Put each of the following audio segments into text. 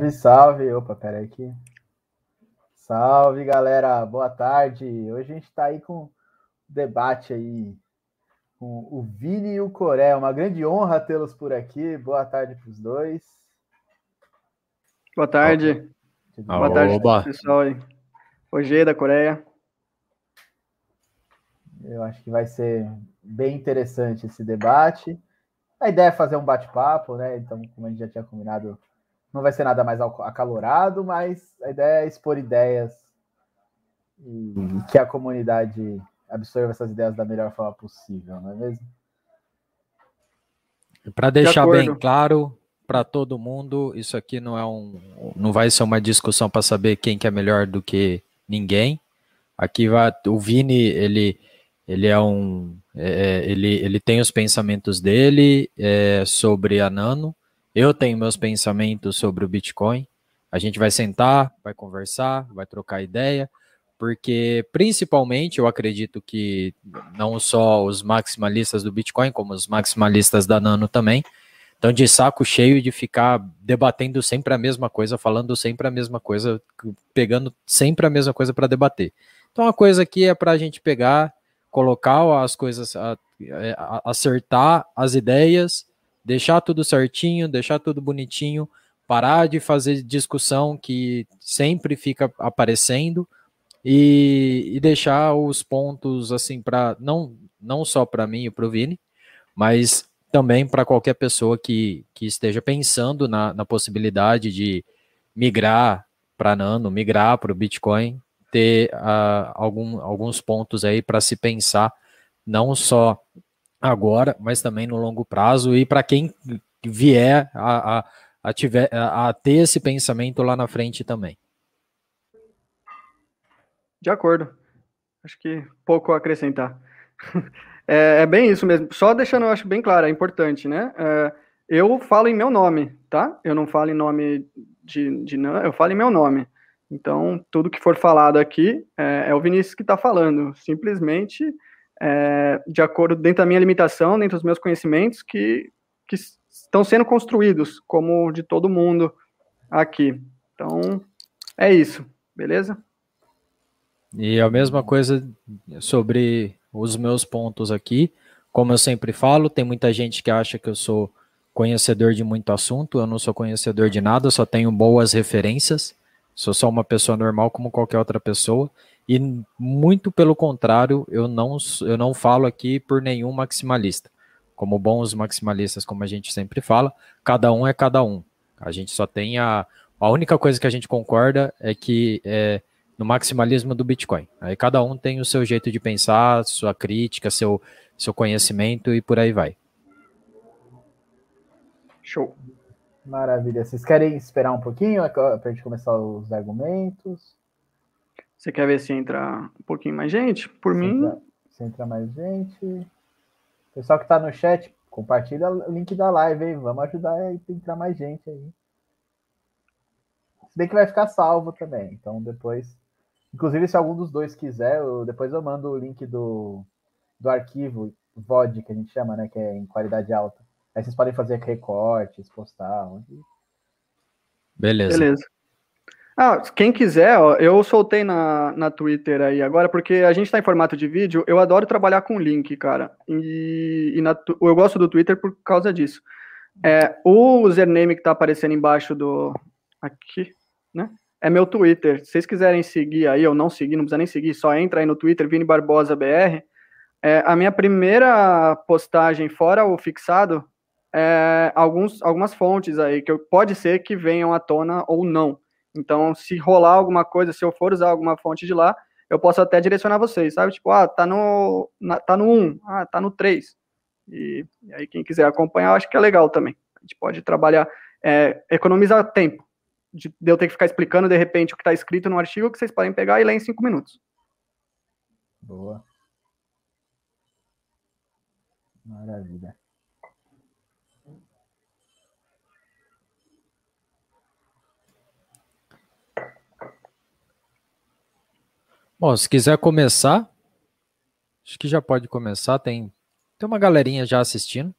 Salve, salve. Opa, peraí aqui. Salve, galera. Boa tarde. Hoje a gente está aí com debate aí com o Vini e o Coré. Uma grande honra tê-los por aqui. Boa tarde para os dois. Boa tarde. Boa tarde, Oba. pessoal aí. Rogê da Coreia. Eu acho que vai ser bem interessante esse debate. A ideia é fazer um bate-papo, né? Então, como a gente já tinha combinado, não vai ser nada mais acalorado, mas a ideia é expor ideias e que a comunidade absorva essas ideias da melhor forma possível, não é mesmo? Para deixar de bem claro para todo mundo, isso aqui não é um, não vai ser uma discussão para saber quem que é melhor do que ninguém. Aqui vai o Vini, ele ele é um é, é, ele, ele tem os pensamentos dele é, sobre a Nano. Eu tenho meus pensamentos sobre o Bitcoin. A gente vai sentar, vai conversar, vai trocar ideia, porque principalmente eu acredito que não só os maximalistas do Bitcoin, como os maximalistas da Nano também, estão de saco cheio de ficar debatendo sempre a mesma coisa, falando sempre a mesma coisa, pegando sempre a mesma coisa para debater. Então a coisa aqui é para a gente pegar colocar as coisas, é, acertar as ideias, deixar tudo certinho, deixar tudo bonitinho, parar de fazer discussão que sempre fica aparecendo e, e deixar os pontos assim para não não só para mim e para o Vini, mas também para qualquer pessoa que, que esteja pensando na, na possibilidade de migrar para Nano, migrar para o Bitcoin, ter uh, algum, alguns pontos aí para se pensar, não só agora, mas também no longo prazo, e para quem vier a, a, a, tiver, a, ter esse pensamento lá na frente também. De acordo. Acho que pouco a acrescentar. É, é, bem isso mesmo. Só deixando, eu acho bem claro, é importante, né? É, eu falo em meu nome, tá? Eu não falo em nome de, de não, eu falo em meu nome. Então, tudo que for falado aqui é, é o Vinícius que está falando, simplesmente é, de acordo dentro da minha limitação, dentro dos meus conhecimentos que, que estão sendo construídos, como de todo mundo aqui. Então, é isso, beleza? E a mesma coisa sobre os meus pontos aqui. Como eu sempre falo, tem muita gente que acha que eu sou conhecedor de muito assunto, eu não sou conhecedor de nada, só tenho boas referências. Sou só uma pessoa normal como qualquer outra pessoa. E muito pelo contrário, eu não, eu não falo aqui por nenhum maximalista. Como bons maximalistas, como a gente sempre fala, cada um é cada um. A gente só tem a. A única coisa que a gente concorda é que é no maximalismo do Bitcoin. Aí cada um tem o seu jeito de pensar, sua crítica, seu, seu conhecimento e por aí vai. Show. Maravilha. Vocês querem esperar um pouquinho para a gente começar os argumentos? Você quer ver se entra um pouquinho mais gente? Por se mim. Entra, se entra mais gente. Pessoal que está no chat, compartilha o link da live, hein? Vamos ajudar a entrar mais gente aí. Se bem que vai ficar salvo também. Então depois. Inclusive, se algum dos dois quiser, eu, depois eu mando o link do, do arquivo VOD, que a gente chama, né? Que é em qualidade alta Aí vocês podem fazer recortes, postar. Onde... Beleza. Beleza. Ah, quem quiser, ó, eu soltei na, na Twitter aí agora, porque a gente está em formato de vídeo, eu adoro trabalhar com link, cara. E, e na, eu gosto do Twitter por causa disso. É, o username que está aparecendo embaixo do. Aqui, né? É meu Twitter. Se vocês quiserem seguir aí, ou não seguir, não precisa nem seguir, só entra aí no Twitter, Vini Barbosa BR. É, a minha primeira postagem fora o fixado é, alguns, algumas fontes aí, que pode ser que venham à tona ou não. Então, se rolar alguma coisa, se eu for usar alguma fonte de lá, eu posso até direcionar vocês, sabe? Tipo, ah, tá no, na, tá no 1, ah, tá no 3. E, e, aí, quem quiser acompanhar, eu acho que é legal também. A gente pode trabalhar, é, economizar tempo. De, eu ter que ficar explicando, de repente, o que está escrito no artigo, que vocês podem pegar e ler em 5 minutos. Boa. Maravilha. Bom, se quiser começar, acho que já pode começar. Tem, tem uma galerinha já assistindo.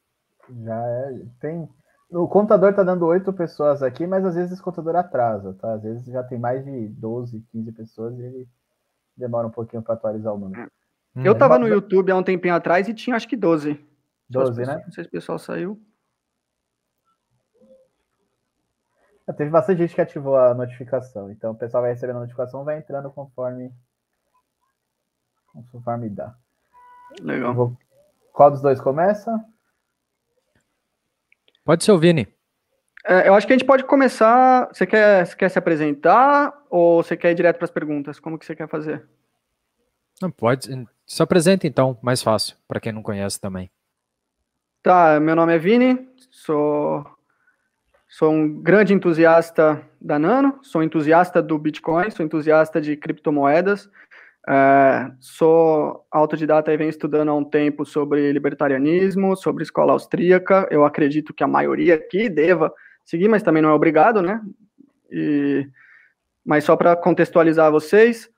Já é, tem. O contador tá dando oito pessoas aqui, mas às vezes esse contador atrasa, tá? Às vezes já tem mais de 12, 15 pessoas e ele demora um pouquinho para atualizar o número. Hum. Eu tava no YouTube há um tempinho atrás e tinha acho que 12. 12, né? Não sei se o pessoal saiu. É, teve bastante gente que ativou a notificação. Então o pessoal vai recebendo a notificação, vai entrando conforme conforme dá. Legal. Vou... Qual dos dois começa? Pode ser o Vini. É, eu acho que a gente pode começar. Você quer, você quer se apresentar ou você quer ir direto para as perguntas? Como que você quer fazer? Não pode. Se apresenta então, mais fácil para quem não conhece também. Tá, meu nome é Vini, sou sou um grande entusiasta da Nano, sou entusiasta do Bitcoin, sou entusiasta de criptomoedas. É, sou autodidata e venho estudando há um tempo sobre libertarianismo, sobre escola austríaca. Eu acredito que a maioria aqui deva seguir, mas também não é obrigado, né? E, mas só para contextualizar vocês,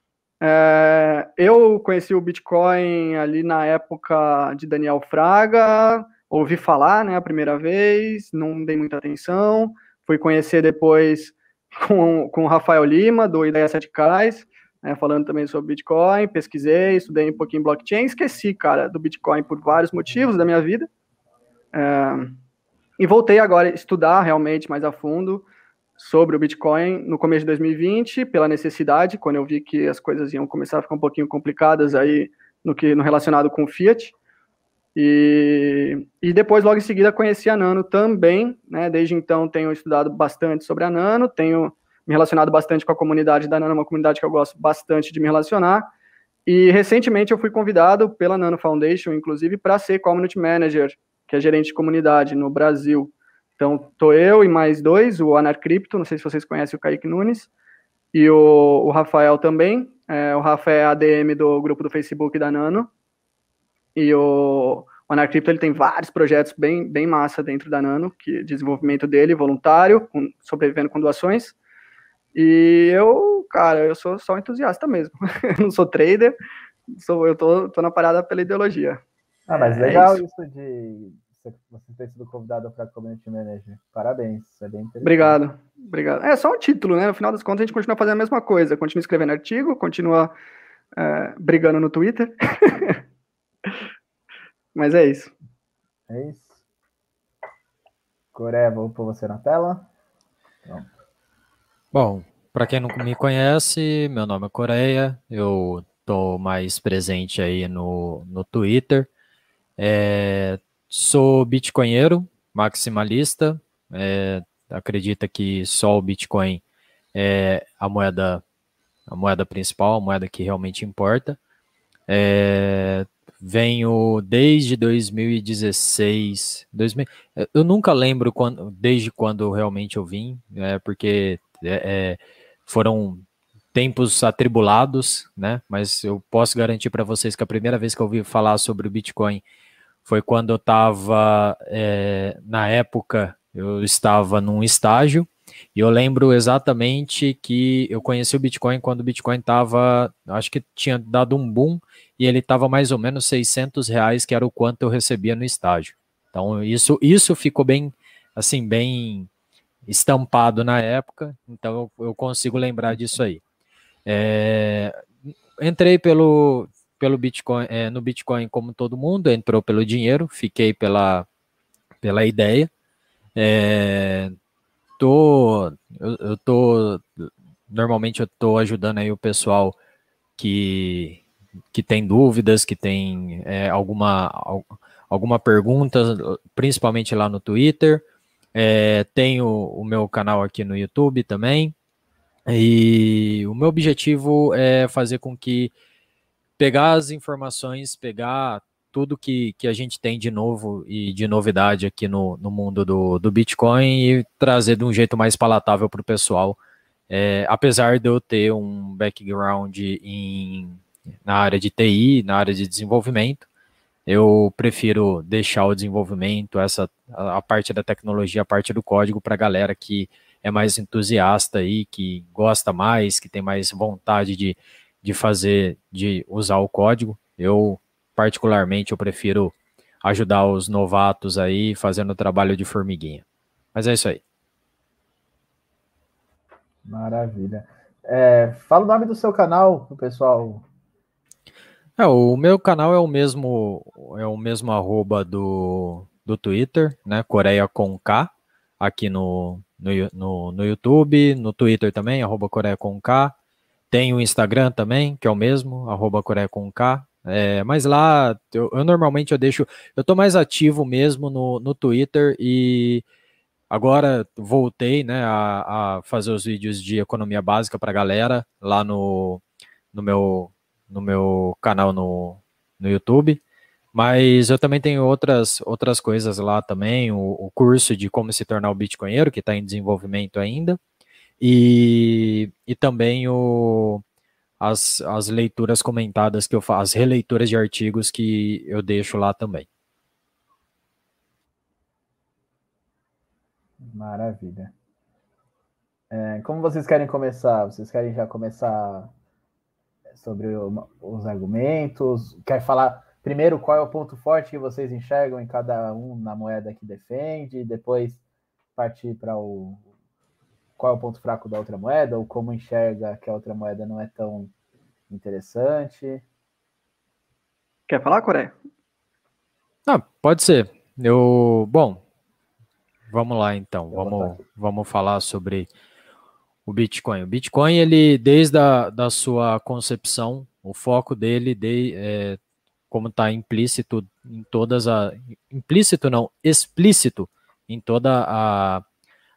é, eu conheci o Bitcoin ali na época de Daniel Fraga, ouvi falar, né, a primeira vez, não dei muita atenção, fui conhecer depois com, com o Rafael Lima, do Ideia 7 Cais, né, falando também sobre Bitcoin, pesquisei, estudei um pouquinho blockchain, esqueci, cara, do Bitcoin por vários motivos da minha vida. É, e voltei agora a estudar realmente mais a fundo sobre o Bitcoin no começo de 2020, pela necessidade, quando eu vi que as coisas iam começar a ficar um pouquinho complicadas aí no que no relacionado com o Fiat. E, e depois, logo em seguida, conheci a Nano também, né? Desde então tenho estudado bastante sobre a Nano, tenho me relacionado bastante com a comunidade da Nano, uma comunidade que eu gosto bastante de me relacionar. E recentemente eu fui convidado pela Nano Foundation, inclusive, para ser Community Manager, que é gerente de comunidade no Brasil. Então, tô eu e mais dois, o Anarcripto, não sei se vocês conhecem o Kaique Nunes, e o, o Rafael também. É, o Rafael é ADM do grupo do Facebook da Nano. E o, o Anarcripto ele tem vários projetos bem, bem massa dentro da Nano, que desenvolvimento dele voluntário, com, sobrevivendo com doações. E eu, cara, eu sou só entusiasta mesmo. não sou trader, sou, eu tô, tô na parada pela ideologia. Ah, mas é legal isso. isso. de você ter sido convidado para Community Manager. Parabéns, isso é bem interessante. Obrigado, obrigado. É só um título, né? No final das contas, a gente continua fazendo a mesma coisa. Continua escrevendo artigo, continua é, brigando no Twitter. mas é isso. É isso. Coreia, vou pôr você na tela. Pronto. Bom, para quem não me conhece, meu nome é Coreia, eu tô mais presente aí no, no Twitter. É, sou bitcoinheiro, maximalista, é, acredita que só o Bitcoin é a moeda, a moeda principal, a moeda que realmente importa. É, venho desde 2016, 2000, eu nunca lembro quando, desde quando realmente eu vim, é, porque é, é, foram tempos atribulados, né? Mas eu posso garantir para vocês que a primeira vez que eu ouvi falar sobre o Bitcoin foi quando eu estava, é, na época, eu estava num estágio, e eu lembro exatamente que eu conheci o Bitcoin quando o Bitcoin estava, acho que tinha dado um boom, e ele estava mais ou menos 600 reais, que era o quanto eu recebia no estágio. Então, isso, isso ficou bem, assim, bem estampado na época, então eu, eu consigo lembrar disso aí. É, entrei pelo, pelo Bitcoin, é, no Bitcoin como todo mundo, entrou pelo dinheiro, fiquei pela, pela ideia. É, tô, eu, eu tô, normalmente eu tô ajudando aí o pessoal que, que tem dúvidas, que tem é, alguma, alguma pergunta, principalmente lá no Twitter. É, tenho o meu canal aqui no YouTube também. E o meu objetivo é fazer com que pegar as informações, pegar tudo que, que a gente tem de novo e de novidade aqui no, no mundo do, do Bitcoin e trazer de um jeito mais palatável para o pessoal. É, apesar de eu ter um background em, na área de TI, na área de desenvolvimento, eu prefiro deixar o desenvolvimento, essa a, parte da tecnologia, a parte do código para a galera que é mais entusiasta aí, que gosta mais, que tem mais vontade de, de fazer, de usar o código. Eu, particularmente, eu prefiro ajudar os novatos aí fazendo o trabalho de formiguinha. Mas é isso aí. Maravilha. É, fala o nome do seu canal pessoal. É, o meu canal é o mesmo é o mesmo arroba do, do Twitter, né? Coreia com K, aqui no, no, no, no YouTube, no Twitter também, arroba Coreia com K. Tem o Instagram também, que é o mesmo, arroba Coreia com K. É, mas lá, eu, eu, normalmente eu deixo, eu tô mais ativo mesmo no, no Twitter e agora voltei, né, a, a fazer os vídeos de economia básica para galera lá no, no, meu, no meu canal no, no YouTube. Mas eu também tenho outras, outras coisas lá também, o, o curso de como se tornar o Bitcoinheiro, que está em desenvolvimento ainda, e, e também o, as, as leituras comentadas que eu faço, as releituras de artigos que eu deixo lá também. Maravilha. É, como vocês querem começar? Vocês querem já começar sobre o, os argumentos? Quer falar primeiro qual é o ponto forte que vocês enxergam em cada um na moeda que defende, depois partir para o qual é o ponto fraco da outra moeda, ou como enxerga que a outra moeda não é tão interessante. Quer falar, Coreia? Ah, pode ser. Eu, bom, vamos lá então. Vamos, vamos falar sobre o Bitcoin. O Bitcoin, ele desde a da sua concepção, o foco dele de, é, como está implícito em todas a implícito não explícito em toda a,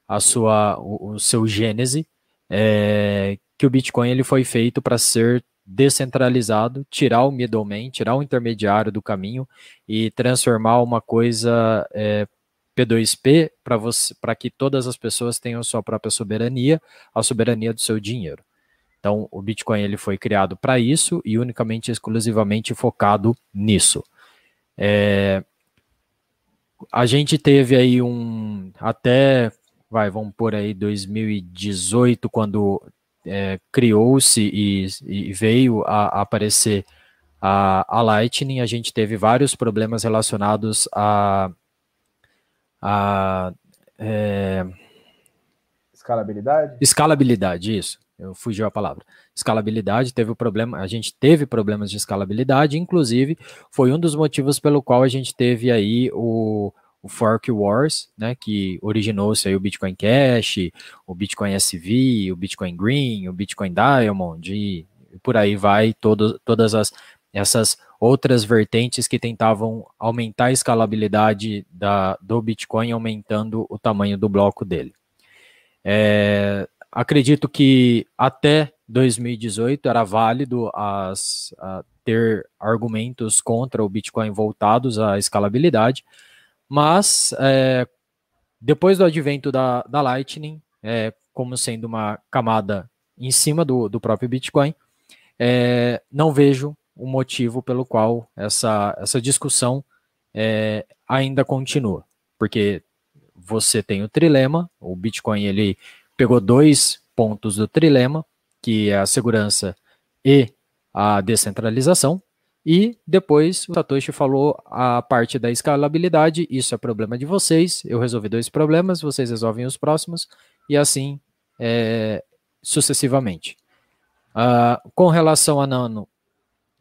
a sua o, o seu gênese é, que o Bitcoin ele foi feito para ser descentralizado, tirar o middleman, tirar o intermediário do caminho e transformar uma coisa é, P2P para você para que todas as pessoas tenham sua própria soberania, a soberania do seu dinheiro. Então, o Bitcoin ele foi criado para isso e unicamente, exclusivamente focado nisso. É, a gente teve aí um até vai, vamos por aí 2018 quando é, criou-se e, e, veio a, a aparecer a, a, Lightning, a gente teve vários problemas relacionados a, a é, escalabilidade. Escalabilidade, isso eu fugiu a palavra. Escalabilidade teve o problema, a gente teve problemas de escalabilidade, inclusive foi um dos motivos pelo qual a gente teve aí o, o Fork Wars, né, que originou-se aí o Bitcoin Cash, o Bitcoin SV, o Bitcoin Green, o Bitcoin Diamond e, e por aí vai todo, todas as essas outras vertentes que tentavam aumentar a escalabilidade da, do Bitcoin, aumentando o tamanho do bloco dele. É, acredito que até 2018 era válido as, ter argumentos contra o Bitcoin voltados à escalabilidade, mas é, depois do advento da, da Lightning, é, como sendo uma camada em cima do, do próprio Bitcoin, é, não vejo o motivo pelo qual essa, essa discussão é, ainda continua, porque você tem o trilema, o Bitcoin ele pegou dois pontos do trilema, que é a segurança e a descentralização, e depois o Satoshi falou a parte da escalabilidade, isso é problema de vocês, eu resolvi dois problemas, vocês resolvem os próximos, e assim é, sucessivamente. Uh, com relação a Nano,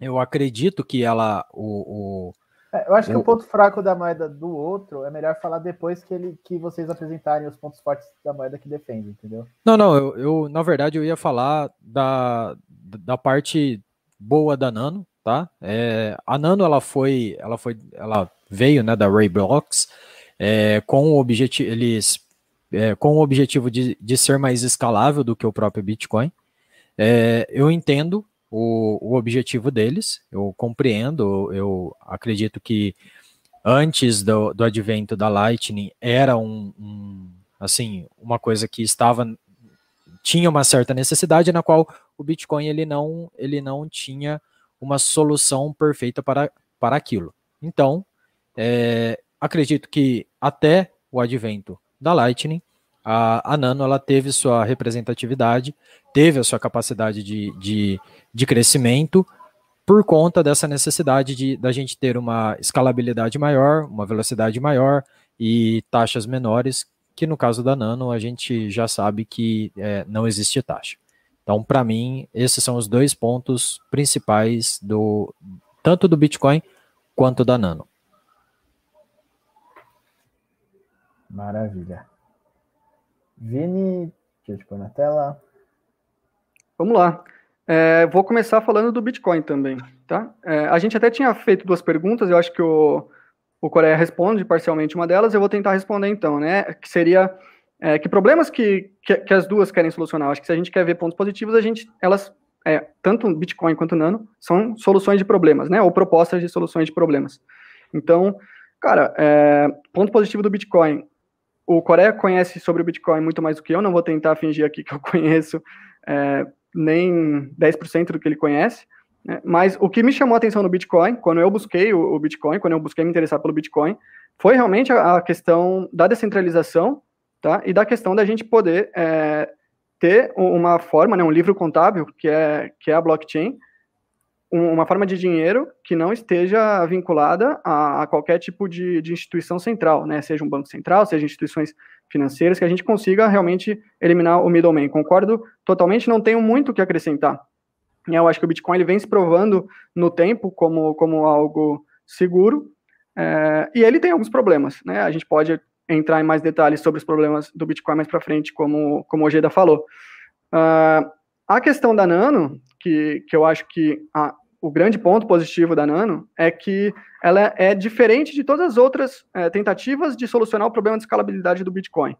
eu acredito que ela, o, o é, eu acho que o ponto fraco da moeda do outro é melhor falar depois que, ele, que vocês apresentarem os pontos fortes da moeda que defende, entendeu? Não, não, eu, eu na verdade eu ia falar da, da parte boa da Nano, tá? É, a Nano ela foi, ela foi, ela veio, né, da Rayblocks é, com o objetivo, eles é, com o objetivo de, de ser mais escalável do que o próprio Bitcoin. É, eu entendo o, o objetivo deles, eu compreendo, eu acredito que antes do, do advento da Lightning era um, um, assim uma coisa que estava tinha uma certa necessidade na qual o Bitcoin ele não ele não tinha uma solução perfeita para, para aquilo. Então é, acredito que até o advento da Lightning a, a Nano ela teve sua representatividade, teve a sua capacidade de, de, de crescimento por conta dessa necessidade de da gente ter uma escalabilidade maior, uma velocidade maior e taxas menores que no caso da Nano a gente já sabe que é, não existe taxa. Então, para mim, esses são os dois pontos principais do tanto do Bitcoin quanto da Nano. Maravilha. Vini, deixa eu te pôr na tela. Vamos lá. É, vou começar falando do Bitcoin também, tá? É, a gente até tinha feito duas perguntas, eu acho que o, o Coreia responde parcialmente uma delas, eu vou tentar responder então, né? Que seria é, que problemas que, que, que, as duas querem solucionar. Acho que se a gente quer ver pontos positivos, a gente, elas, é, tanto Bitcoin quanto Nano, são soluções de problemas, né? Ou propostas de soluções de problemas. Então, cara, é, ponto positivo do Bitcoin. O Coreia conhece sobre o Bitcoin muito mais do que eu, não vou tentar fingir aqui que eu conheço é, nem 10% do que ele conhece. Né? Mas o que me chamou a atenção no Bitcoin, quando eu busquei o, o Bitcoin, quando eu busquei me interessar pelo Bitcoin, foi realmente a, a questão da descentralização tá? e da questão da gente poder é, ter uma forma, né, um livro contábil, que é, que é a blockchain, uma forma de dinheiro que não esteja vinculada a, a qualquer tipo de, de, instituição central, né? Seja um banco central, seja instituições financeiras, que a gente consiga realmente eliminar o middleman. Concordo totalmente, não tenho muito o que acrescentar. Eu acho que o Bitcoin ele vem se provando no tempo como, como algo seguro, é, e ele tem alguns problemas, né? A gente pode entrar em mais detalhes sobre os problemas do Bitcoin mais para frente, como, como o Ojeda falou. Uh, a questão da Nano, que, que eu acho que a, o grande ponto positivo da Nano é que ela é diferente de todas as outras é, tentativas de solucionar o problema de escalabilidade do Bitcoin.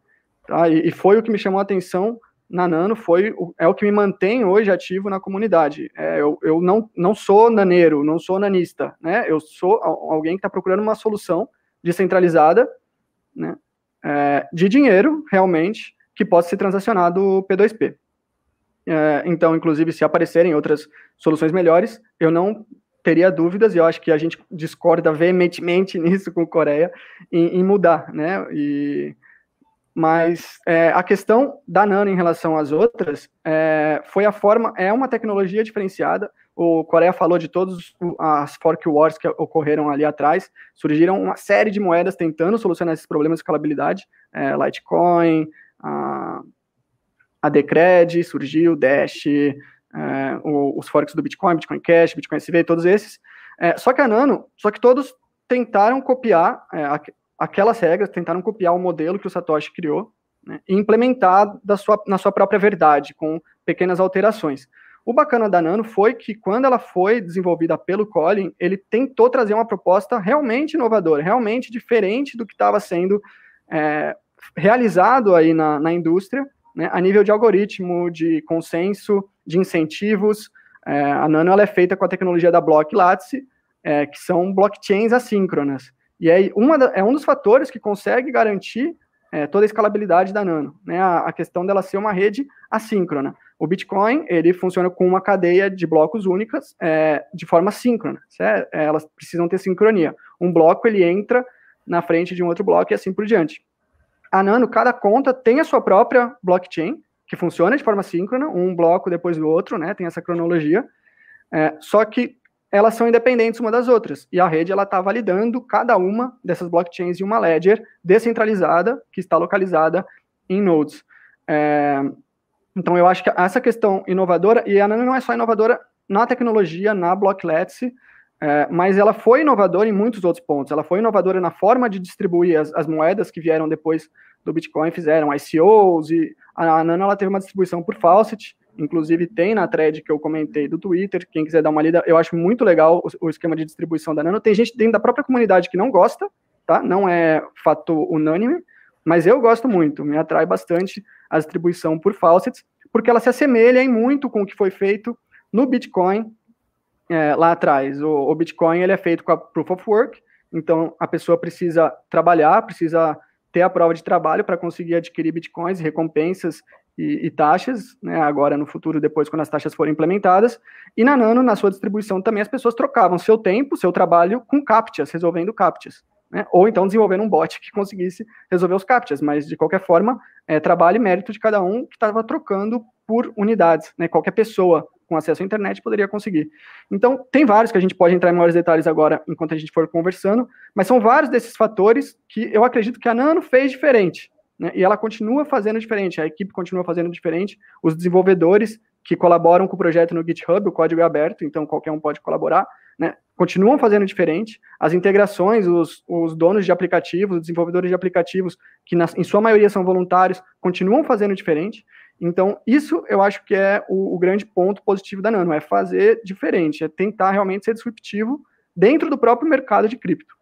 Tá? E, e, foi o que me chamou a atenção na Nano, foi é o que me mantém hoje ativo na comunidade. É, eu eu não, não sou naneiro, não sou nanista, né? eu sou alguém que está procurando uma solução descentralizada né? É, de dinheiro, realmente, que possa ser transacionado P2P. É, então, inclusive, se aparecerem outras soluções melhores, eu não teria dúvidas, e eu acho que a gente discorda veementemente nisso com a Coreia, em, em mudar, né? E, mas é, a questão da Nano em relação às outras é, foi a forma, é uma tecnologia diferenciada. O Coreia falou de todas as fork wars que ocorreram ali atrás, surgiram uma série de moedas tentando solucionar esses problemas de escalabilidade, é, Litecoin, a Decred surgiu, Dash, é, os forks do Bitcoin, Bitcoin Cash, Bitcoin SV, todos esses. É, só que a Nano, só que todos tentaram copiar é, aquelas regras, tentaram copiar o modelo que o Satoshi criou né, e implementar da sua, na sua própria verdade, com pequenas alterações. O bacana da Nano foi que, quando ela foi desenvolvida pelo Colin, ele tentou trazer uma proposta realmente inovadora, realmente diferente do que estava sendo é, realizado aí na, na indústria, né, a nível de algoritmo, de consenso, de incentivos. É, a Nano ela é feita com a tecnologia da Block Lattice, é, que são blockchains assíncronas. E é, uma da, é um dos fatores que consegue garantir é, toda a escalabilidade da Nano, né, a, a, questão dela ser uma rede assíncrona. O Bitcoin, ele funciona com uma cadeia de blocos únicas é, de forma síncrona, certo? É, elas precisam ter sincronia. Um bloco, ele entra na frente de um outro bloco e assim por diante a Nano, cada conta tem a sua própria blockchain, que funciona de forma síncrona, um bloco depois do outro, né? Tem essa cronologia. É, só que elas são independentes uma das outras. E a rede ela está validando cada uma dessas blockchains em uma ledger descentralizada que está localizada em nodes. É, então eu acho que essa questão inovadora e a Nano não é só inovadora na tecnologia, na Blocklets, é, mas ela foi inovadora em muitos outros pontos. Ela foi inovadora na forma de distribuir as, as moedas que vieram depois do Bitcoin, fizeram ICOs, e a Nano ela teve uma distribuição por Faucet, inclusive tem na thread que eu comentei do Twitter, quem quiser dar uma lida, eu acho muito legal o, o esquema de distribuição da Nano. Tem gente dentro da própria comunidade que não gosta, tá? Não é fato unânime, mas eu gosto muito, me atrai bastante a distribuição por Faucets, porque ela se assemelha em muito com o que foi feito no Bitcoin é, lá atrás. O, o, Bitcoin ele é feito com a Proof of Work, então a pessoa precisa trabalhar, precisa ter a prova de trabalho para conseguir adquirir bitcoins, recompensas e, e, taxas, né, agora no futuro, depois quando as taxas forem implementadas. E na Nano, na sua distribuição também, as pessoas trocavam seu tempo, seu trabalho com captchas, resolvendo captchas. Né, ou então desenvolvendo um bot que conseguisse resolver os captchas, mas de qualquer forma, é trabalho e mérito de cada um que estava trocando por unidades, né, qualquer pessoa com acesso à internet poderia conseguir. Então, tem vários que a gente pode entrar em maiores detalhes agora enquanto a gente for conversando, mas são vários desses fatores que eu acredito que a Nano fez diferente. né, e ela continua fazendo diferente, a equipe continua fazendo diferente, os desenvolvedores que colaboram com o projeto no GitHub, o código é aberto, então qualquer um pode colaborar, né, continuam fazendo diferente, as integrações, os, os donos de aplicativos, os desenvolvedores de aplicativos, que em sua maioria são voluntários, continuam fazendo diferente, então isso eu acho que é o, o grande ponto positivo da Nano, é fazer diferente, é tentar realmente ser disruptivo dentro do próprio mercado de cripto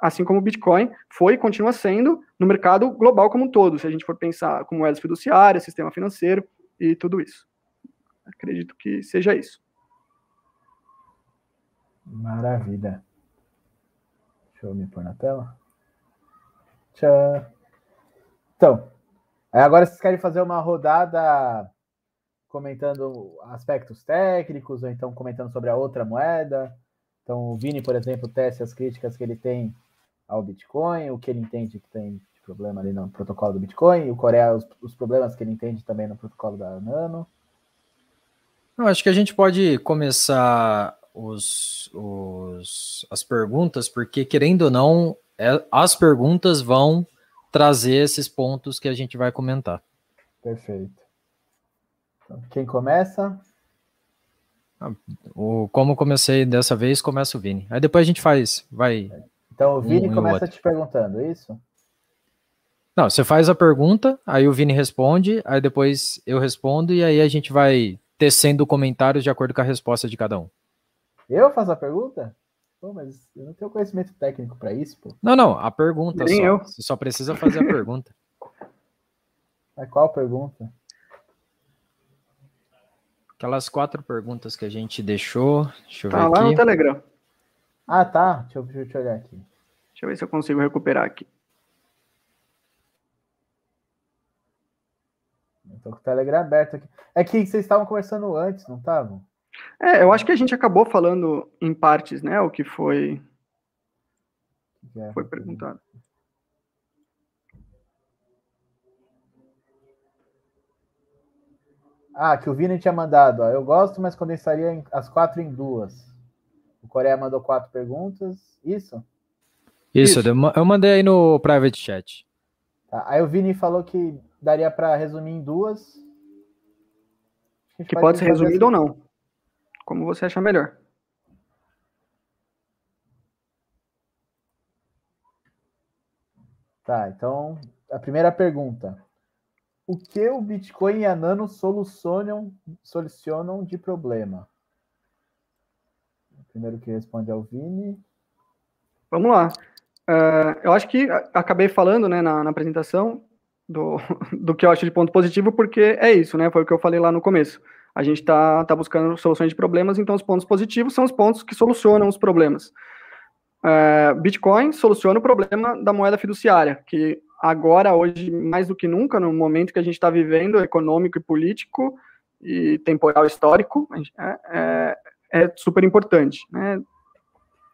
assim como o Bitcoin foi e continua sendo no mercado global como um todo, se a gente for pensar como moedas fiduciárias, sistema financeiro e tudo isso. Acredito que seja isso. Maravilha. Deixa eu me pôr na tela. Tchau. Então, agora vocês querem fazer uma rodada comentando aspectos técnicos, ou então comentando sobre a outra moeda? Então, o Vini, por exemplo, teste as críticas que ele tem ao Bitcoin, o que ele entende que tem de problema ali no protocolo do Bitcoin, e o Coreia, os, os problemas que ele entende também no protocolo da Nano. Eu acho que a gente pode começar os, os, as perguntas, porque querendo ou não, é, as perguntas vão trazer esses pontos que a gente vai comentar. Perfeito. Então, quem começa? O, como comecei dessa vez, começa o Vini. Aí depois a gente faz, vai. Então o Vini um começa te perguntando, é isso? Não, você faz a pergunta, aí o Vini responde, aí depois eu respondo e aí a gente vai tecendo comentários de acordo com a resposta de cada um. Eu faço a pergunta? Pô, mas eu não tenho conhecimento técnico para isso, pô. Não, não, a pergunta Nem só. Eu. Você só precisa fazer a pergunta. Mas qual pergunta? Aquelas quatro perguntas que a gente deixou. Deixa eu tá ver lá aqui. no Telegram. Ah, tá. Deixa eu, deixa eu olhar aqui. Deixa eu ver se eu consigo recuperar aqui. Eu tô com o Telegram aberto aqui. É que vocês estavam conversando antes, não estavam? É, eu acho que a gente acabou falando em partes, né? O que foi, É, foi perguntado. Ah, que o Vini tinha mandado. Ó, eu gosto, mas condensaria as quatro em duas. O Coreia mandou quatro perguntas. Isso? Isso, Isso. eu ma- eu mandei aí no private chat. Tá. Aí o Vini falou que daria para resumir em duas. Que pode ser fazer resumido ou assim. não. Como você achar melhor. Tá, então a primeira pergunta. O que o Bitcoin e a Nano solucionam, solucionam de problema? Primeiro que responde é o Vini. Vamos lá. É, eu acho que acabei falando né, na, na apresentação do, do que eu acho de ponto positivo, porque é isso, né? Foi o que eu falei lá no começo. A gente está tá buscando soluções de problemas, então os pontos positivos são os pontos que solucionam os problemas. É, Bitcoin soluciona o problema da moeda fiduciária, que agora, hoje, mais do que nunca, no momento que a gente está vivendo, econômico e político, e temporal histórico, é, é, é super importante. Né?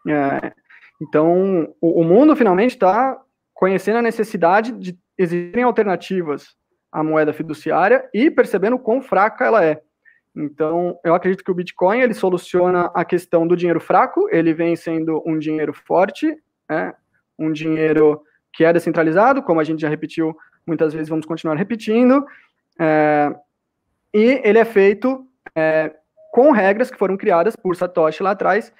É, então, o, o mundo finalmente está conhecendo a necessidade de existirem alternativas à moeda fiduciária e percebendo quão fraca ela é. Então, eu acredito que o Bitcoin ele soluciona a questão do dinheiro fraco, ele vem sendo um dinheiro forte, né? um dinheiro que é descentralizado, como a gente já repetiu muitas vezes, vamos continuar repetindo, é, e ele é feito é, com regras que foram criadas por Satoshi lá atrás,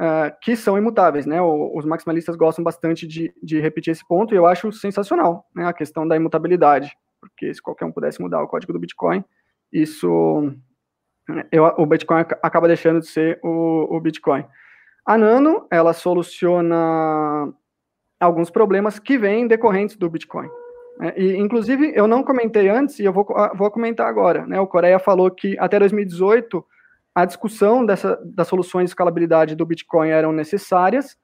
uh, que são imutáveis, né? Os maximalistas gostam bastante de, de, repetir esse ponto e eu acho sensacional, né? A questão da imutabilidade, porque se qualquer um pudesse mudar o código do Bitcoin, isso eu, o Bitcoin acaba deixando de ser o, o Bitcoin. A Nano, ela soluciona alguns problemas que vêm decorrentes do Bitcoin. Né? E, inclusive, eu não comentei antes e eu vou, vou comentar agora. Né? O Coreia falou que até 2018 a discussão dessa, das soluções de escalabilidade do Bitcoin eram necessárias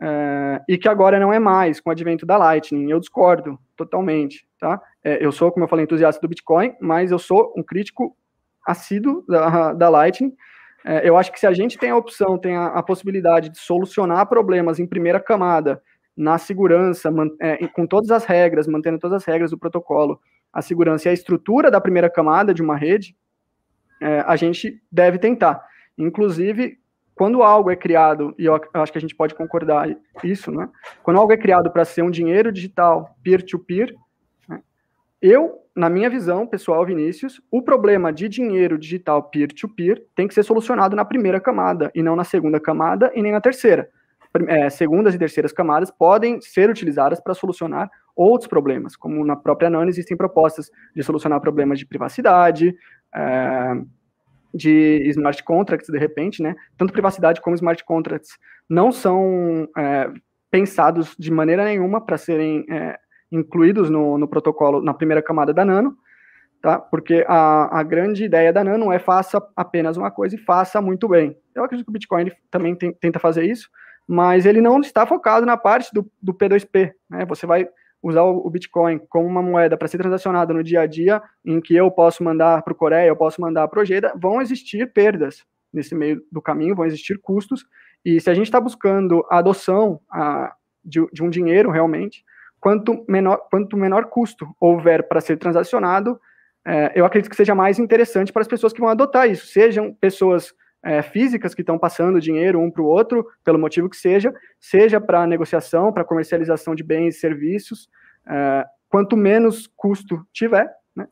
é, e que agora não é mais com o advento da Lightning. Eu discordo totalmente. Tá? É, eu sou, como eu falei, entusiasta do Bitcoin, mas eu sou um crítico assíduo da, da Lightning. É, eu acho que se a gente tem a opção, tem a, a possibilidade de solucionar problemas em primeira camada, na segurança, é, com todas as regras, mantendo todas as regras do protocolo, a segurança e a estrutura da primeira camada de uma rede, é, a gente deve tentar. Inclusive, quando algo é criado, e eu acho que a gente pode concordar isso, né? Quando algo é criado para ser um dinheiro digital peer-to-peer, -peer, eu, na minha visão, pessoal, Vinícius, o problema de dinheiro digital peer-to-peer -peer tem que ser solucionado na primeira camada e não na segunda camada e nem na terceira. É, segundas e terceiras camadas podem ser utilizadas para solucionar outros problemas, como na própria Nano existem propostas de solucionar problemas de privacidade, é, de smart contracts, de repente, né? Tanto privacidade como smart contracts não são é, pensados de maneira nenhuma para serem é, incluídos no, no, protocolo, na primeira camada da Nano, tá? Porque a, a grande ideia da Nano é faça apenas uma coisa e faça muito bem. Eu acredito que o Bitcoin também tem, tenta fazer isso, mas ele não está focado na parte do, do P2P, né? Você vai usar o Bitcoin como uma moeda para ser transacionada no dia a dia, em que eu posso mandar para o Coreia, eu posso mandar para o Ojeda, vão existir perdas nesse meio do caminho, vão existir custos, e se a gente está buscando a adoção a, de, de, um dinheiro realmente, quanto menor, quanto menor custo houver para ser transacionado, é, eu acredito que seja mais interessante para as pessoas que vão adotar isso, sejam pessoas é, físicas que estão passando dinheiro um para o outro, pelo motivo que seja, seja para negociação, para comercialização de bens e serviços. É, quanto menos custo tiver, né,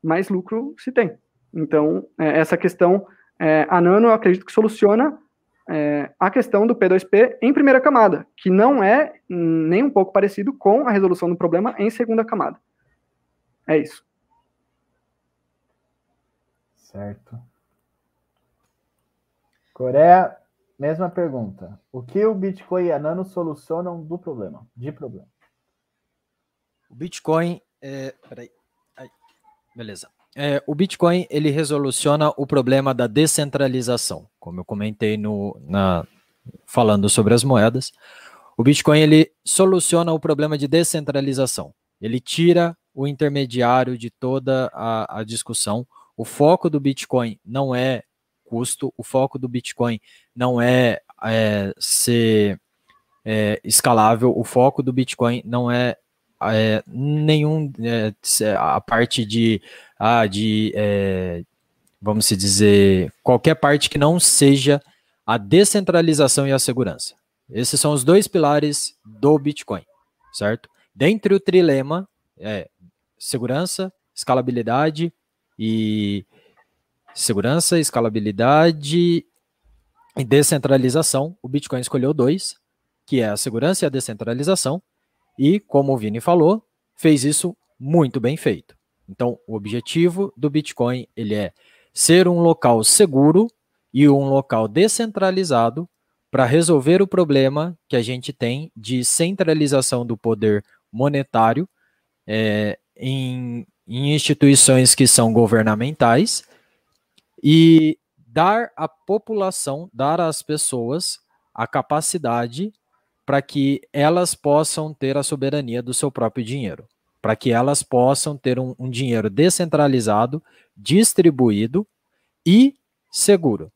mais lucro se tem. Então, é, essa questão, é, a Nano, eu acredito que soluciona é, a questão do P2P em primeira camada, que não é nem um pouco parecido com a resolução do problema em segunda camada. É isso. Certo. Coreia, mesma pergunta. O que o Bitcoin e a Nano solucionam do problema? De problema. O Bitcoin. É, peraí. Ai, beleza. É, o Bitcoin ele resoluciona o problema da descentralização, como eu comentei no, na, falando sobre as moedas. O Bitcoin ele soluciona o problema de descentralização. Ele tira o intermediário de toda a, a discussão. O foco do Bitcoin não é custo. O foco do Bitcoin não é, é ser é, escalável, o foco do Bitcoin não é, é nenhum é, a parte de, ah, de é, vamos se dizer, qualquer parte que não seja a descentralização e a segurança. Esses são os dois pilares do Bitcoin, certo? Dentre o trilema é segurança, escalabilidade e segurança, escalabilidade e descentralização. O Bitcoin escolheu dois, que é a segurança e a descentralização, e, como o Vini falou, fez isso muito bem feito. Então, o objetivo do Bitcoin ele é ser um local seguro e um local descentralizado para resolver o problema que a gente tem de centralização do poder monetário é, em, em instituições que são governamentais e dar à população, dar às pessoas a capacidade para que elas possam ter a soberania do seu próprio dinheiro, para que elas possam ter um, um dinheiro descentralizado, distribuído e seguro.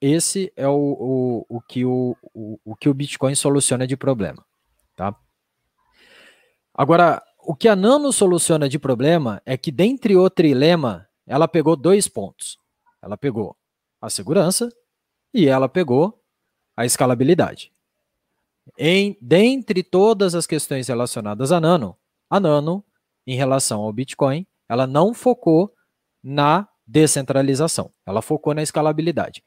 Esse é o, o, o, que o, o, o que o Bitcoin soluciona de problema. Tá? Agora, o que a Nano soluciona de problema é que, dentre o trilema, ela pegou dois pontos. Ela pegou a segurança e ela pegou a escalabilidade. Em dentre todas as questões relacionadas a Nano, a Nano, em relação ao Bitcoin, ela não focou na descentralização, ela focou na escalabilidade.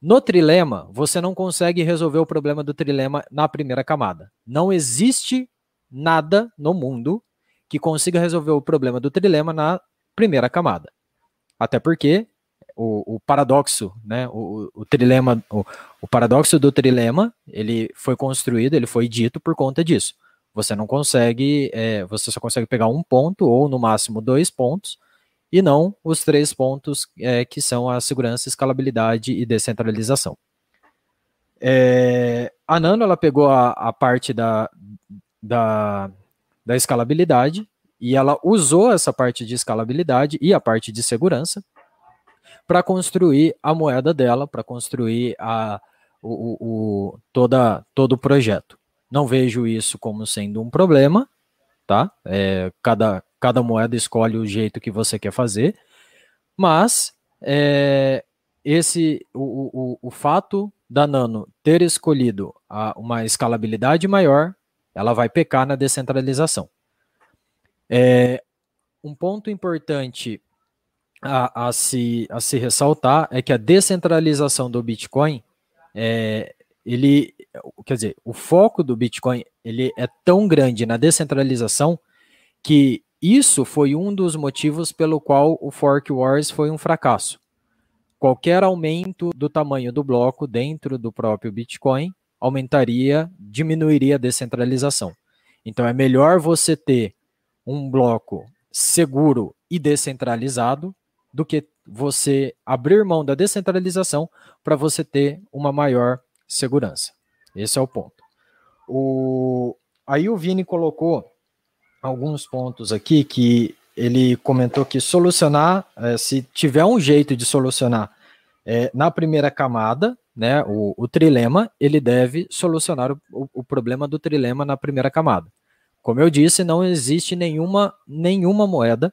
No trilema, você não consegue resolver o problema do trilema na primeira camada. Não existe nada no mundo que consiga resolver o problema do trilema na primeira camada. Até porque o, o paradoxo, né, o, o trilema, o, o paradoxo do trilema, ele foi construído, ele foi dito por conta disso. Você não consegue, é, você só consegue pegar um ponto ou no máximo dois pontos e não os três pontos é, que são a segurança, escalabilidade e descentralização. É, a Nano ela pegou a, a parte da, da, da escalabilidade e ela usou essa parte de escalabilidade e a parte de segurança para construir a moeda dela, para construir a, o, o, toda, todo o projeto. Não vejo isso como sendo um problema, tá? É, cada, cada moeda escolhe o jeito que você quer fazer, mas é, esse o, o, o fato da Nano ter escolhido a, uma escalabilidade maior, ela vai pecar na descentralização. É, um ponto importante a, a, se, a se ressaltar é que a descentralização do Bitcoin, é, ele, quer dizer, o foco do Bitcoin ele é tão grande na descentralização que isso foi um dos motivos pelo qual o Fork Wars foi um fracasso. Qualquer aumento do tamanho do bloco dentro do próprio Bitcoin aumentaria, diminuiria a descentralização. Então é melhor você ter um bloco seguro e descentralizado do que você abrir mão da descentralização para você ter uma maior segurança. Esse é o ponto. O, aí o Vini colocou alguns pontos aqui que ele comentou que solucionar, é, se tiver um jeito de solucionar é, na primeira camada, né, o, o, trilema, ele deve solucionar o, o, problema do trilema na primeira camada. Como eu disse, não existe nenhuma, nenhuma moeda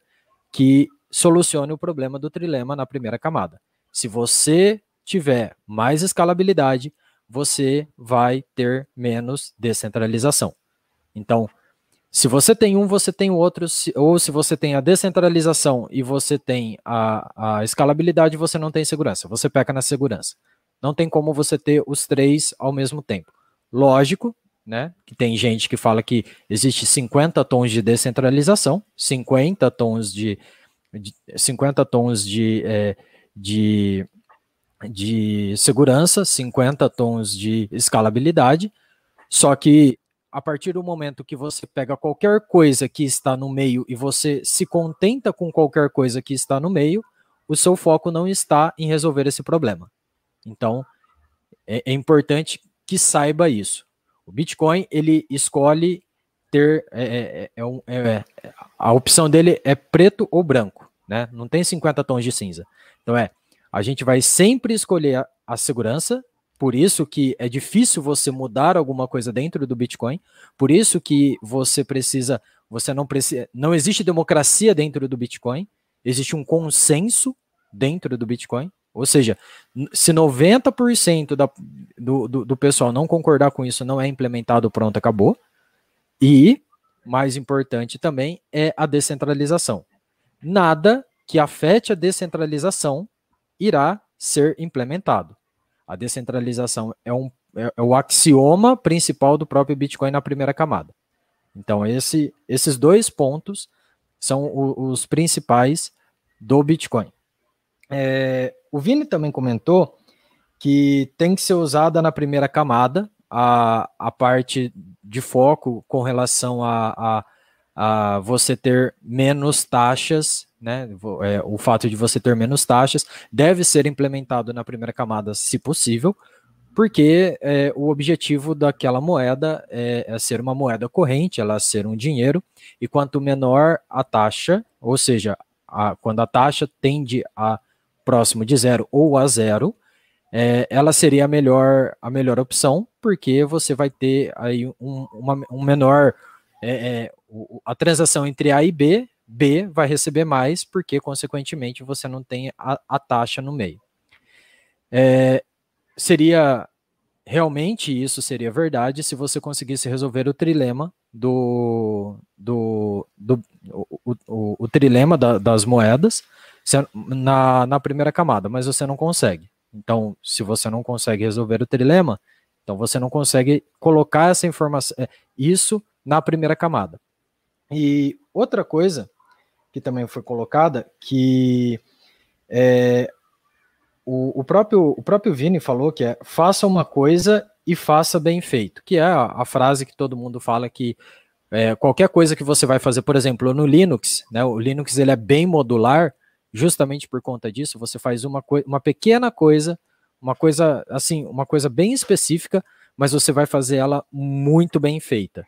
que solucione o problema do trilema na primeira camada. Se você tiver mais escalabilidade, você vai ter menos descentralização. Então, se você tem um, você tem o outro, ou se você tem a descentralização e você tem a, a escalabilidade, você não tem segurança, você peca na segurança. Não tem como você ter os três ao mesmo tempo. Lógico, né, que tem gente que fala que existe 50 tons de descentralização, 50 tons de, de 50 tons de, é, de de segurança, 50 tons de escalabilidade, só que a partir do momento que você pega qualquer coisa que está no meio e você se contenta com qualquer coisa que está no meio, o seu foco não está em resolver esse problema. Então, é, é importante que saiba isso. O Bitcoin, ele escolhe ter. É, é, é, é, é a opção dele é preto ou branco, né? Não tem 50 tons de cinza. Então é a gente vai sempre escolher a, a segurança, por isso que é difícil você mudar alguma coisa dentro do Bitcoin, por isso que você precisa, você não precisa, não existe democracia dentro do Bitcoin, existe um consenso dentro do Bitcoin, ou seja, se 90% da, do, do, do pessoal não concordar com isso, não é implementado, pronto, acabou. E, mais importante também, é a descentralização. Nada que afete a descentralização irá ser implementado. A descentralização é, um, é, é o axioma principal do próprio Bitcoin na primeira camada. Então, esse, esses dois pontos são o, os principais do Bitcoin. É, o Vini também comentou que tem que ser usada na primeira camada a, a parte de foco com relação a, a, a você ter menos taxas né? É, o fato de você ter menos taxas deve ser implementado na primeira camada, se possível, porque é, o objetivo daquela moeda é, é, ser uma moeda corrente, ela ser um dinheiro, e quanto menor a taxa, ou seja, a, quando a taxa tende a próximo de zero ou a zero, é, ela seria a melhor, a melhor opção, porque você vai ter aí um, uma, um menor. É, é, a transação entre A e B B vai receber mais, porque, consequentemente, você não tem a, a taxa no meio. É, seria realmente isso seria verdade se você conseguisse resolver o trilema do, do, do o, o, o trilema da, das moedas na, na primeira camada, mas você não consegue. Então, se você não consegue resolver o trilema, então você não consegue colocar essa informação, é, isso na primeira camada. E outra coisa que também foi colocada, que é, o, o, próprio, o próprio Vini falou que é faça uma coisa e faça bem feito, que é a, a frase que todo mundo fala que é, qualquer coisa que você vai fazer, por exemplo, no Linux, né, o Linux ele é bem modular, justamente por conta disso, você faz uma, uma pequena coisa, uma coisa assim, uma coisa bem específica, mas você vai fazer ela muito bem feita.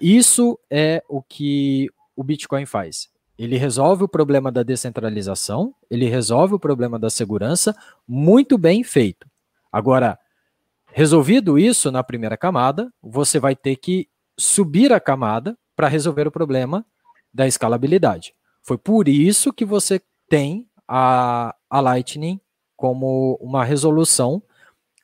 Isso é o que o Bitcoin faz. Ele resolve o problema da descentralização, ele resolve o problema da segurança, muito bem feito. Agora, resolvido isso na primeira camada, você vai ter que subir a camada para resolver o problema da escalabilidade. Foi por isso que você tem a, a Lightning como uma resolução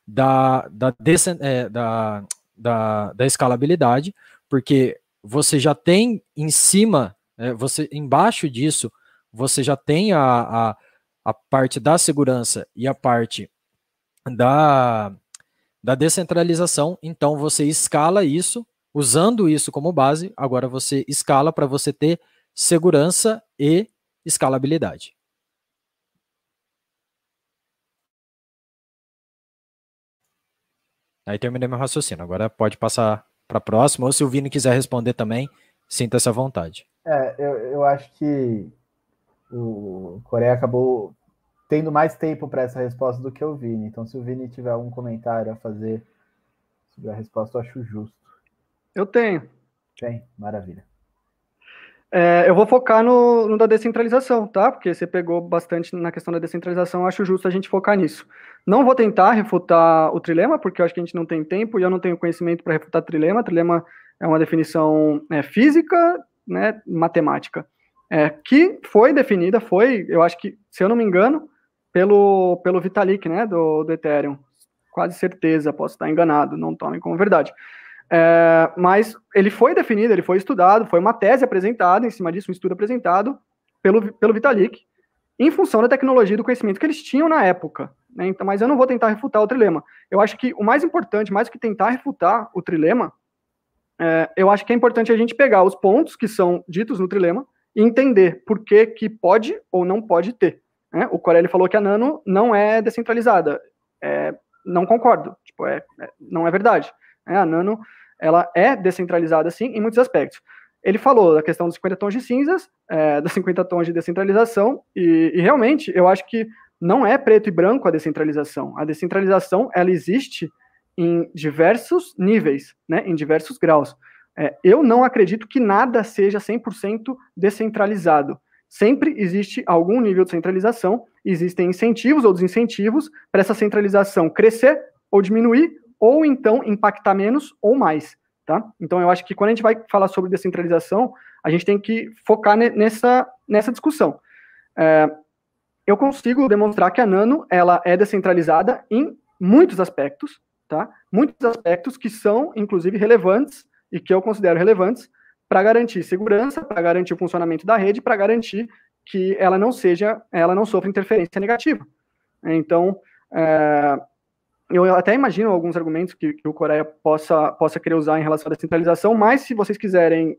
da, da, é, da, da, da escalabilidade, porque você já tem em cima É, você embaixo disso você já tem a, a, a parte da segurança e a parte da, da descentralização. Então você escala isso, usando isso como base, agora você escala para você ter segurança e escalabilidade. Aí terminei meu raciocínio. Agora pode passar para a próxima, ou se o Vini quiser responder também, sinta essa vontade. É, eu, eu acho que o Coreia acabou tendo mais tempo para essa resposta do que o Vini. Então, se o Vini tiver algum comentário a fazer sobre a resposta, eu acho justo. Eu tenho. Tem, maravilha. É, eu vou focar no, no, da descentralização, tá? Porque você pegou bastante na questão da descentralização, acho justo a gente focar nisso. Não vou tentar refutar o trilema, porque eu acho que a gente não tem tempo e eu não tenho conhecimento para refutar trilema. Trilema é uma definição é, física, né, matemática, é, que foi definida, foi, eu acho que, se eu não me engano, pelo, pelo Vitalik, né, do, do Ethereum. Quase certeza, posso estar enganado, não tomem como verdade. É, mas ele foi definido, ele foi estudado, foi uma tese apresentada em cima disso, um estudo apresentado pelo, pelo Vitalik, em função da tecnologia e do conhecimento que eles tinham na época. Né? Então, mas eu não vou tentar refutar o trilema. Eu acho que o mais importante, mais do que tentar refutar o trilema, é, eu acho que é importante a gente pegar os pontos que são ditos no trilema e entender por que, que pode ou não pode ter. Né? O Corelli falou que a Nano não é descentralizada. É, não concordo. Tipo, é, é não é verdade. Né? A Nano ela é descentralizada, sim, em muitos aspectos. Ele falou da questão dos 50 tons de cinzas, é, dos 50 tons de descentralização, e, e, realmente eu acho que não é preto e branco a descentralização. A descentralização, ela existe em diversos níveis, né, em diversos graus. É, eu não acredito que nada seja 100% descentralizado. Sempre existe algum nível de centralização, existem incentivos ou desincentivos para essa centralização crescer ou diminuir, ou então impactar menos ou mais, tá? Então eu acho que quando a gente vai falar sobre descentralização, a gente tem que focar nessa, nessa discussão. É, eu consigo demonstrar que a Nano ela é descentralizada em muitos aspectos, tá? Muitos aspectos que são, inclusive, relevantes e que eu considero relevantes para garantir segurança, para garantir o funcionamento da rede, para garantir que ela não seja, ela não sofra interferência negativa. Então, é, eu até imagino alguns argumentos que, que, o Coreia possa, possa querer usar em relação à descentralização, mas se vocês quiserem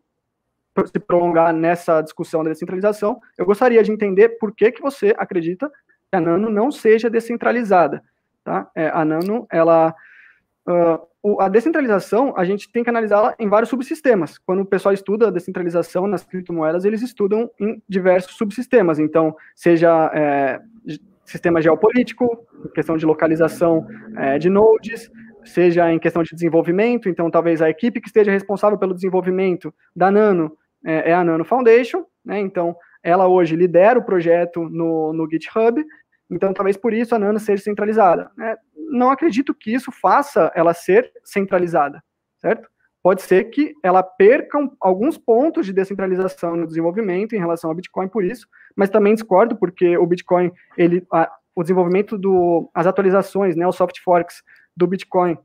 se prolongar nessa discussão da descentralização, eu gostaria de entender por que, que você acredita que a Nano não seja descentralizada. Tá? É, a Nano, ela... Uh, a descentralização, a gente tem que analisá-la em vários subsistemas. Quando o pessoal estuda a descentralização nas criptomoedas, eles estudam em diversos subsistemas. Então, seja é, sistema geopolítico, questão de localização é, de nodes, seja em questão de desenvolvimento, então talvez a equipe que esteja responsável pelo desenvolvimento da Nano é, é a Nano Foundation, né, então ela hoje lidera o projeto no, no GitHub, então talvez por isso a Nano seja centralizada. Né? Não acredito que isso faça ela ser centralizada, certo? Pode ser que ela perca alguns pontos de descentralização no desenvolvimento em relação ao Bitcoin por isso, mas também discordo porque o Bitcoin, ele, a, o desenvolvimento do, as atualizações, né, os soft forks do Bitcoin,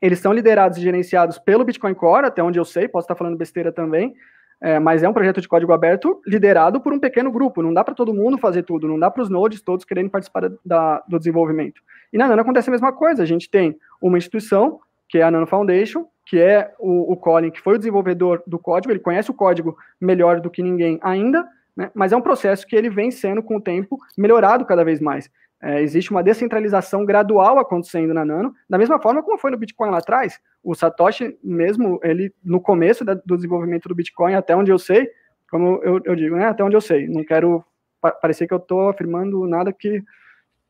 eles são liderados e gerenciados pelo Bitcoin Core, até onde eu sei, posso estar falando besteira também, é, mas é um projeto de código aberto liderado por um pequeno grupo. Não dá para todo mundo fazer tudo, não dá para os nodes todos querendo participar da, do desenvolvimento. E na Nano acontece a mesma coisa. A gente tem uma instituição, que é a Nano Foundation, que é o, o Colin, que foi o desenvolvedor do código, ele conhece o código melhor do que ninguém ainda, né? mas é um processo que ele vem sendo, com o tempo, melhorado cada vez mais. É, existe uma descentralização gradual acontecendo na Nano, da mesma forma como foi no Bitcoin lá atrás. O Satoshi mesmo, ele no começo da, do desenvolvimento do Bitcoin, até onde eu sei, como eu, eu digo, né, até onde eu sei, não quero pa parecer que eu estou afirmando nada que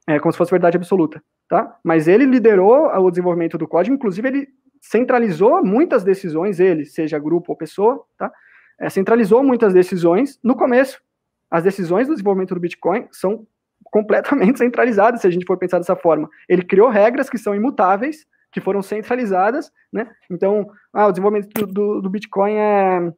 é como se fosse verdade absoluta, tá? Mas ele liderou o desenvolvimento do código, inclusive ele centralizou muitas decisões, ele, seja grupo ou pessoa, tá? É, centralizou muitas decisões no começo. As decisões do desenvolvimento do Bitcoin são completamente centralizadas, se a gente for pensar dessa forma. Ele criou regras que são imutáveis, que foram centralizadas, né? Então, ah, o desenvolvimento do, do, do Bitcoin é,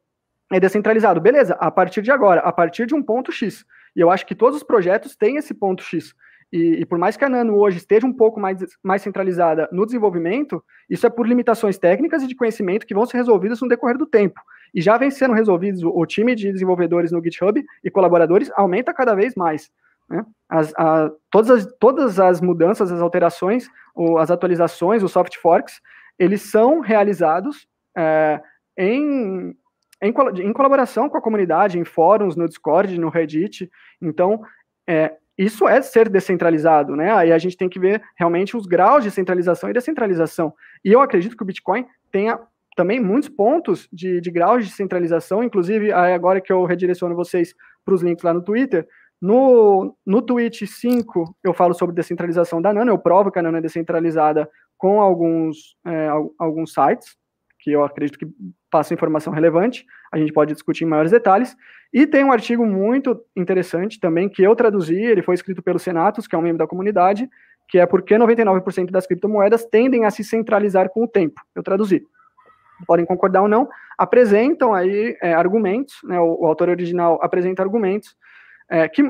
é descentralizado. Beleza, a partir de agora, a partir de um ponto X. E eu acho que todos os projetos têm esse ponto X. E, e, por mais que a Nano hoje esteja um pouco mais, mais centralizada no desenvolvimento, isso é por limitações técnicas e de conhecimento que vão ser resolvidas no decorrer do tempo. E já vem sendo resolvidos, o, time de desenvolvedores no GitHub e colaboradores aumenta cada vez mais. Né? As, a, todas, as, todas as mudanças, as alterações, o, as atualizações, os soft forks, eles são realizados é, em, em, em, colaboração com a comunidade, em fóruns, no Discord, no Reddit. Então, é, isso é ser descentralizado, né? Aí a gente tem que ver realmente os graus de centralização e descentralização. E eu acredito que o Bitcoin tenha também muitos pontos de, de graus de centralização, inclusive agora que eu redireciono vocês para os links lá no Twitter, no, no tweet 5 eu falo sobre descentralização da Nano, eu provo que a Nano é descentralizada com alguns, é, alguns sites, que eu acredito que passam informação relevante, a gente pode discutir em maiores detalhes, e tem um artigo muito interessante também que eu traduzi, ele foi escrito pelo Senatus, que é um membro da comunidade, que é porque 99% das criptomoedas tendem a se centralizar com o tempo. Eu traduzi. Podem concordar ou não, apresentam aí é, argumentos, né, o, o, autor original apresenta argumentos é, que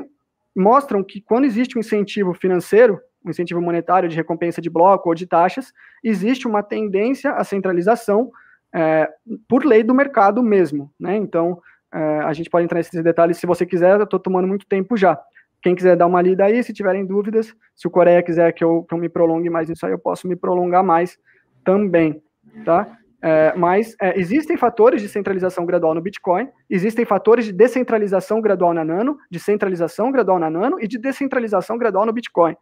mostram que quando existe um incentivo financeiro, um incentivo monetário de recompensa de bloco ou de taxas, existe uma tendência à centralização é, por lei do mercado mesmo. Né? Então, é, a gente pode entrar nesses detalhes se você quiser, eu estou tomando muito tempo já. Quem quiser dar uma lida aí, se tiverem dúvidas, se o Coreia quiser que eu, que eu me prolongue mais nisso aí, eu posso me prolongar mais também, tá? É, mas é, existem fatores de centralização gradual no Bitcoin, existem fatores de descentralização gradual na Nano, de centralização gradual na Nano e de descentralização gradual no Bitcoin.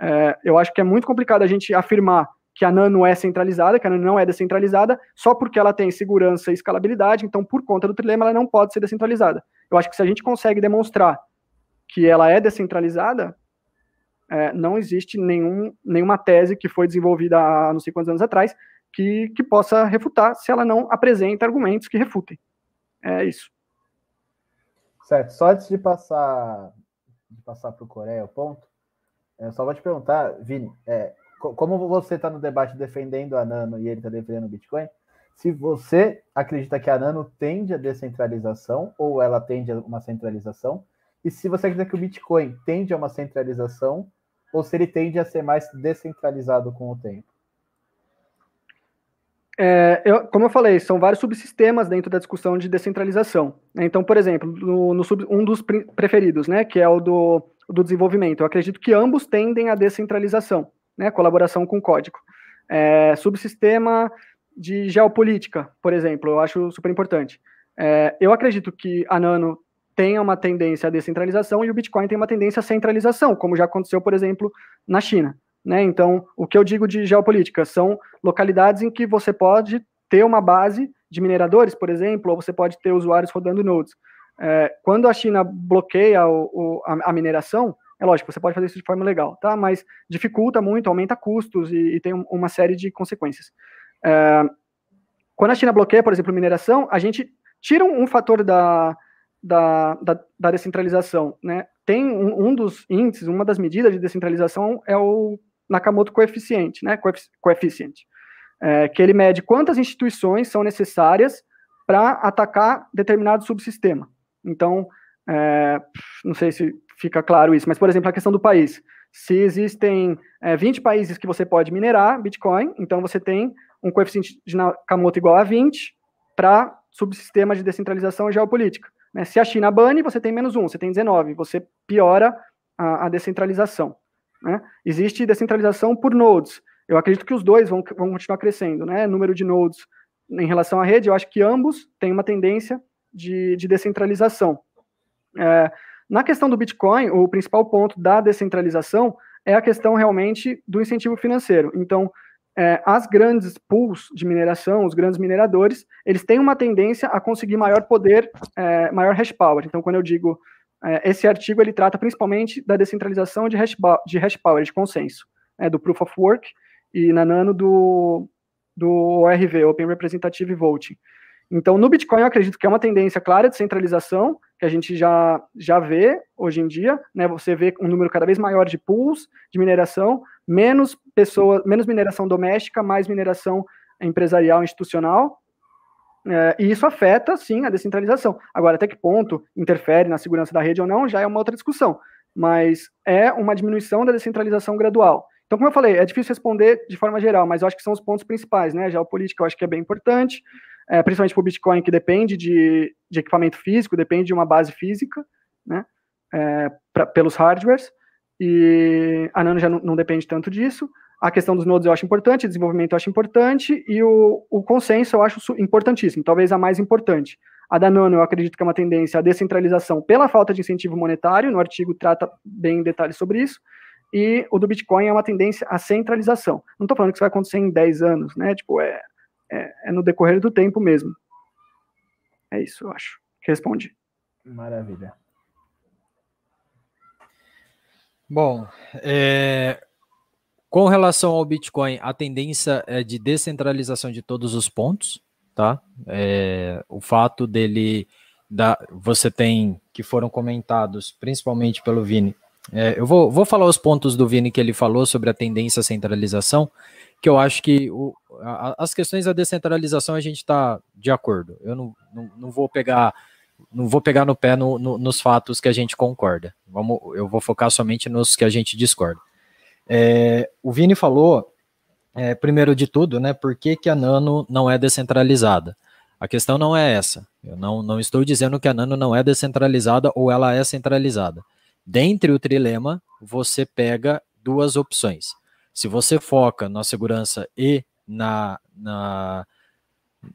É, eu acho que é muito complicado a gente afirmar que a Nano é centralizada, que a Nano não é descentralizada, só porque ela tem segurança e escalabilidade, então, por conta do trilema, ela não pode ser descentralizada. Eu acho que se a gente consegue demonstrar que ela é descentralizada, é, não existe nenhum, nenhuma tese que foi desenvolvida há não sei quantos anos atrás que, que possa refutar se ela não apresenta argumentos que refutem. É isso. Certo. Só antes de passar de passar para o Coreia o ponto, eu só vou te perguntar, Vini, é, como você está no debate defendendo a Nano e ele está defendendo o Bitcoin, se você acredita que a Nano tende a descentralização ou ela tende a uma centralização, e se você acredita que o Bitcoin tende a uma centralização ou se ele tende a ser mais descentralizado com o tempo. É, eu, como eu falei, são vários subsistemas dentro da discussão de descentralização. Né? Então, por exemplo, no, no sub, um dos preferidos, né, que é o do, do desenvolvimento, eu acredito que ambos tendem à descentralização né, colaboração com código. É, subsistema de geopolítica, por exemplo, eu acho super importante. É, eu acredito que a Nano tenha uma tendência à descentralização e o Bitcoin tem uma tendência à centralização, como já aconteceu, por exemplo, na China. Né? Então, o que eu digo de geopolítica são localidades em que você pode ter uma base de mineradores, por exemplo, ou você pode ter usuários rodando nodes. É, quando a China bloqueia o, o, a, a mineração, é lógico, você pode fazer isso de forma legal, tá? Mas dificulta muito, aumenta custos e, e tem uma série de consequências. É, quando a China bloqueia, por exemplo, mineração, a gente tira um, fator da, da, da, da, descentralização, né? Tem um, um, dos índices, uma das medidas de descentralização é o Nakamoto coeficiente, né? Coeficiente, é, que ele mede quantas instituições são necessárias para atacar determinado subsistema. Então, é, não sei se fica claro isso, mas, por exemplo, a questão do país. Se existem é, 20 países que você pode minerar Bitcoin, então você tem um coeficiente de Nakamoto igual a 20 para subsistema de descentralização geopolítica. Né? Se a China bane, você tem menos um, você tem 19, você piora a, a descentralização. Né? Existe descentralização por nodes. Eu acredito que os dois vão, vão continuar crescendo. Né? Número de nodes em relação à rede, eu acho que ambos têm uma tendência de, de descentralização. É, na questão do Bitcoin, o principal ponto da descentralização é a questão realmente do incentivo financeiro. Então, é, as grandes pools de mineração, os grandes mineradores, eles têm uma tendência a conseguir maior poder, é, maior hash power. Então, quando eu digo esse artigo, ele trata principalmente da descentralização de hash, de hash power, de consenso, né, do proof of work e na Nano do, do ORV, Open Representative Voting. Então, no Bitcoin, eu acredito que é uma tendência clara de centralização, que a gente já, já vê hoje em dia, né? Você vê um número cada vez maior de pools de mineração, menos pessoas, menos mineração doméstica, mais mineração empresarial institucional. É, e isso afeta, sim, a descentralização. Agora, até que ponto interfere na segurança da rede ou não, já é uma outra discussão. mas é uma diminuição da descentralização gradual. Então, como eu falei, é difícil responder de forma geral, mas eu acho que são os pontos principais, né? Geopolítica eu acho que é bem importante, é, principalmente para o Bitcoin, que depende de, de, equipamento físico, depende de uma base física, né? É, pra, pelos hardwares, e a Nano já não, não, depende tanto disso. A questão dos nodes eu acho importante, desenvolvimento eu acho importante, e o, o consenso eu acho importantíssimo, talvez a mais importante. A da Nano eu acredito que é uma tendência à descentralização pela falta de incentivo monetário, no artigo trata bem em detalhes sobre isso, e o do Bitcoin é uma tendência à centralização. Não estou falando que isso vai acontecer em 10 anos, né? Tipo, é, é, é, no decorrer do tempo mesmo. É isso, eu acho. Responde. Maravilha. Bom, é, com relação ao Bitcoin, a tendência é de descentralização de todos os pontos, tá? É, o fato dele, da, você tem que foram comentados, principalmente pelo Vini, é, eu vou, vou falar os pontos do Vini que ele falou sobre a tendência à centralização, que eu acho que o, a, as questões da descentralização a gente está de acordo. Eu não, não, não, vou pegar não vou pegar no pé no, no, nos fatos que a gente concorda. Vamos, eu vou focar somente nos que a gente discorda. É, o Vini falou, é, primeiro de tudo, né, por que, que a Nano não é descentralizada? A questão não é essa. Eu não, não estou dizendo que a Nano não é descentralizada ou ela é centralizada. Dentre o trilema, você pega duas opções. Se você foca na segurança e na, na,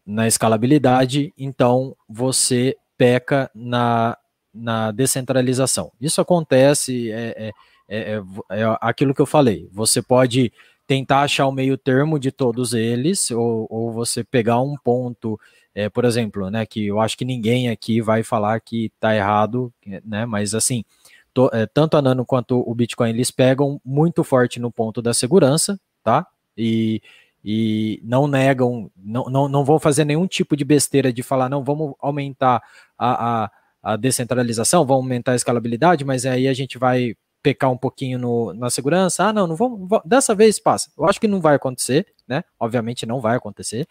na escalabilidade, então você peca na, na descentralização. Isso acontece, é, é, é, é, aquilo que eu falei. Você pode tentar achar o meio termo de todos eles, ou, ou você pegar um ponto, é, por exemplo, né, que eu acho que ninguém aqui vai falar que está errado, né, mas assim, to, é, tanto a Nano quanto o Bitcoin, eles pegam muito forte no ponto da segurança, tá? E, e não negam, não, não, não vão fazer nenhum tipo de besteira de falar, não, vamos aumentar a, a, a descentralização, vamos aumentar a escalabilidade, mas aí a gente vai pecar um pouquinho no, na segurança. Ah, não, não vamos, dessa vez passa. Eu acho que não vai acontecer, né? Obviamente não vai acontecer.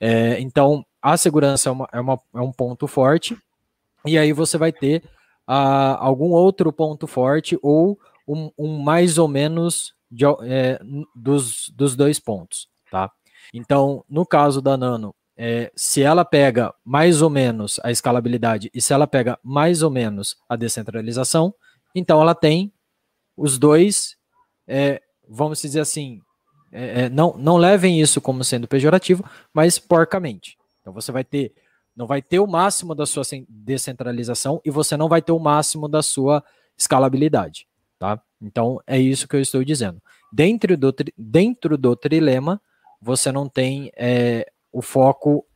É, então, a segurança é, uma, é, uma, é um ponto forte, e aí você vai ter a algum outro ponto forte ou um, um mais ou menos de, é, dos, dos dois pontos, tá? Então, no caso da Nano, é, se ela pega mais ou menos a escalabilidade e se ela pega mais ou menos a descentralização, então ela tem os dois, é, vamos dizer assim, é, é não, não levem isso como sendo pejorativo, mas porcamente. Então você vai ter não vai ter o máximo da sua descentralização e você não vai ter o máximo da sua escalabilidade, tá? Então é isso que eu estou dizendo. Dentro do, dentro do trilema, você não tem é, o foco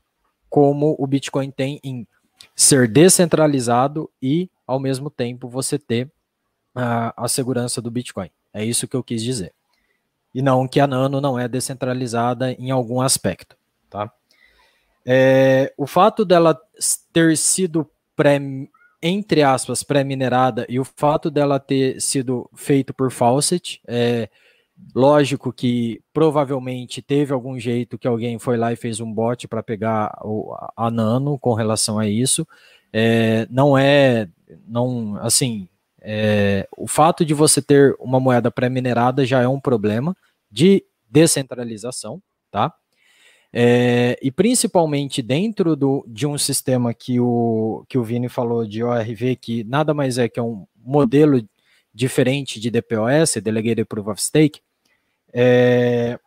como o Bitcoin tem em ser descentralizado e, ao mesmo tempo, você ter a, a segurança do Bitcoin. É isso que eu quis dizer. E não que a Nano não é descentralizada em algum aspecto, tá? É, o fato dela ter sido pré, entre aspas, pré-minerada e o fato dela ter sido feito por Fawcett, é lógico que provavelmente teve algum jeito que alguém foi lá e fez um bot para pegar o, a Nano com relação a isso. É, não é, não, assim, é, o fato de você ter uma moeda pré-minerada já é um problema de descentralização, tá? É, e principalmente dentro do, de um sistema que o, que o Vini falou de ORV, que nada mais é que é um modelo diferente de DPoS, Delegated Proof of Stake, é,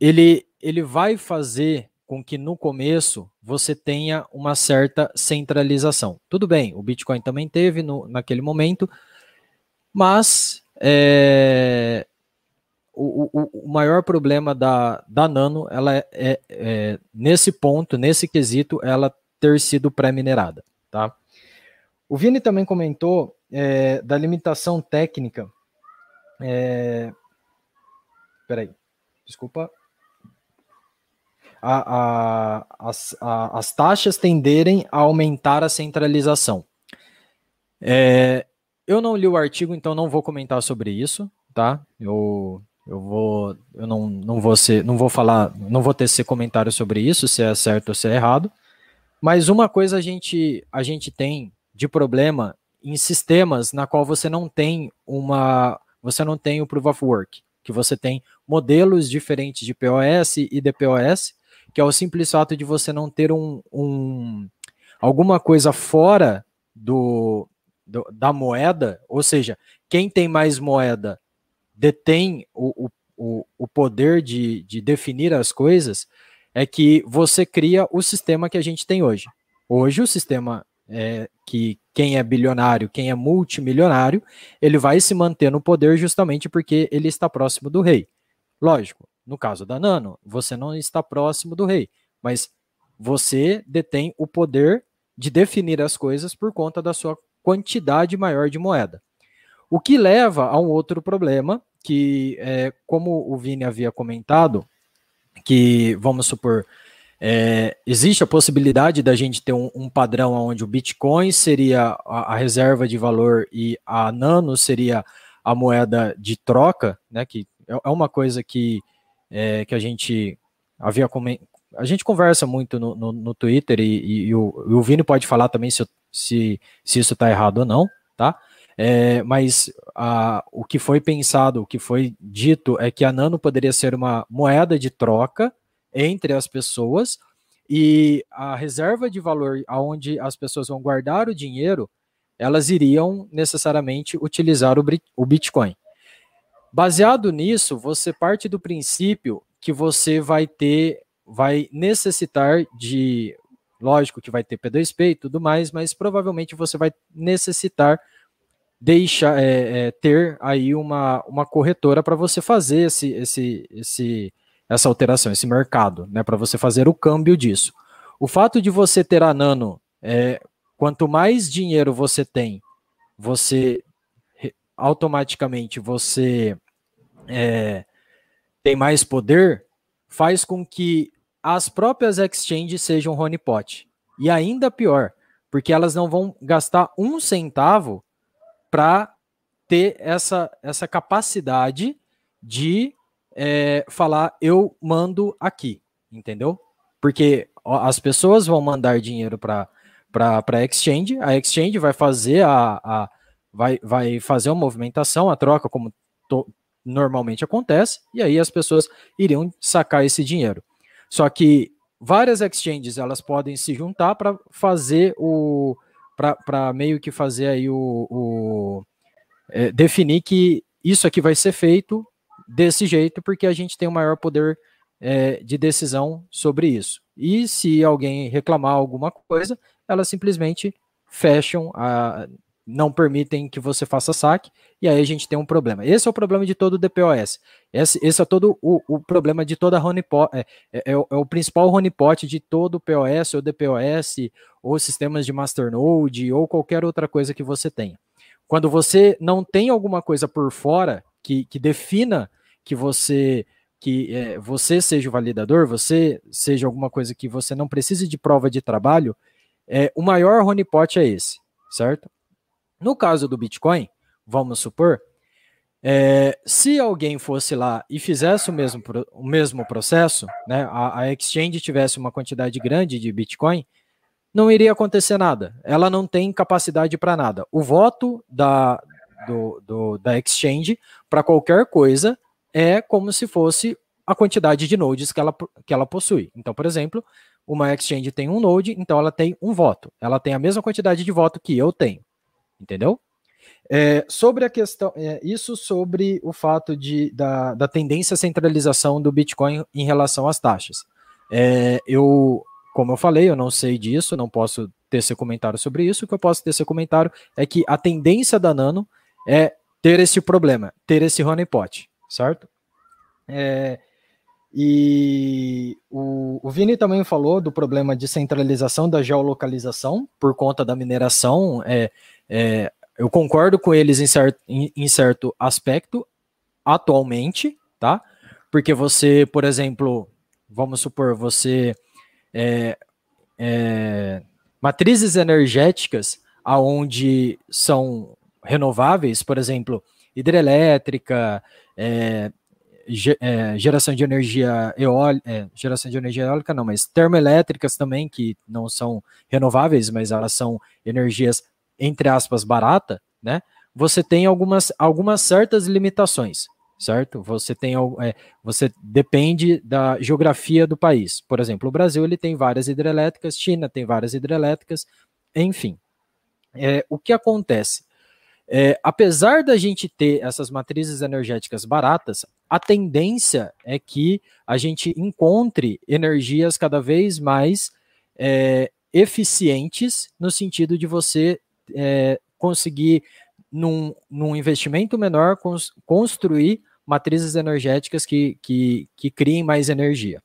ele, ele vai fazer com que no começo você tenha uma certa centralização. Tudo bem, o Bitcoin também teve no, naquele momento, mas é, o, o, o, maior problema da, da Nano, ela é, é, é, nesse ponto, nesse quesito, ela ter sido pré-minerada, tá? O Vini também comentou é, da limitação técnica. É, peraí, desculpa. A, a, as, a, as taxas tenderem a aumentar a centralização. É, eu não li o artigo, então não vou comentar sobre isso, tá? Eu eu vou, eu não, não vou ser, não vou falar, não vou esse comentário sobre isso, se é certo ou se é errado. Mas uma coisa a gente, a gente tem de problema em sistemas na qual você não tem uma, você não tem o proof of work, que você tem modelos diferentes de POS e DPoS, que é o simples fato de você não ter um, um alguma coisa fora do, do, da moeda, ou seja, quem tem mais moeda detém o, o, o poder de, de definir as coisas, é que você cria o sistema que a gente tem hoje. Hoje, o sistema é que quem é bilionário, quem é multimilionário, ele vai se manter no poder justamente porque ele está próximo do rei. Lógico, no caso da Nano, você não está próximo do rei, mas você detém o poder de definir as coisas por conta da sua quantidade maior de moeda. O que leva a um outro problema, que é, como o Vini havia comentado, que vamos supor, é, existe a possibilidade da gente ter um, um, padrão onde o Bitcoin seria a, a, reserva de valor e a Nano seria a moeda de troca, né? Que é, é uma coisa que, é, que a gente havia. A gente conversa muito no, no, no Twitter e, e, e, o, e, o, Vini pode falar também se, se, se isso está errado ou não, tá? É, mas a, o que foi pensado, o que foi dito é que a Nano poderia ser uma moeda de troca entre as pessoas e a reserva de valor aonde as pessoas vão guardar o dinheiro, elas iriam necessariamente utilizar o, o Bitcoin. Baseado nisso, você parte do princípio que você vai ter, vai necessitar de, lógico que vai ter P2P e tudo mais, mas provavelmente você vai necessitar deixa é, é, ter aí uma, uma corretora para você fazer esse, esse, esse, essa alteração, esse mercado, né, para você fazer o câmbio disso. O fato de você ter a Nano, é, quanto mais dinheiro você tem, você automaticamente você é, tem mais poder, faz com que as próprias exchanges sejam honeypot. E ainda pior, porque elas não vão gastar um centavo para ter essa, essa capacidade de é, falar eu mando aqui, entendeu? Porque as pessoas vão mandar dinheiro para para exchange, a exchange vai fazer a, a vai, vai fazer uma movimentação, a troca como to, normalmente acontece, e aí as pessoas iriam sacar esse dinheiro. Só que várias exchanges elas podem se juntar para fazer o para meio que fazer aí o, o é, definir que isso aqui vai ser feito desse jeito, porque a gente tem o maior poder é, de decisão sobre isso. E se alguém reclamar alguma coisa, elas simplesmente fecham, a, não permitem que você faça saque, e aí a gente tem um problema. Esse é o problema de todo o DPoS. Esse, esse é todo o, o, problema de toda a honeypot, é, é, é, o, é, o, principal honeypot de todo o POS ou DPoS, ou sistemas de masternode, ou qualquer outra coisa que você tenha. Quando você não tem alguma coisa por fora que, que defina que você que é, você seja o validador, você seja alguma coisa que você não precise de prova de trabalho, é, o maior honeypot é esse, certo? No caso do Bitcoin, vamos supor, é, se alguém fosse lá e fizesse o mesmo, o mesmo processo, né, a, a exchange tivesse uma quantidade grande de Bitcoin, não iria acontecer nada. Ela não tem capacidade para nada. O voto da, do, do, da exchange para qualquer coisa é como se fosse a quantidade de nodes que ela, que ela possui. Então, por exemplo, uma exchange tem um node, então ela tem um voto. Ela tem a mesma quantidade de voto que eu tenho. Entendeu? É, sobre a questão, é, isso sobre o fato de, da, da tendência à centralização do Bitcoin em relação às taxas. É, eu, como eu falei, eu não sei disso, não posso ter esse comentário sobre isso. O que eu posso ter esse comentário é que a tendência da Nano é ter esse problema, ter esse honeypot, certo? É, e o, o Vini também falou do problema de centralização da geolocalização por conta da mineração. É, é, eu concordo com eles em certo, em, certo aspecto atualmente, tá? Porque você, por exemplo, vamos supor, você é, é, matrizes energéticas aonde são renováveis, por exemplo, hidrelétrica, é, é, geração de energia eólica, é, geração de energia eólica não, mas termoelétricas também, que não são renováveis, mas elas são energias entre aspas, barata, né? Você tem algumas, algumas certas limitações, certo? Você tem, é, você depende da geografia do país. Por exemplo, o Brasil ele tem várias hidrelétricas, China tem várias hidrelétricas, enfim. É, o que acontece? É, apesar da gente ter essas matrizes energéticas baratas, a tendência é que a gente encontre energias cada vez mais é, eficientes, no sentido de você é, conseguir, num, num, investimento menor, cons, construir matrizes energéticas que, que, que criem mais energia.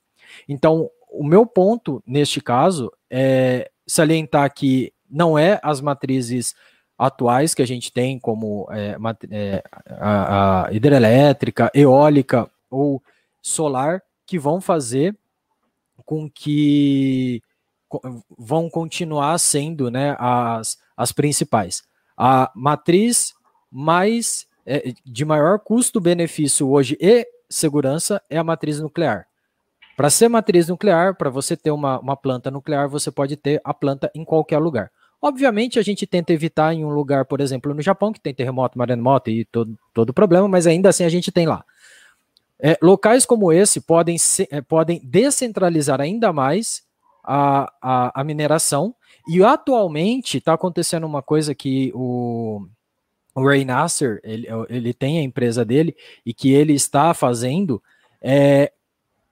Então, o meu ponto neste caso é salientar que não é as matrizes atuais que a gente tem, como é, é, a, a hidrelétrica, eólica ou solar, que vão fazer com que vão continuar sendo né, as, as principais. A matriz mais é, de maior custo-benefício hoje e segurança é a matriz nuclear. Para ser matriz nuclear, para você ter uma, uma planta nuclear, você pode ter a planta em qualquer lugar. Obviamente, a gente tenta evitar em um lugar, por exemplo, no Japão, que tem terremoto, maremoto e todo, todo problema, mas ainda assim a gente tem lá. É, locais como esse podem, ser, é, podem descentralizar ainda mais a, a, a mineração, e atualmente está acontecendo uma coisa que o, Ray Nasser, ele, ele tem a empresa dele, e que ele está fazendo, é,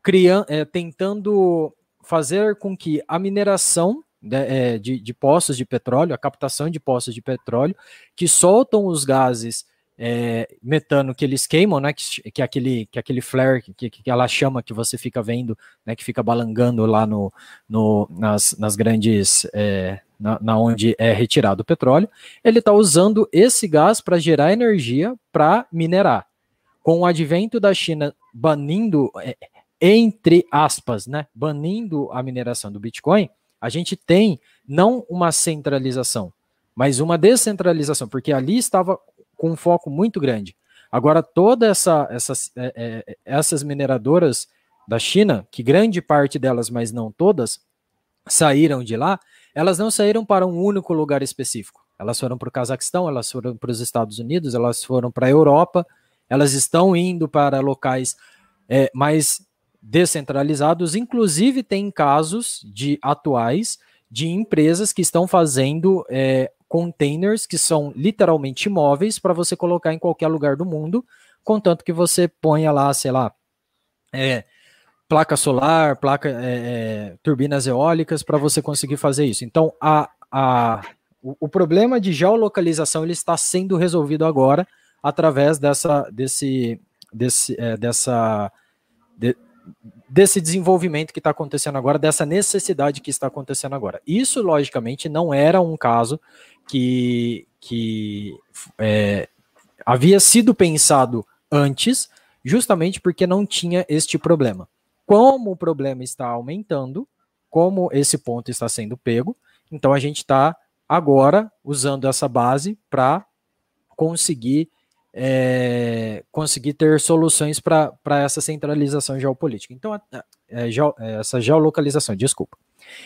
criando, é, tentando fazer com que a mineração né, é, de, de, poços de petróleo, a captação de poços de petróleo, que soltam os gases é, metano que eles queimam, né, que, que, é aquele, que aquele flare, que, que ela chama, que você fica vendo, né, que fica balangando lá no, no nas, nas grandes, é, na, na, onde é retirado o petróleo, ele está usando esse gás para gerar energia para minerar. Com o advento da China banindo, é, entre aspas, né, banindo a mineração do Bitcoin, a gente tem não uma centralização, mas uma descentralização, porque ali estava com um foco muito grande. Agora, todas essa, essas, é, é, essas mineradoras da China, que grande parte delas, mas não todas, saíram de lá, elas não saíram para um único lugar específico. Elas foram para o Cazaquistão, elas foram para os Estados Unidos, elas foram para a Europa, elas estão indo para locais é, mais descentralizados, inclusive tem casos de atuais de empresas que estão fazendo é, containers que são literalmente imóveis para você colocar em qualquer lugar do mundo, contanto que você ponha lá, sei lá, é, placa solar, placa, é, é turbinas eólicas para você conseguir fazer isso. Então, a, a, o, o, problema de geolocalização ele está sendo resolvido agora através dessa, desse, desse, é, dessa, de, desse desenvolvimento que está acontecendo agora, dessa necessidade que está acontecendo agora. Isso, logicamente, não era um caso que, que é, havia sido pensado antes, justamente porque não tinha este problema. Como o problema está aumentando, como esse ponto está sendo pego, então a gente está agora usando essa base para conseguir é, conseguir ter soluções para essa centralização geopolítica. Então, é, é, essa geolocalização, desculpa.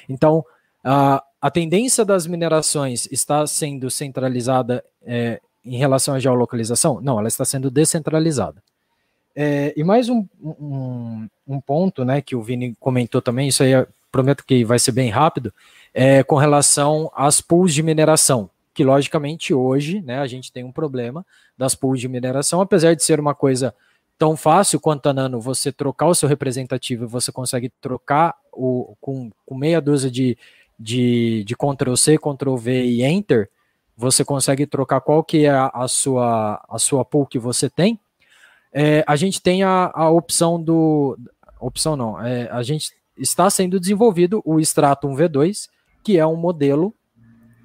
Então, a, a tendência das minerações está sendo centralizada é, em relação à geolocalização? Não, ela está sendo descentralizada. É, e mais um, um, um, ponto né, que o Vini comentou também, isso aí prometo que vai ser bem rápido, é com relação às pools de mineração que logicamente hoje, né, a gente tem um problema das pools de mineração, apesar de ser uma coisa tão fácil quanto a Nano, você trocar o seu representativo, você consegue trocar o, com, com meia dúzia de, de, de Ctrl C, Ctrl V e Enter, você consegue trocar qual que é a, a sua, a sua pool que você tem. É, a gente tem a, a opção do. Opção não, é, a gente está sendo desenvolvido o Stratum V2, que é um modelo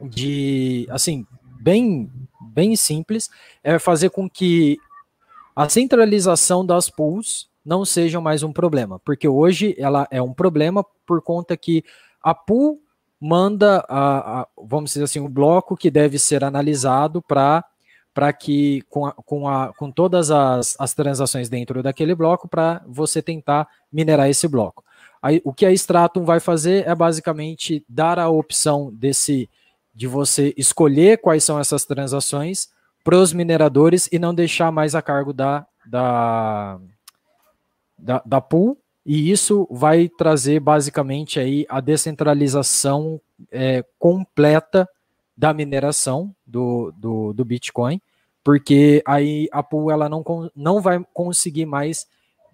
de, assim, bem, bem simples, é fazer com que a centralização das pools não seja mais um problema, porque hoje ela é um problema por conta que a pool manda, a, a vamos dizer assim, o um bloco que deve ser analisado para para que com, a, com, a, com todas as, as transações dentro daquele bloco para você tentar minerar esse bloco. Aí, o que a Stratum vai fazer é basicamente dar a opção desse de você escolher quais são essas transações para os mineradores e não deixar mais a cargo da, da, da, da pool, e isso vai trazer basicamente aí a descentralização é, completa da mineração do, do, do, Bitcoin, porque aí a pool ela não, não vai conseguir mais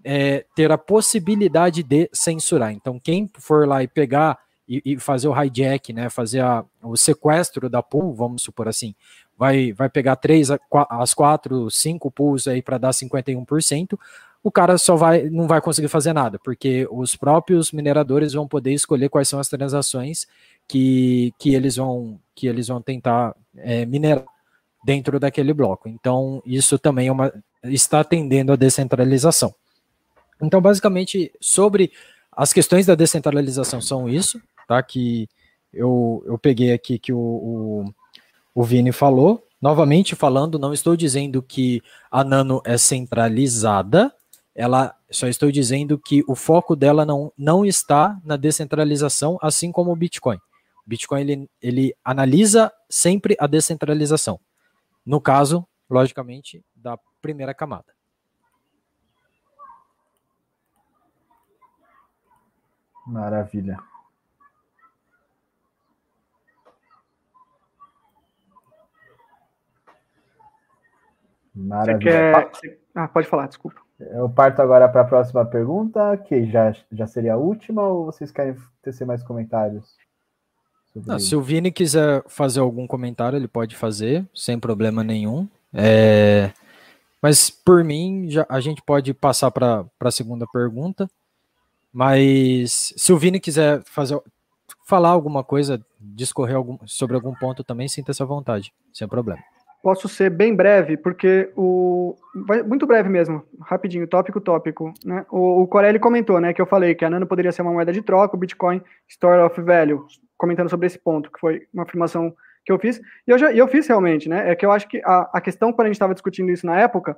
é, ter a possibilidade de censurar. Então, quem for lá e pegar e, e fazer o hijack, né, fazer a, o sequestro da pool, vamos supor assim, vai, vai pegar três, as quatro, cinco pools aí para dar 51%, o cara só vai, não vai conseguir fazer nada, porque os próprios mineradores vão poder escolher quais são as transações que, que eles vão que eles vão tentar é, minerar dentro daquele bloco. Então, isso também é uma, está atendendo a descentralização. Então, basicamente, sobre as questões da descentralização são isso, tá? Que eu, eu peguei aqui que o, o, o Vini falou. Novamente falando, não estou dizendo que a Nano é centralizada, ela só estou dizendo que o foco dela não, não está na descentralização, assim como o Bitcoin. O Bitcoin ele, ele analisa sempre a descentralização. No caso, logicamente, da primeira camada. Maravilha. Maravilha. Quer... Ah, pode falar, desculpa. Eu parto agora para a próxima pergunta, que já, já seria a última, ou vocês querem tecer mais comentários? Não, se o Vini quiser fazer algum comentário, ele pode fazer, sem problema nenhum. É... Mas por mim, já, a gente pode passar para a segunda pergunta. Mas se o Vini quiser fazer, falar alguma coisa, discorrer algum, sobre algum ponto também, sinta-se à vontade, sem problema. Posso ser bem breve, porque o. Muito breve mesmo, rapidinho, tópico, tópico. Né? O, o Corelli comentou, né, que eu falei que a Nano poderia ser uma moeda de troca, o Bitcoin Store of Value, comentando sobre esse ponto, que foi uma afirmação que eu fiz. E eu, já, eu fiz realmente, né? É que eu acho que a, a questão, quando a gente estava discutindo isso na época,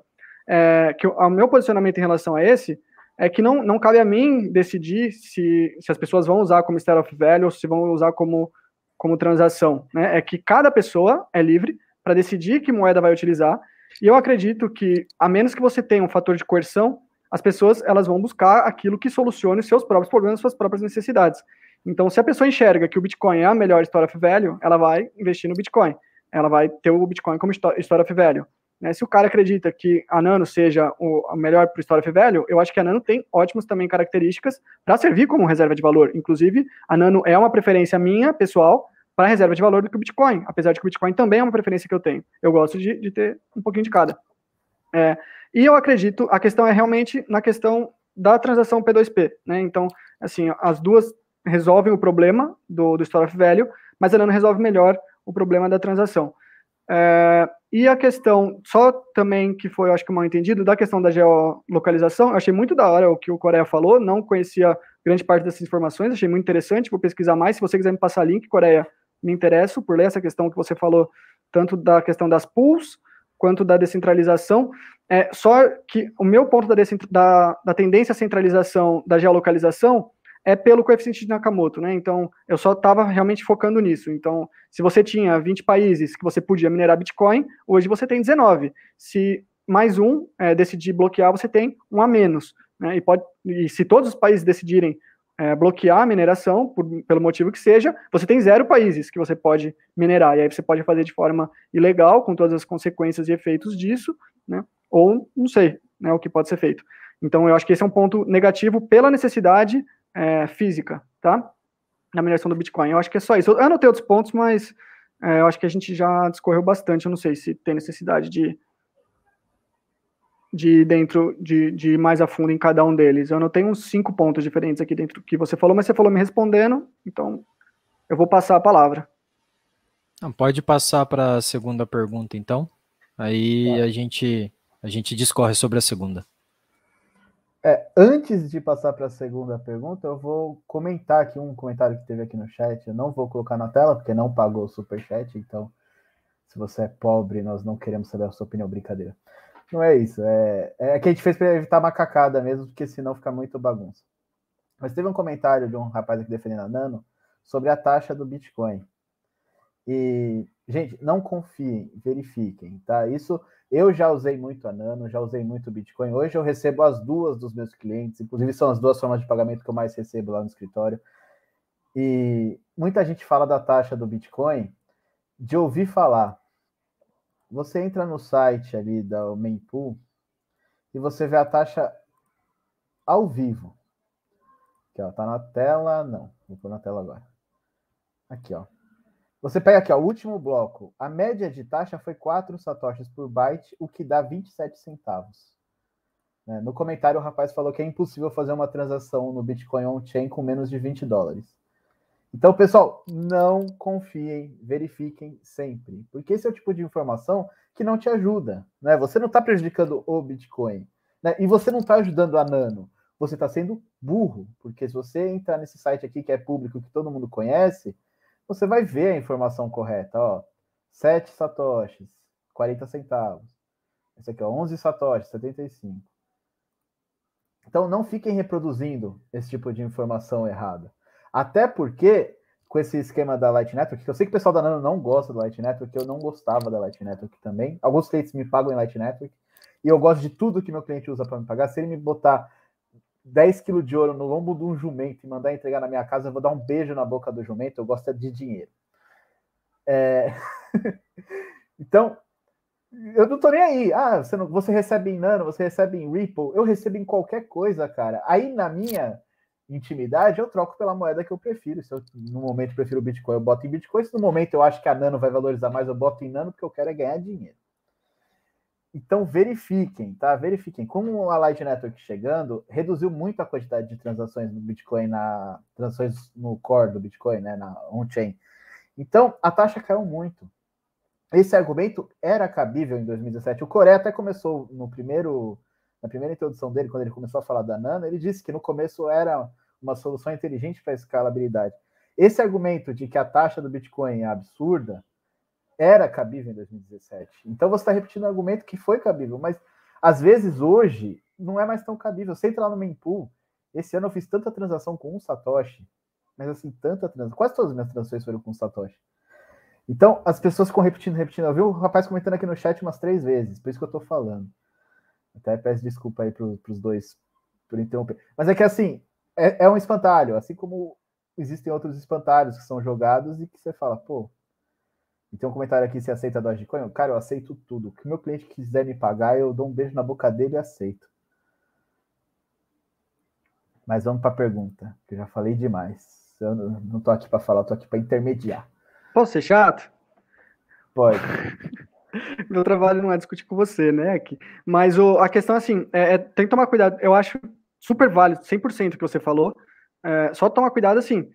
é, que o meu posicionamento em relação a esse é que não, não cabe a mim decidir se, se as pessoas vão usar como state of value ou se vão usar como, como transação. Né? É que cada pessoa é livre para decidir que moeda vai utilizar. E eu acredito que, a menos que você tenha um fator de coerção, as pessoas elas vão buscar aquilo que solucione os seus próprios problemas, suas próprias necessidades. Então, se a pessoa enxerga que o Bitcoin é a melhor história of value, ela vai investir no Bitcoin. Ela vai ter o Bitcoin como história of value. Né? Se o cara acredita que a Nano seja o a melhor para o Store of Value, eu acho que a Nano tem ótimas também características para servir como reserva de valor. Inclusive, a Nano é uma preferência minha, pessoal, para reserva de valor do que o Bitcoin, apesar de que o Bitcoin também é uma preferência que eu tenho. Eu gosto de, de ter um pouquinho de cada. É, e eu acredito, a questão é realmente na questão da transação P2P. Né? Então, assim, as duas resolvem o problema do, do Store of Value, mas a Nano resolve melhor o problema da transação. É, e a questão, só também que foi, acho que mal entendido, da questão da geolocalização, eu achei muito da hora o que o Coreia falou, não conhecia grande parte dessas informações, achei muito interessante, vou pesquisar mais, se você quiser me passar link, Coreia, me interesso por ler essa questão que você falou, tanto da questão das pools, quanto da descentralização, é, só que o meu ponto da, da, da tendência à centralização da geolocalização é pelo coeficiente de Nakamoto, né? Então, eu só estava realmente focando nisso. Então, se você tinha 20 países que você podia minerar Bitcoin, hoje você tem 19. Se mais um é, decidir bloquear, você tem um a menos. Né? E, pode, e se todos os países decidirem é, bloquear a mineração, por, pelo motivo que seja, você tem zero países que você pode minerar. E aí você pode fazer de forma ilegal, com todas as consequências e efeitos disso, né? ou não sei né, o que pode ser feito. Então, eu acho que esse é um ponto negativo pela necessidade é, física, tá? Na mineração do Bitcoin. Eu acho que é só isso. Eu anotei outros pontos, mas é, eu acho que a gente já discorreu bastante. Eu não sei se tem necessidade de, de dentro, de, de ir mais a fundo em cada um deles. Eu anotei uns cinco pontos diferentes aqui dentro do que você falou, mas você falou me respondendo, então eu vou passar a palavra. Não, pode passar para a segunda pergunta, então. Aí tá. a gente a gente discorre sobre a segunda. É, antes de passar para a segunda pergunta, eu vou comentar aqui um comentário que teve aqui no chat. Eu não vou colocar na tela, porque não pagou o super chat, então se você é pobre, nós não queremos saber a sua opinião, brincadeira. Não é isso, é, é que a gente fez para evitar macacada mesmo, porque senão fica muito bagunça. Mas teve um comentário de um rapaz aqui defendendo a Nano sobre a taxa do Bitcoin. E, gente, não confiem, verifiquem, tá? Isso eu já usei muito a Nano, já usei muito o Bitcoin. Hoje eu recebo as duas dos meus clientes, inclusive são as duas formas de pagamento que eu mais recebo lá no escritório. E muita gente fala da taxa do Bitcoin de ouvir falar. Você entra no site ali da Mempool e você vê a taxa ao vivo. Aqui, ó, tá na tela. Não, vou pôr na tela agora. Aqui, ó. Você pega aqui, ó, o último bloco. A média de taxa foi 4 satoshis por byte, o que dá 27 centavos. Né, no comentário, o rapaz falou que é impossível fazer uma transação no Bitcoin on-chain com menos de 20 dólares. Então, pessoal, não confiem, verifiquem sempre, porque esse é o tipo de informação que não te ajuda. Né? Você não está prejudicando o Bitcoin, né? e você não está ajudando a Nano. Você está sendo burro, porque se você entrar nesse site aqui que é público, que todo mundo conhece, você vai ver a informação correta. Ó, 7 satoshis, 40 centavos. Esse aqui, ó, 11 satoshis, 75. Então, não fiquem reproduzindo esse tipo de informação errada. Até porque, com esse esquema da Light Network, que eu sei que o pessoal da Nano não gosta da Light Network, eu não gostava da Light Network também. Alguns clientes me pagam em Light Network, e eu gosto de tudo que meu cliente usa para me pagar. Se ele me botar 10 quilos de ouro no lombo de um jumento e mandar entregar na minha casa, eu vou dar um beijo na boca do jumento, eu gosto de dinheiro. É... então, eu não tô nem aí. Ah, você, não, você recebe em Nano, você recebe em Ripple, eu recebo em qualquer coisa, cara. Aí na minha intimidade, eu troco pela moeda que eu prefiro. Se eu no momento prefiro o Bitcoin, eu boto em Bitcoin. Se no momento eu acho que a Nano vai valorizar mais, eu boto em Nano, porque eu quero é ganhar dinheiro. Então verifiquem, tá? Verifiquem. Como a Light Network chegando, reduziu muito a quantidade de transações no Bitcoin, na transações no core do Bitcoin, né? Na on-chain. Então a taxa caiu muito. Esse argumento era cabível em 2017. O Coreia até começou no primeiro na primeira introdução dele, quando ele começou a falar da Nano, ele disse que no começo era uma solução inteligente para escalabilidade. Esse argumento de que a taxa do Bitcoin é absurda era cabível em 2017. Então você está repetindo um argumento que foi cabível, mas às vezes hoje não é mais tão cabível. Você entra lá no Mempool, esse ano eu fiz tanta transação com um Satoshi, mas assim, tanta transação. Quase todas as minhas transações foram com um Satoshi. Então as pessoas ficam repetindo, repetindo. Eu vi o rapaz comentando aqui no chat umas três vezes, por isso que eu estou falando. Até peço desculpa aí para os dois por interromper. Mas é que assim, é, é, um espantalho, assim como existem outros espantalhos que são jogados e que você fala, pô. E tem um comentário aqui: se aceita Dogecoin? Cara, eu aceito tudo. O que meu cliente quiser me pagar, eu dou um beijo na boca dele e aceito. Mas vamos para a pergunta, que eu já falei demais. Eu não estou aqui para falar, eu tô aqui para intermediar. Posso ser chato? Pode. Meu trabalho não é discutir com você, né? Aqui. Mas o, a questão, assim, é, é, tem que tomar cuidado. Eu acho super válido, 100% que você falou. É, só tomar cuidado, assim,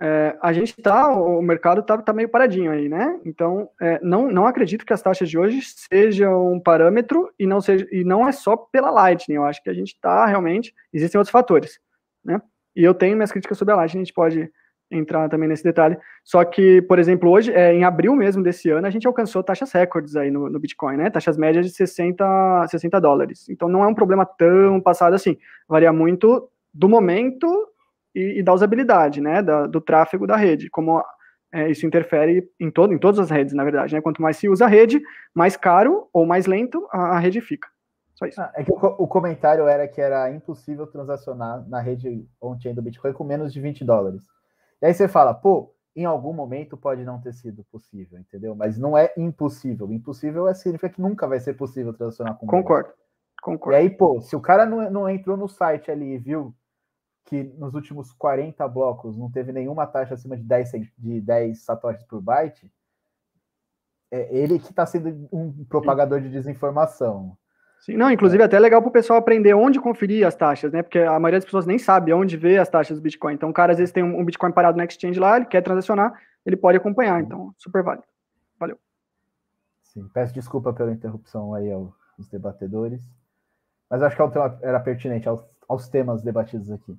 é, a gente tá, o mercado tá, tá meio paradinho aí, né? Então, é, não, não acredito que as taxas de hoje sejam um parâmetro e não, seja, e não é só pela Lightning. Eu acho que a gente tá realmente, existem outros fatores, né? E eu tenho minhas críticas sobre a Lightning, a gente pode entrar também nesse detalhe. Só que, por exemplo, hoje, é, em abril mesmo desse ano, a gente alcançou taxas recordes aí no, no, Bitcoin, né? Taxas médias de 60, 60 dólares. Então não é um problema tão passado assim. Varia muito do momento e, e da usabilidade, né? Da, do tráfego da rede. Como é, isso interfere em, todo, em todas as redes, na verdade, né? Quanto mais se usa a rede, mais caro ou mais lento a, a rede fica. Só isso. Ah, é que o, o, comentário era que era impossível transacionar na rede on-chain do Bitcoin com menos de 20 dólares. E aí você fala, pô, em algum momento pode não ter sido possível, entendeu? Mas não é impossível. Impossível é significa que nunca vai ser possível transacionar com Concordo. Concordo. E aí, pô, se o cara não, não entrou no site ali e viu que nos últimos 40 blocos não teve nenhuma taxa acima de 10, de 10 satoshis por byte, é ele que está sendo um propagador de desinformação. Sim, não, inclusive é até legal para o pessoal aprender onde conferir as taxas, né? Porque a maioria das pessoas nem sabe onde ver as taxas do Bitcoin. Então, o cara às vezes tem um Bitcoin parado no exchange lá, ele quer transacionar, ele pode acompanhar. Então, super válido. Valeu. Sim, peço desculpa pela interrupção aí aos debatedores, mas acho que é tema, era pertinente aos, aos temas debatidos aqui.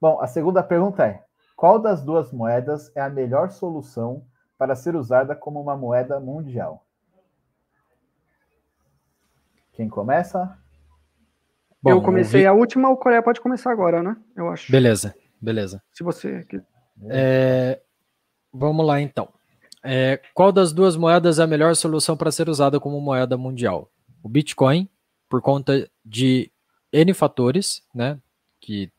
Bom, a segunda pergunta é: qual das duas moedas é a melhor solução para ser usada como uma moeda mundial? Quem começa? Bom, eu comecei vi... a última, o Coreia pode começar agora, né? Eu acho. Beleza, beleza. Se você. É... Vamos lá então. é, qual das duas moedas é a melhor solução para ser usada como moeda mundial? O Bitcoin, por conta de N fatores, né? Que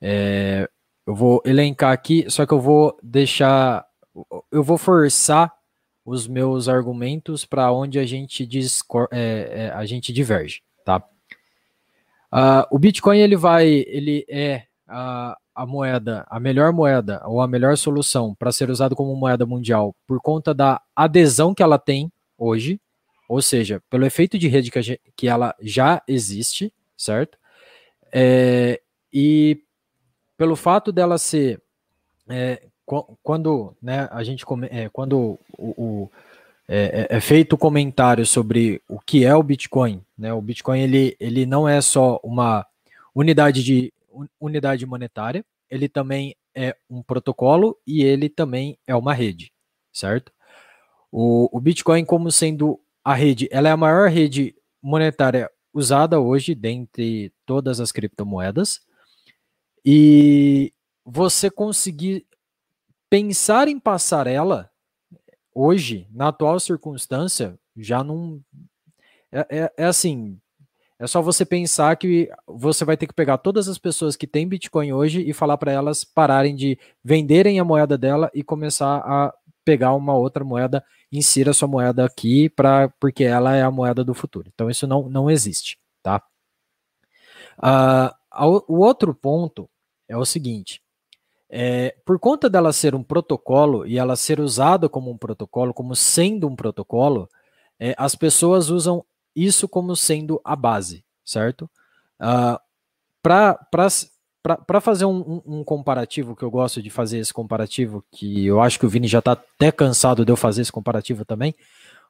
é, eu vou elencar aqui, só que eu vou deixar, eu vou forçar os meus argumentos para onde a gente discor é, é, a gente diverge, tá? Uh, o Bitcoin ele vai, ele é a, a moeda, a melhor moeda ou a melhor solução para ser usado como moeda mundial por conta da adesão que ela tem hoje, ou seja, pelo efeito de rede que, que ela já existe, certo? É, e pelo fato dela ser é, quando né, a gente é, quando o, o é, é, é, feito o comentário sobre o que é o Bitcoin, né? O Bitcoin ele, ele não é só uma unidade de unidade monetária, ele também é um protocolo e ele também é uma rede, certo? O, o Bitcoin como sendo a rede, ela é a maior rede monetária usada hoje dentre todas as criptomoedas. E você conseguir pensar em passarela hoje, na atual circunstância, já não. É, é, é, assim. É só você pensar que você vai ter que pegar todas as pessoas que têm Bitcoin hoje e falar para elas pararem de venderem a moeda dela e começar a pegar uma outra moeda, insira sua moeda aqui para porque ela é a moeda do futuro. Então isso não, não existe, tá? Uh, o outro ponto é o seguinte: é, por conta dela ser um protocolo e ela ser usada como um protocolo, como sendo um protocolo, é, as pessoas usam isso como sendo a base, certo? Uh, Para fazer um, um, comparativo, que eu gosto de fazer esse comparativo, que eu acho que o Vini já está até cansado de eu fazer esse comparativo também,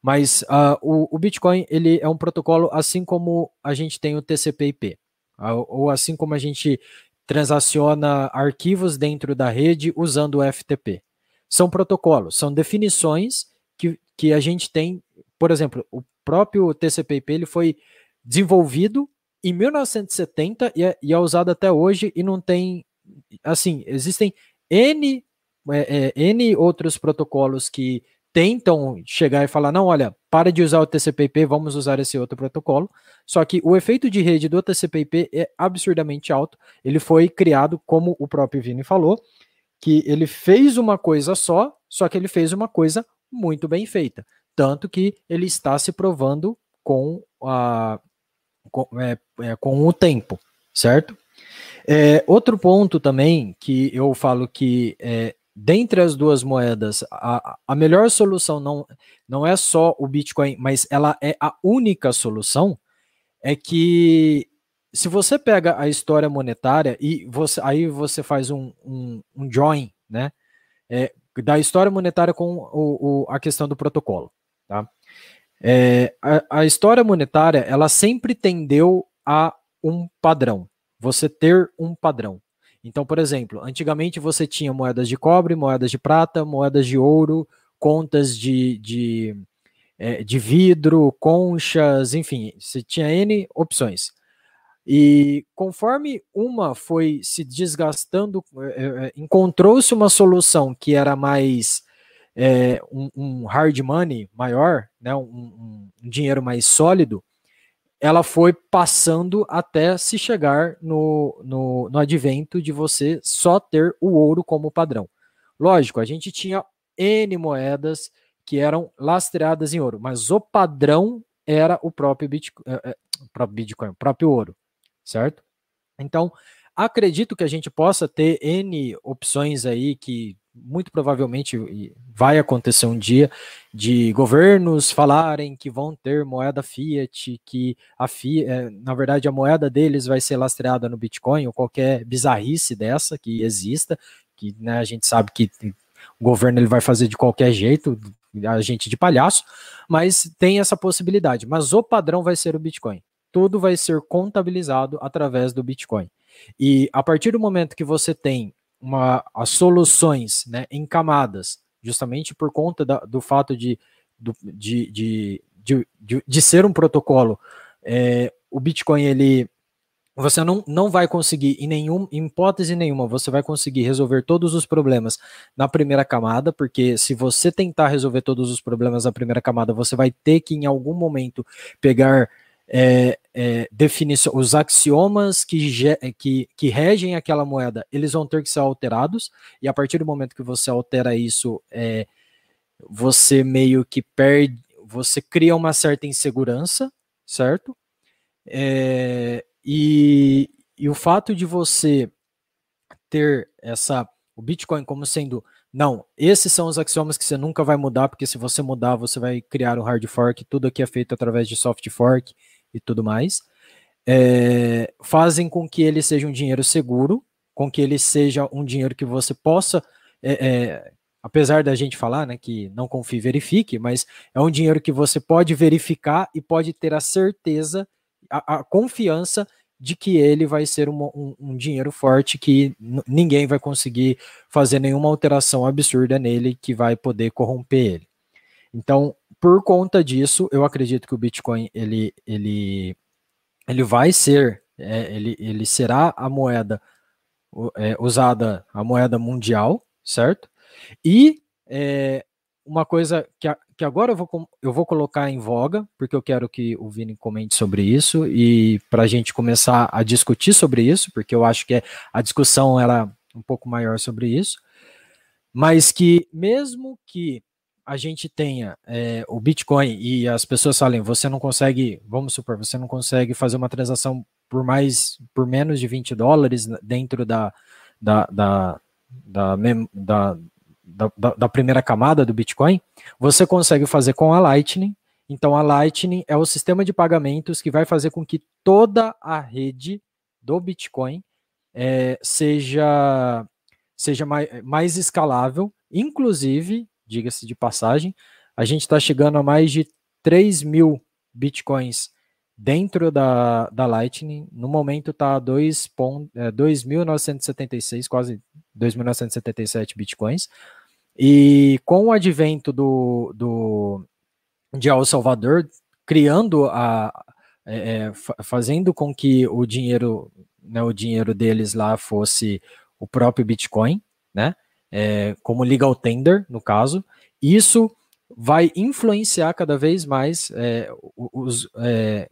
mas uh, o, o, Bitcoin ele é um protocolo assim como a gente tem o TCP/IP, uh, ou assim como a gente transaciona arquivos dentro da rede usando o FTP. São protocolos, são definições que, que a gente tem, por exemplo, o próprio TCP/IP ele foi desenvolvido em 1970 e é, e é usado até hoje e não tem, assim, existem N, é, é, N outros protocolos que tentam chegar e falar, não, olha, para de usar o TCP/IP, vamos usar esse outro protocolo. Só que o efeito de rede do TCP/IP é absurdamente alto. Ele foi criado, como o próprio Vini falou, que ele fez uma coisa só, só que ele fez uma coisa muito bem feita. Tanto que ele está se provando com, a, com, é, é, com o tempo, certo? É, outro ponto também que eu falo que é, dentre as duas moedas, a, a melhor solução não, não é só o Bitcoin, mas ela é a única solução, é que se você pega a história monetária e você aí você faz um, um, um join, né, é, da história monetária com o, o, a questão do protocolo, tá? É, a, a história monetária, ela sempre tendeu a um padrão, você ter um padrão. Então, por exemplo, antigamente você tinha moedas de cobre, moedas de prata, moedas de ouro, contas de, de, é, de vidro, conchas, enfim, você tinha N opções. E conforme uma foi se desgastando, é, é encontrou-se uma solução que era mais é, um, um, hard money maior, né, um, um dinheiro mais sólido, ela foi passando até se chegar no, no, no advento de você só ter o ouro como padrão. Lógico, a gente tinha N moedas que eram lastreadas em ouro, mas o padrão era o próprio Bitcoin, é, é, o próprio, Bitcoin, o próprio ouro, certo? Então, acredito que a gente possa ter N opções aí que muito provavelmente vai acontecer um dia de governos falarem que vão ter moeda fiat, que a fiat, é, na verdade a moeda deles vai ser lastreada no Bitcoin ou qualquer bizarrice dessa que exista, que né, a gente sabe que o governo ele vai fazer de qualquer jeito, a gente de palhaço, mas tem essa possibilidade. Mas o padrão vai ser o Bitcoin. Tudo vai ser contabilizado através do Bitcoin. E a partir do momento que você tem uma, as soluções né, em camadas, justamente por conta da, do fato de, do, de, de, de, de, de ser um protocolo, é, o Bitcoin ele você não, não vai conseguir, em, nenhum, em hipótese nenhuma, você vai conseguir resolver todos os problemas na primeira camada, porque se você tentar resolver todos os problemas na primeira camada, você vai ter que, em algum momento, pegar é, é, definição, os axiomas que, que, que regem aquela moeda, eles vão ter que ser alterados, e a partir do momento que você altera isso, é, você meio que perde, você cria uma certa insegurança, certo? É, e, e o fato de você ter essa o Bitcoin como sendo não, esses são os axiomas que você nunca vai mudar, porque se você mudar, você vai criar um hard fork, tudo aqui é feito através de soft fork e tudo mais, é, fazem com que ele seja um dinheiro seguro, com que ele seja um dinheiro que você possa, é, é, apesar da gente falar né, que não confie verifique, mas é um dinheiro que você pode verificar e pode ter a certeza a, a confiança de que ele vai ser um, um, um dinheiro forte que ninguém vai conseguir fazer nenhuma alteração absurda nele que vai poder corromper ele. Então, por conta disso, eu acredito que o Bitcoin ele, ele, ele vai ser, é, ele, ele será a moeda é, usada, a moeda mundial, certo? E é, uma coisa que, a, que agora eu vou, eu vou colocar em voga, porque eu quero que o Vini comente sobre isso e para a gente começar a discutir sobre isso, porque eu acho que é, a discussão era um pouco maior sobre isso, mas que mesmo que a gente tenha é, o Bitcoin e as pessoas falem, você não consegue, vamos supor, você não consegue fazer uma transação por mais, por menos de 20 dólares dentro da, da, da, da, da da, da, da, primeira camada do Bitcoin, você consegue fazer com a Lightning. Então, a Lightning é o sistema de pagamentos que vai fazer com que toda a rede do Bitcoin é, seja, seja mais, mais escalável. Inclusive, diga-se de passagem, a gente está chegando a mais de 3 mil Bitcoins dentro da, da Lightning. No momento está 2.976, é, quase 2.977 Bitcoins. E com o advento do, do de El Salvador, criando a é, é fazendo com que o dinheiro, né, o dinheiro deles lá fosse o próprio Bitcoin, né, é, como legal tender no caso, isso vai influenciar cada vez mais é, os, é,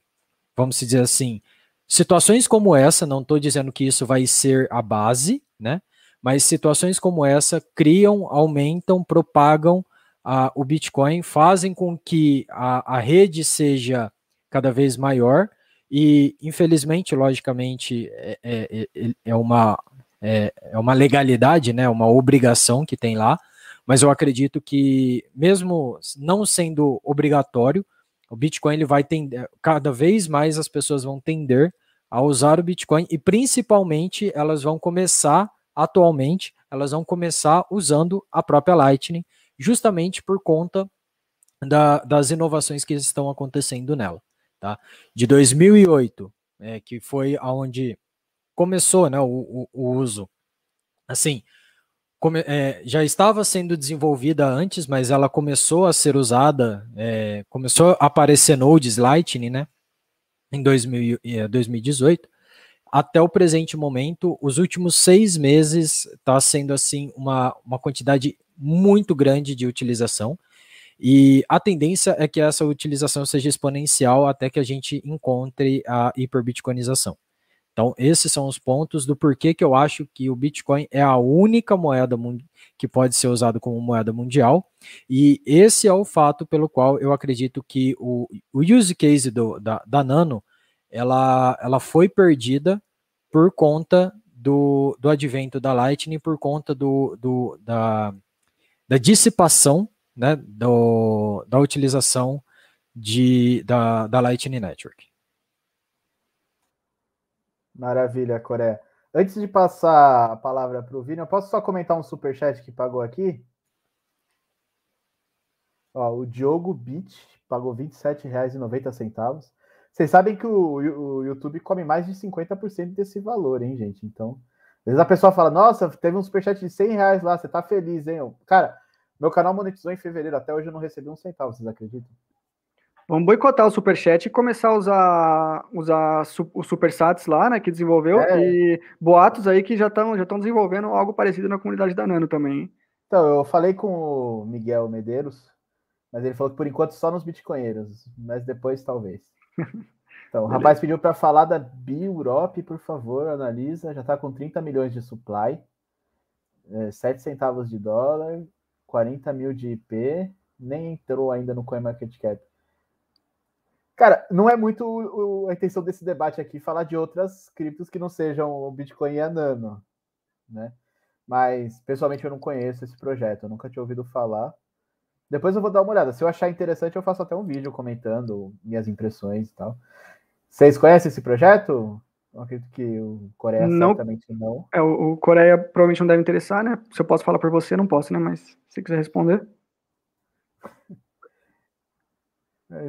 vamos dizer assim, situações como essa. Não estou dizendo que isso vai ser a base, né, mas situações como essa criam, aumentam, propagam a, o Bitcoin, fazem com que a, a rede seja cada vez maior e, infelizmente, logicamente, é, é, é, é uma, é, é uma legalidade, né, uma obrigação que tem lá, mas eu acredito que, mesmo não sendo obrigatório, o Bitcoin ele vai tender, cada vez mais as pessoas vão tender a usar o Bitcoin e principalmente elas vão começar atualmente, elas vão começar usando a própria Lightning, justamente por conta da, das inovações que estão acontecendo nela. Tá? De 2008, é, que foi aonde começou né, o, o, o uso. Assim, come, é, já estava sendo desenvolvida antes, mas ela começou a ser usada, é, começou a aparecer nodes Lightning, né, em 2000, 2018 até o presente momento, os últimos seis meses está sendo assim uma, uma quantidade muito grande de utilização. E a tendência é que essa utilização seja exponencial até que a gente encontre a hiperbitcoinização. Então, esses são os pontos do porquê que eu acho que o Bitcoin é a única moeda que pode ser usada como moeda mundial. E esse é o fato pelo qual eu acredito que o, o use case do, da, da Nano ela, ela foi perdida por conta do, do advento da Lightning, por conta do, do, da, da dissipação né, do, da utilização de, da, da Lightning Network. Maravilha, Coré. Antes de passar a palavra para o Vini, eu posso só comentar um superchat que pagou aqui? Ó, o Diogo Beach pagou R$ 27,90. Vocês sabem que o, o, YouTube come mais de 50% desse valor, hein, gente? Então, às vezes a pessoa fala, nossa, teve um superchat de 100 reais lá, você tá feliz, hein? Cara, meu canal monetizou em fevereiro, até hoje eu não recebi um centavo, vocês acreditam? Vamos boicotar o Superchat e começar a usar, usar o Supersats lá, né, que desenvolveu, é. e boatos aí que já estão já desenvolvendo algo parecido na comunidade da Nano também. Então, eu falei com o Miguel Medeiros, mas ele falou que por enquanto só nos bitcoinheiros, mas depois talvez. Então, o rapaz pediu para falar da Biurope, por favor, analisa, já está com 30 milhões de supply, é, 7 centavos de dólar, 40 mil de IP, nem entrou ainda no CoinMarketCap. Cara, não é muito o, a intenção desse debate aqui falar de outras criptos que não sejam o Bitcoin e a Nano, né? Mas, pessoalmente, eu não conheço esse projeto, eu nunca tinha ouvido falar. Depois eu vou dar uma olhada. Se eu achar interessante, eu faço até um vídeo comentando minhas impressões e tal. Vocês conhecem esse projeto? Eu acredito que o Coreia não, certamente não. É, o, o Coreia provavelmente não deve interessar, né? Se eu posso falar por você, não posso, né? Mas se quiser responder.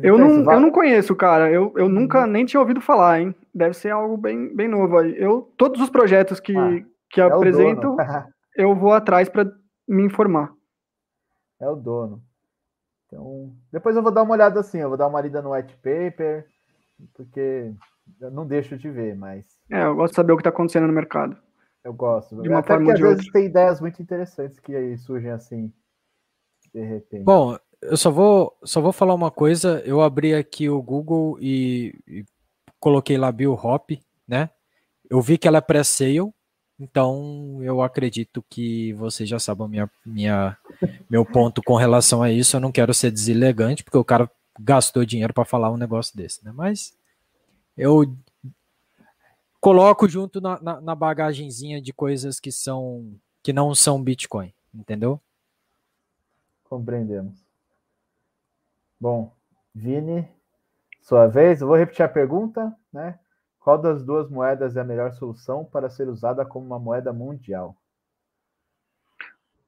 Eu não, eu não conheço, cara. Eu, eu uhum. nunca nem tinha ouvido falar, hein? Deve ser algo bem, bem novo aí. Eu, todos os projetos que, ah, que é apresento, eu vou atrás para me informar. É o dono. Então, depois eu vou dar uma olhada assim, eu vou dar uma lida no white paper, porque eu não deixo de ver, mas. É, eu gosto de saber o que está acontecendo no mercado. Eu gosto. De uma Até forma porque, às vezes tem ideias muito interessantes que aí surgem assim, de repente. Bom, eu só vou, só vou falar uma coisa. Eu abri aqui o Google e, e coloquei lá Bill Hop, né? Eu vi que ela é pré-sale, então eu acredito que você já sabe minha, minha, meu ponto com relação a isso. Eu não quero ser deselegante, porque o cara gastou dinheiro para falar um negócio desse, né? Mas eu coloco junto na, na, na bagagenzinha de coisas que são que não são Bitcoin, entendeu? Compreendemos. Bom, Vini, sua vez. Eu vou repetir a pergunta, né? Qual das duas moedas é a melhor solução para ser usada como uma moeda mundial?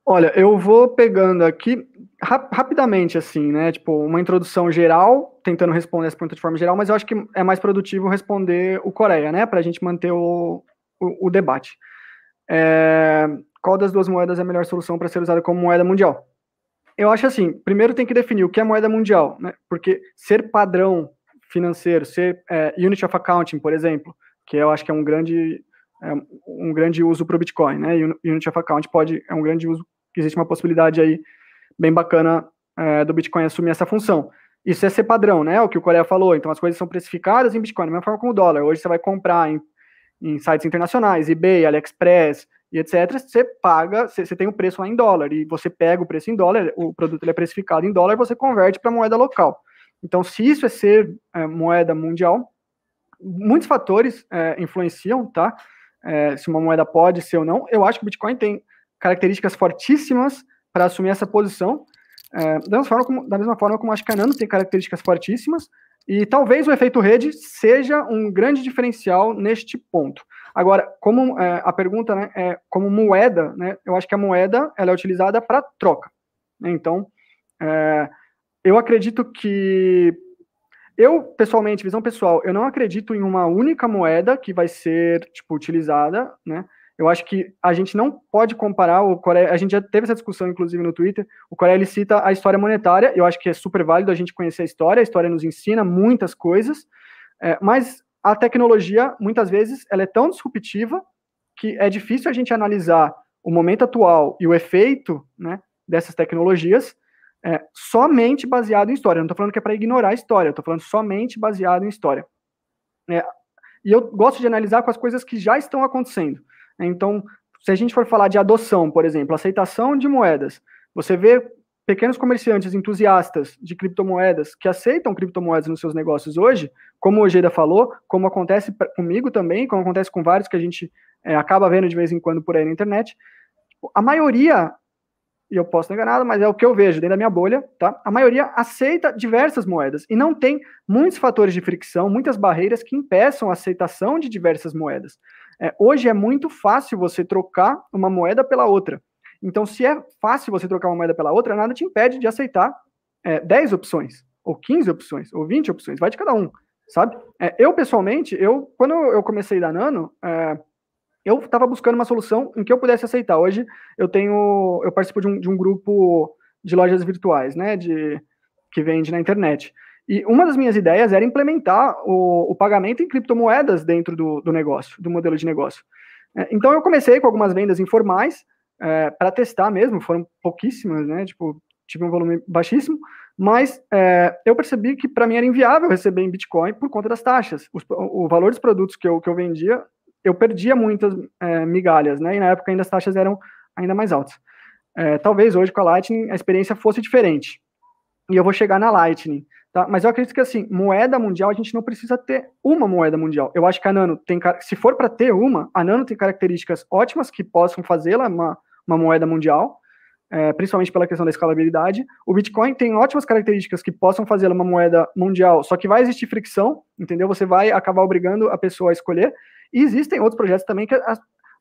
Olha, eu vou pegando aqui rap rapidamente, assim, né? Tipo, uma introdução geral, tentando responder essa pergunta de forma geral, mas eu acho que é mais produtivo responder o Coreia, né? Para a gente manter o, o, o debate. É, qual das duas moedas é a melhor solução para ser usada como moeda mundial? Eu acho assim, primeiro tem que definir o que é moeda mundial, né? Porque ser padrão financeiro, ser é, unit of accounting, por exemplo, que eu acho que é um grande é, um grande uso para o Bitcoin, né? Unit of account pode é um grande uso, existe uma possibilidade aí bem bacana é, do Bitcoin assumir essa função. Isso é ser padrão, né? O que o Coreia falou. Então as coisas são precificadas em Bitcoin, da mesma forma como o dólar. Hoje você vai comprar em, em sites internacionais, eBay, AliExpress, e etc., você paga, você, tem o preço lá em dólar, e você pega o preço em dólar, o produto ele é precificado em dólar, você converte para moeda local. Então, se isso é ser é, moeda mundial, muitos fatores é, influenciam, tá? É, se uma moeda pode ser ou não. Eu acho que o Bitcoin tem características fortíssimas para assumir essa posição, é, da, mesma forma como, da mesma forma como acho que a Nano tem características fortíssimas, e talvez o efeito rede seja um grande diferencial neste ponto. Agora, como é, a pergunta né, é como moeda, né, eu acho que a moeda ela é utilizada para troca. Né, então, é, eu acredito que eu, pessoalmente, visão pessoal, eu não acredito em uma única moeda que vai ser, tipo, utilizada, né? Eu acho que a gente não pode comparar o Coreia, a gente já teve essa discussão, inclusive, no Twitter, o Coreia, ele cita a história monetária, eu acho que é super válido a gente conhecer a história, a história nos ensina muitas coisas, é, mas a tecnologia, muitas vezes, ela é tão disruptiva que é difícil a gente analisar o momento atual e o efeito né, dessas tecnologias é, somente baseado em história. Eu não estou falando que é para ignorar a história, estou falando somente baseado em história. É, e eu gosto de analisar com as coisas que já estão acontecendo. Então, se a gente for falar de adoção, por exemplo, aceitação de moedas, você vê pequenos comerciantes entusiastas de criptomoedas que aceitam criptomoedas nos seus negócios hoje, como o Ojeda falou, como acontece comigo também, como acontece com vários que a gente é, acaba vendo de vez em quando por aí na internet, a maioria, e eu posso ter enganado, mas é o que eu vejo dentro da minha bolha, tá? A maioria aceita diversas moedas e não tem muitos fatores de fricção, muitas barreiras que impeçam a aceitação de diversas moedas. É, hoje é muito fácil você trocar uma moeda pela outra. Então, se é fácil você trocar uma moeda pela outra, nada te impede de aceitar é, 10 opções, ou 15 opções, ou 20 opções, vai de cada um, sabe? É, eu, pessoalmente, eu quando eu comecei da Nano, é, eu estava buscando uma solução em que eu pudesse aceitar. Hoje, eu tenho, eu participo de um, de um grupo de lojas virtuais, né, de, que vende na internet. E uma das minhas ideias era implementar o, o pagamento em criptomoedas dentro do, do, negócio, do modelo de negócio. É, então eu comecei com algumas vendas informais é, para testar mesmo, foram pouquíssimas, né? Tipo, tive um volume baixíssimo, mas é, eu percebi que para mim era inviável receber em Bitcoin por conta das taxas. Os, o, valor dos produtos que eu, que eu vendia, eu perdia muitas é, migalhas, né? E na época ainda as taxas eram ainda mais altas. É, talvez hoje com a Lightning a experiência fosse diferente. E eu vou chegar na Lightning. Tá? Mas eu acredito que assim, moeda mundial a gente não precisa ter uma moeda mundial. Eu acho que a Nano tem, se for para ter uma, a Nano tem características ótimas que possam fazê-la uma, uma moeda mundial, é, principalmente pela questão da escalabilidade. O Bitcoin tem ótimas características que possam fazê-la uma moeda mundial, só que vai existir fricção, entendeu? Você vai acabar obrigando a pessoa a escolher. E existem outros projetos também que,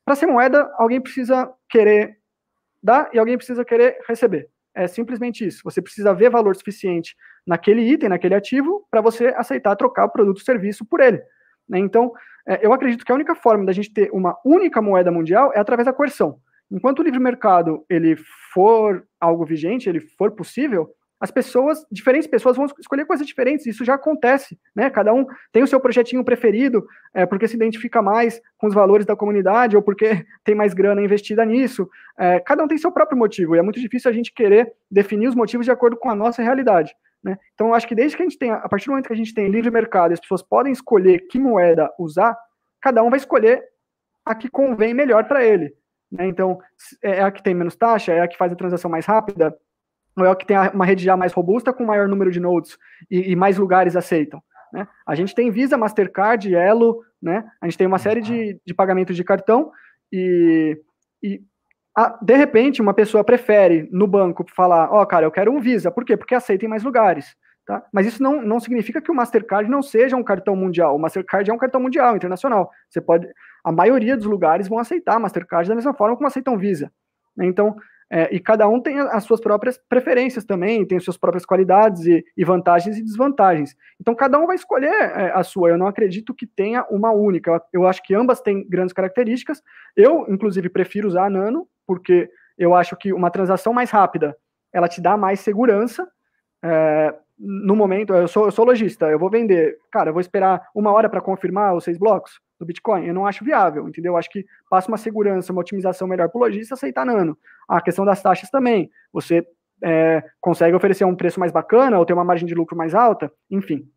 para ser moeda, alguém precisa querer dar e alguém precisa querer receber. É simplesmente isso. Você precisa ver valor suficiente naquele item, naquele ativo, para você aceitar trocar o produto ou serviço por ele. Né? Então, é, eu acredito que a única forma da gente ter uma única moeda mundial é através da coerção. Enquanto o livre mercado ele for algo vigente, ele for possível, as pessoas, diferentes pessoas vão escolher coisas diferentes, isso já acontece, né? Cada um tem o seu projetinho preferido, é, porque se identifica mais com os valores da comunidade ou porque tem mais grana investida nisso. É, cada um tem seu próprio motivo, e é muito difícil a gente querer definir os motivos de acordo com a nossa realidade. Né? Então, eu acho que desde que a gente tem, a partir do momento que a gente tem livre mercado e as pessoas podem escolher que moeda usar, cada um vai escolher a que convém melhor para ele. Né? Então, é a que tem menos taxa, é a que faz a transação mais rápida, ou é o que tem uma rede já mais robusta com maior número de nodes e, e mais lugares aceitam. Né? A gente tem Visa, Mastercard, Elo, né? a gente tem uma série de, de pagamentos de cartão e, e a, de repente uma pessoa prefere no banco falar, ó, oh, cara, eu quero um Visa, por quê? Porque aceita em mais lugares. Tá? Mas isso não, não significa que o Mastercard não seja um cartão mundial. O Mastercard é um cartão mundial, internacional. Você pode, a maioria dos lugares vão aceitar Mastercard da mesma forma como aceitam Visa. Então, é, e cada um tem as suas próprias preferências também, tem as suas próprias qualidades e, e vantagens e desvantagens. Então, cada um vai escolher é, a sua. Eu não acredito que tenha uma única. Eu, acho que ambas têm grandes características. Eu, inclusive, prefiro usar a Nano, porque eu acho que uma transação mais rápida ela te dá mais segurança. É, no momento, eu sou, eu sou lojista, eu vou vender, cara, eu vou esperar uma hora para confirmar os seis blocos do Bitcoin. Eu não acho viável, entendeu? Eu acho que passa uma segurança, uma otimização melhor para o lojista aceitar nano. A questão das taxas também. Você é, consegue oferecer um preço mais bacana ou ter uma margem de lucro mais alta, enfim.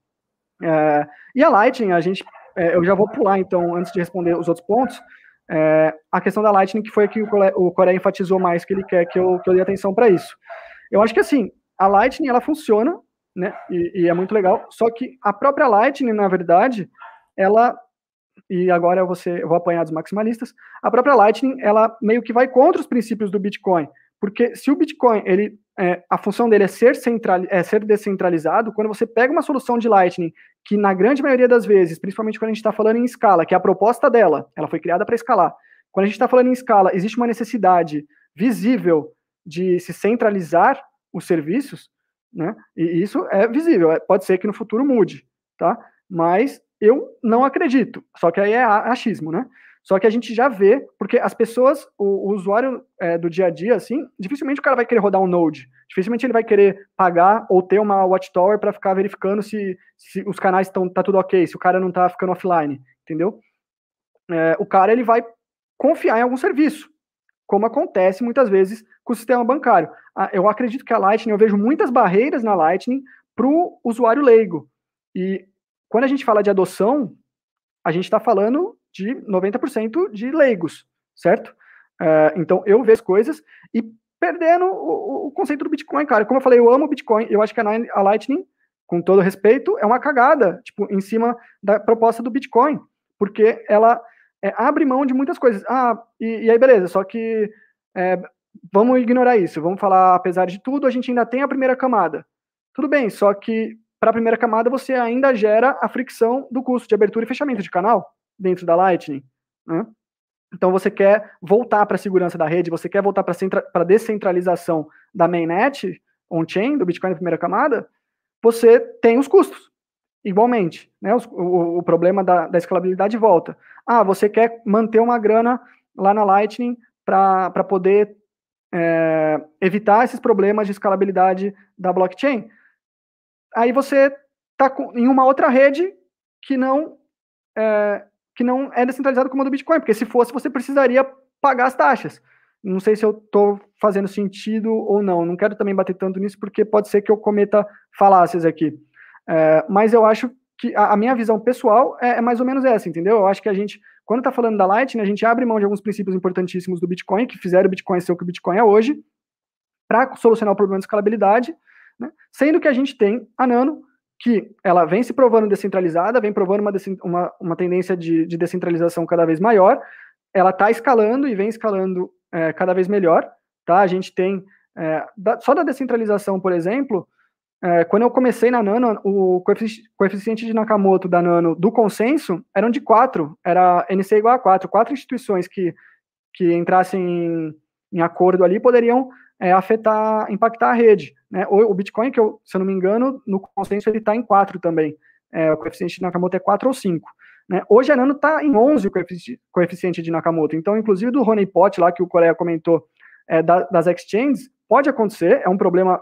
É, e a Lightning, a gente, é, eu já vou pular então, antes de responder os outros pontos, é, a questão da Lightning, que foi que o Coreia enfatizou mais que ele quer que eu, que eu dê atenção para isso. Eu acho que assim, a Lightning ela funciona, né? E, e, é muito legal. Só que a própria Lightning, na verdade, ela e agora eu vou, ser, eu vou apanhar dos maximalistas, a própria Lightning, ela meio que vai contra os princípios do Bitcoin, porque se o Bitcoin, ele, é, a função dele é ser, central, é ser descentralizado, quando você pega uma solução de Lightning, que na grande maioria das vezes, principalmente quando a gente está falando em escala, que é a proposta dela, ela foi criada para escalar, quando a gente está falando em escala, existe uma necessidade visível de se centralizar os serviços, né? E isso é visível, é, pode ser que no futuro mude, tá? Mas eu não acredito. Só que aí é achismo, né? Só que a gente já vê, porque as pessoas, o, o usuário é, do dia a dia, assim, dificilmente o cara vai querer rodar um Node. Dificilmente ele vai querer pagar ou ter uma Watchtower para ficar verificando se, se os canais estão tá tudo ok, se o cara não está ficando offline, entendeu? É, o cara ele vai confiar em algum serviço, como acontece muitas vezes com o sistema bancário. Eu acredito que a Lightning, eu vejo muitas barreiras na Lightning para o usuário leigo. E quando a gente fala de adoção, a gente está falando de 90% de leigos, certo? Uh, então, eu vejo coisas e perdendo o, o, conceito do Bitcoin, cara. Como eu falei, eu amo o Bitcoin, eu acho que a Lightning, com todo respeito, é uma cagada, tipo, em cima da proposta do Bitcoin, porque ela é, abre mão de muitas coisas. Ah, e, e aí beleza, só que é, vamos ignorar isso, vamos falar, apesar de tudo, a gente ainda tem a primeira camada. Tudo bem, só que para a primeira camada, você ainda gera a fricção do custo de abertura e fechamento de canal dentro da Lightning. Né? Então, você quer voltar para a segurança da rede, você quer voltar para a descentralização da mainnet on-chain, do Bitcoin na primeira camada, você tem os custos, igualmente. Né? o, o, o, problema da, da escalabilidade volta. Ah, você quer manter uma grana lá na Lightning para poder é, evitar esses problemas de escalabilidade da blockchain. Aí você está em uma outra rede que não é, que não é descentralizado como a do Bitcoin, porque se fosse, você precisaria pagar as taxas. Não sei se eu estou fazendo sentido ou não. Não quero também bater tanto nisso, porque pode ser que eu cometa falácias aqui. É, mas eu acho que a, a minha visão pessoal é, é, mais ou menos essa, entendeu? Eu acho que a gente, quando está falando da Lightning, a gente abre mão de alguns princípios importantíssimos do Bitcoin, que fizeram o Bitcoin ser o que o Bitcoin é hoje, para solucionar o problema de escalabilidade, né? sendo que a gente tem a Nano, que ela vem se provando descentralizada, vem provando uma, uma, uma tendência de, de, descentralização cada vez maior, ela está escalando e vem escalando é, cada vez melhor, tá? A gente tem, é, da, só da descentralização, por exemplo, é, quando eu comecei na Nano, o coeficiente de Nakamoto da Nano do consenso eram de 4, era NC igual a 4, quatro instituições que, que entrassem em, em acordo ali poderiam é, afetar, impactar a rede. Né? O, o, Bitcoin, que eu, se eu não me engano, no consenso ele está em 4 também. É, o coeficiente de Nakamoto é 4 ou 5. Né? Hoje a Nano está em 11 o coeficiente de Nakamoto. Então, inclusive do honeypot lá que o Coreia comentou é, da, das exchanges, pode acontecer, é um problema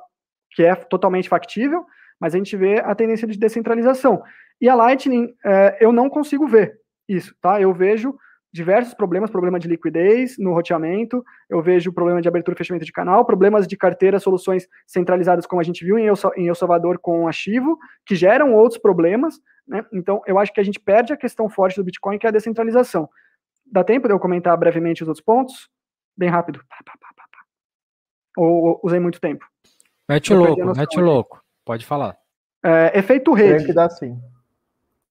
que é totalmente factível, mas a gente vê a tendência de descentralização. E a Lightning, é, eu não consigo ver isso, tá? Eu vejo diversos problemas, problema de liquidez no roteamento, eu vejo problema de abertura e fechamento de canal, problemas de carteira, soluções centralizadas, como a gente viu em El, em El Salvador com a Chivo, que geram outros problemas, né? Então, eu acho que a gente perde a questão forte do Bitcoin, que é a descentralização. Dá tempo de eu comentar brevemente os outros pontos? Bem rápido. Ou, ou usei muito tempo? Mete o louco, mete o louco. Pode falar. É, efeito rede. que dá sim.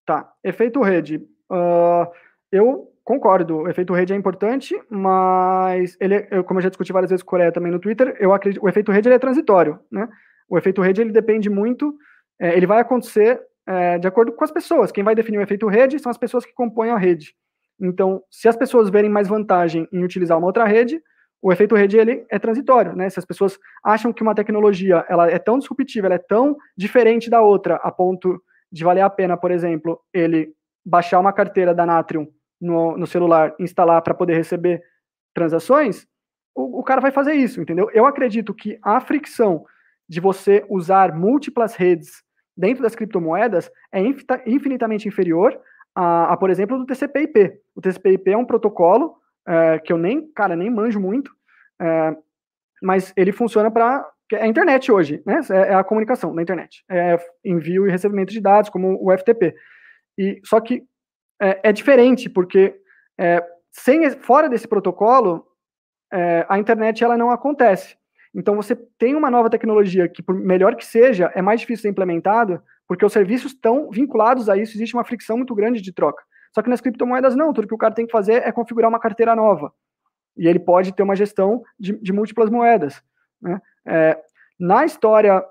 Tá, efeito rede. Uh, eu concordo, o efeito rede é importante, mas ele, eu, como eu já discuti várias vezes com o Coreia também no Twitter, eu acredito, o efeito rede é transitório, né? O efeito rede ele depende muito, é, ele vai acontecer é, de acordo com as pessoas. Quem vai definir o efeito rede são as pessoas que compõem a rede. Então, se as pessoas verem mais vantagem em utilizar uma outra rede, o efeito rede ele é transitório, né? Se as pessoas acham que uma tecnologia ela é tão disruptiva, ela é tão diferente da outra, a ponto de valer a pena, por exemplo, ele baixar uma carteira da Natrium no, no celular, instalar para poder receber transações, o, o, cara vai fazer isso, entendeu? Eu acredito que a fricção de você usar múltiplas redes dentro das criptomoedas é infinitamente inferior a, a por exemplo, do TCP/IP. O TCP/IP é um protocolo é, que eu nem, cara, nem manjo muito, é, mas ele funciona para é a internet hoje, né? É, é a comunicação na internet, é envio e recebimento de dados, como o FTP. E só que é, é diferente, porque é, sem, fora desse protocolo, é, a internet ela não acontece. Então você tem uma nova tecnologia que, por melhor que seja, é mais difícil ser implementada, porque os serviços estão vinculados a isso, existe uma fricção muito grande de troca. Só que nas criptomoedas não, tudo que o cara tem que fazer é configurar uma carteira nova. E ele pode ter uma gestão de, de múltiplas moedas. Né? É, na história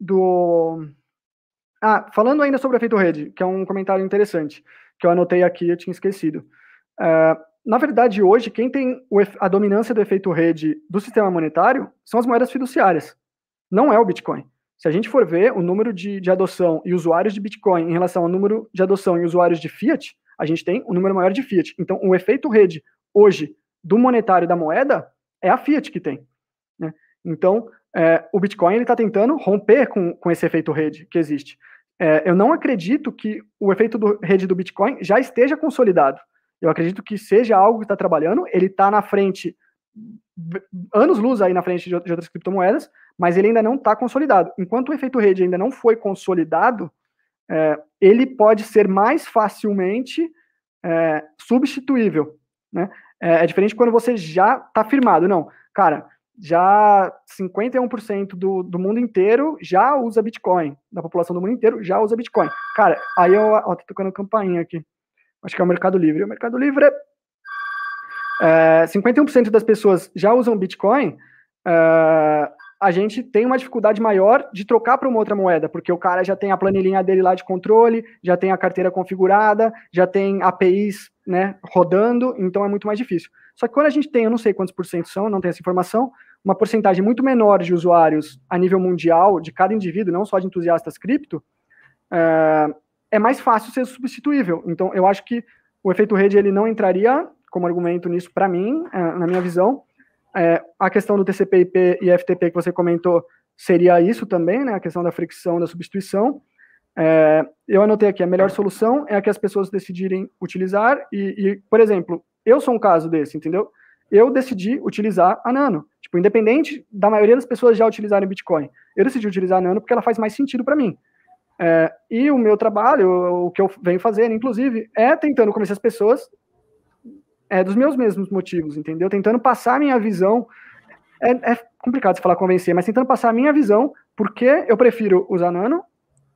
do, ah, falando ainda sobre o efeito rede, que é um comentário interessante, que eu anotei aqui, eu tinha esquecido. Uh, na verdade, hoje, quem tem a dominância do efeito rede do sistema monetário são as moedas fiduciárias, não é o Bitcoin. Se a gente for ver o número de, de adoção e usuários de Bitcoin em relação ao número de adoção e usuários de Fiat, a gente tem um número maior de Fiat. Então, o efeito rede hoje do monetário da moeda é a Fiat que tem. Né? Então, é, o Bitcoin está tentando romper com, com esse efeito rede que existe é, eu não acredito que o efeito do rede do Bitcoin já esteja consolidado. Eu acredito que seja algo que está trabalhando, ele está na frente, anos luz aí na frente de, outras criptomoedas, mas ele ainda não está consolidado. Enquanto o efeito rede ainda não foi consolidado, é, ele pode ser mais facilmente é, substituível. Né? É, é diferente quando você já está firmado. Não, cara, já 51% do, do mundo inteiro já usa Bitcoin, da população do mundo inteiro já usa Bitcoin. Cara, aí eu, ó, tô tocando campainha aqui, acho que é o Mercado Livre. O Mercado Livre é 51% das pessoas já usam Bitcoin, é, a gente tem uma dificuldade maior de trocar para uma outra moeda, porque o cara já tem a planilhinha dele lá de controle, já tem a carteira configurada, já tem APIs né, rodando, então é muito mais difícil. Só que quando a gente tem, eu não sei quantos por cento são, não tenho essa informação, uma porcentagem muito menor de usuários a nível mundial, de cada indivíduo, não só de entusiastas cripto, é, é mais fácil ser substituível. Então, eu acho que o efeito rede ele não entraria como argumento nisso para mim, é, na minha visão. É, a questão do TCP/IP e FTP que você comentou seria isso também, né? A questão da fricção, da substituição. É, eu anotei aqui, a melhor solução é a que as pessoas decidirem utilizar, e, e, por exemplo, eu sou um caso desse, entendeu? Eu decidi utilizar a Nano. Tipo, independente da maioria das pessoas já utilizarem Bitcoin, eu decidi utilizar a Nano porque ela faz mais sentido para mim. É, e o meu trabalho, o que eu venho fazendo, inclusive, é tentando convencer as pessoas é, dos meus mesmos motivos, entendeu? Tentando passar a minha visão. É, é complicado você falar convencer, mas tentando passar a minha visão porque eu prefiro usar Nano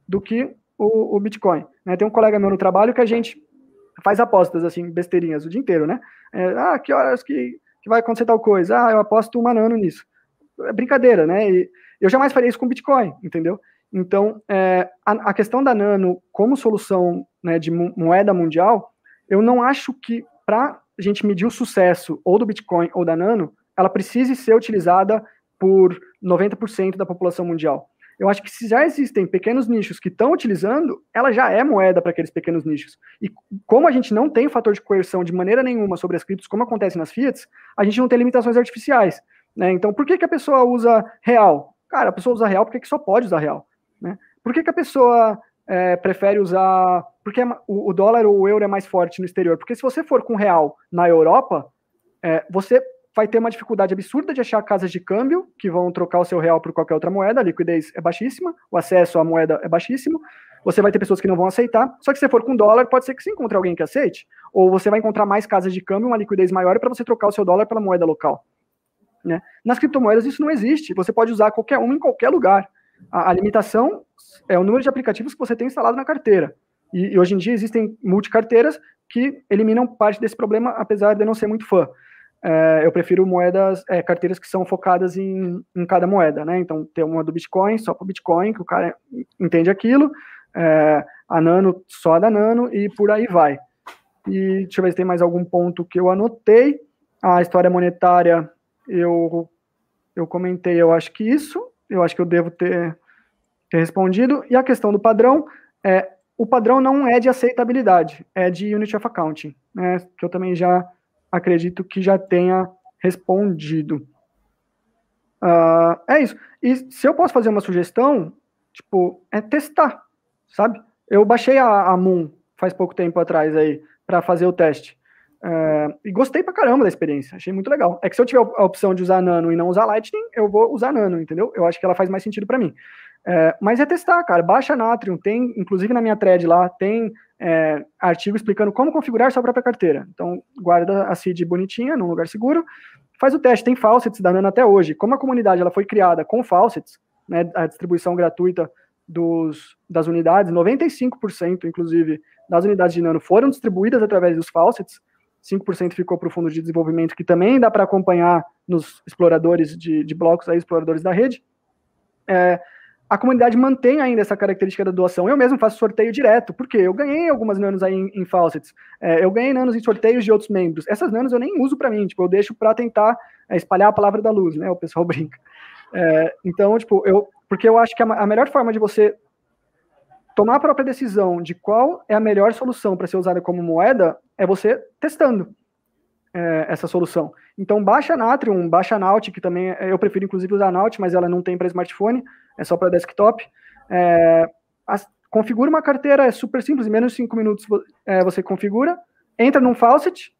do que o, o Bitcoin. Né? Tem um colega meu no trabalho que a gente faz apostas, assim, besteirinhas o dia inteiro, né? É, ah, que horas que, que vai acontecer tal coisa? Ah, eu aposto uma Nano nisso. É brincadeira, né? E eu jamais faria isso com Bitcoin, entendeu? Então, é, a, a, questão da Nano como solução né, de moeda mundial, eu não acho que para a gente medir o sucesso ou do Bitcoin ou da Nano, ela precise ser utilizada por 90% da população mundial. Eu acho que se já existem pequenos nichos que estão utilizando, ela já é moeda para aqueles pequenos nichos. E como a gente não tem fator de coerção de maneira nenhuma sobre as criptos, como acontece nas fiats, a gente não tem limitações artificiais. Né? Então, por que, que a pessoa usa real? Cara, a pessoa usa real porque só pode usar real. Né? Por que, que a pessoa é, prefere usar. Porque o, o, dólar ou o euro é mais forte no exterior? Porque se você for com real na Europa, é, você vai ter uma dificuldade absurda de achar casas de câmbio que vão trocar o seu real por qualquer outra moeda, a liquidez é baixíssima, o acesso à moeda é baixíssimo, você vai ter pessoas que não vão aceitar, só que se for com dólar, pode ser que você encontre alguém que aceite, ou você vai encontrar mais casas de câmbio, uma liquidez maior para você trocar o seu dólar pela moeda local. Né? Nas criptomoedas isso não existe, você pode usar qualquer uma em qualquer lugar. A, a limitação é o número de aplicativos que você tem instalado na carteira. E, e hoje em dia existem multicarteiras que eliminam parte desse problema, apesar de eu não ser muito fã é, eu prefiro moedas, é, carteiras que são focadas em, em cada moeda, né? Então, tem uma do Bitcoin, só para Bitcoin, que o cara entende aquilo, é, a Nano, só a da Nano, e por aí vai. E deixa eu ver se tem mais algum ponto que eu anotei. A história monetária, eu, eu comentei, eu acho que isso, eu acho que eu devo ter, ter respondido. E a questão do padrão, é, o padrão não é de aceitabilidade, é de Unity of Accounting, né? Que eu também já acredito que já tenha respondido. Uh, é isso. E se eu posso fazer uma sugestão, tipo, é testar, sabe? Eu baixei a, a Moon faz pouco tempo atrás aí para fazer o teste. Uh, e gostei pra caramba da experiência, achei muito legal. É que se eu tiver a opção de usar Nano e não usar Lightning, eu vou usar Nano, entendeu? Eu acho que ela faz mais sentido para mim. Uh, mas é testar, cara. Baixa Natrium, tem, inclusive na minha thread lá, tem é, artigo explicando como configurar sua própria carteira. Então, guarda a seed bonitinha, num lugar seguro, faz o teste. Tem faucets da Nano até hoje. Como a comunidade ela foi criada com faucets, né, a distribuição gratuita dos, das unidades, 95%, inclusive, das unidades de Nano foram distribuídas através dos faucets, 5% ficou para o fundo de desenvolvimento, que também dá para acompanhar nos exploradores de, de blocos, aí, exploradores da rede. É, a comunidade mantém ainda essa característica da doação. Eu mesmo faço sorteio direto, porque eu ganhei algumas nanos aí em, em faucets. É, eu ganhei nanos em sorteios de outros membros. Essas nanos eu nem uso para mim, tipo, eu deixo para tentar é, espalhar a palavra da luz, né? O pessoal brinca. É, então, tipo, eu, porque eu acho que a, a, melhor forma de você tomar a própria decisão de qual é a melhor solução para ser usada como moeda é você testando é, essa solução. Então, baixa Natrium, baixa Naut, que também é, eu prefiro inclusive usar Naut, mas ela não tem para smartphone é só para desktop. É, as, configura uma carteira, é super simples, em menos de 5 minutos é, você configura, entra num faucet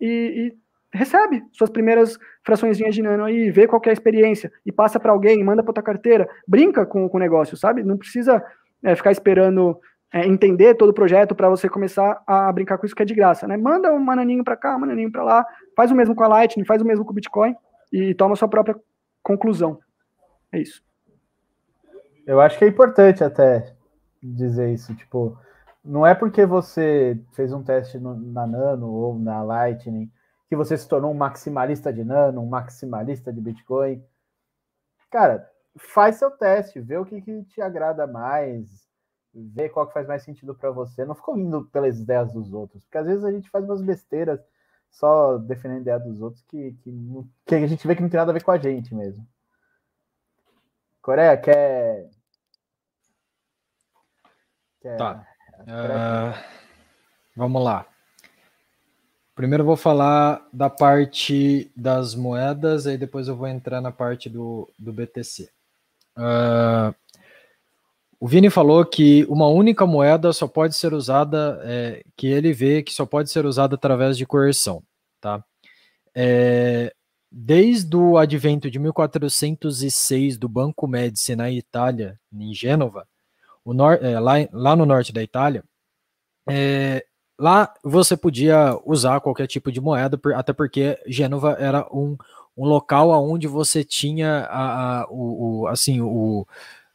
e, e recebe suas primeiras frações de nano aí, vê qual é a experiência e passa para alguém, manda para outra carteira, brinca com, com o negócio, sabe? Não precisa é, ficar esperando é, entender todo o projeto para você começar a brincar com isso que é de graça, né? Manda um mananinho para cá, um mananinho para lá, faz o mesmo com a Lightning, faz o mesmo com o Bitcoin e toma sua própria conclusão. É isso. Eu acho que é importante até dizer isso, tipo, não é porque você fez um teste no, na Nano ou na Lightning que você se tornou um maximalista de Nano, um maximalista de Bitcoin. Cara, faz seu teste, vê o que, que te agrada mais, vê qual que faz mais sentido para você. Não ficou indo pelas ideias dos outros, porque às vezes a gente faz umas besteiras só defendendo a ideia dos outros que, que, que a gente vê que não tem nada a ver com a gente mesmo. Coreia, quer. quer... Tá. Uh, vamos lá. Primeiro eu vou falar da parte das moedas, aí depois eu vou entrar na parte do, do BTC. Uh, O Vini falou que uma única moeda só pode ser usada, é, que ele vê que só pode ser usada através de coerção, tá? É, desde o advento de 1406 do Banco Médici na Itália, em Gênova, é, lá, lá, no norte da Itália, é, lá você podia usar qualquer tipo de moeda, até porque Gênova era um, um local onde você tinha a, a o, o, assim, o,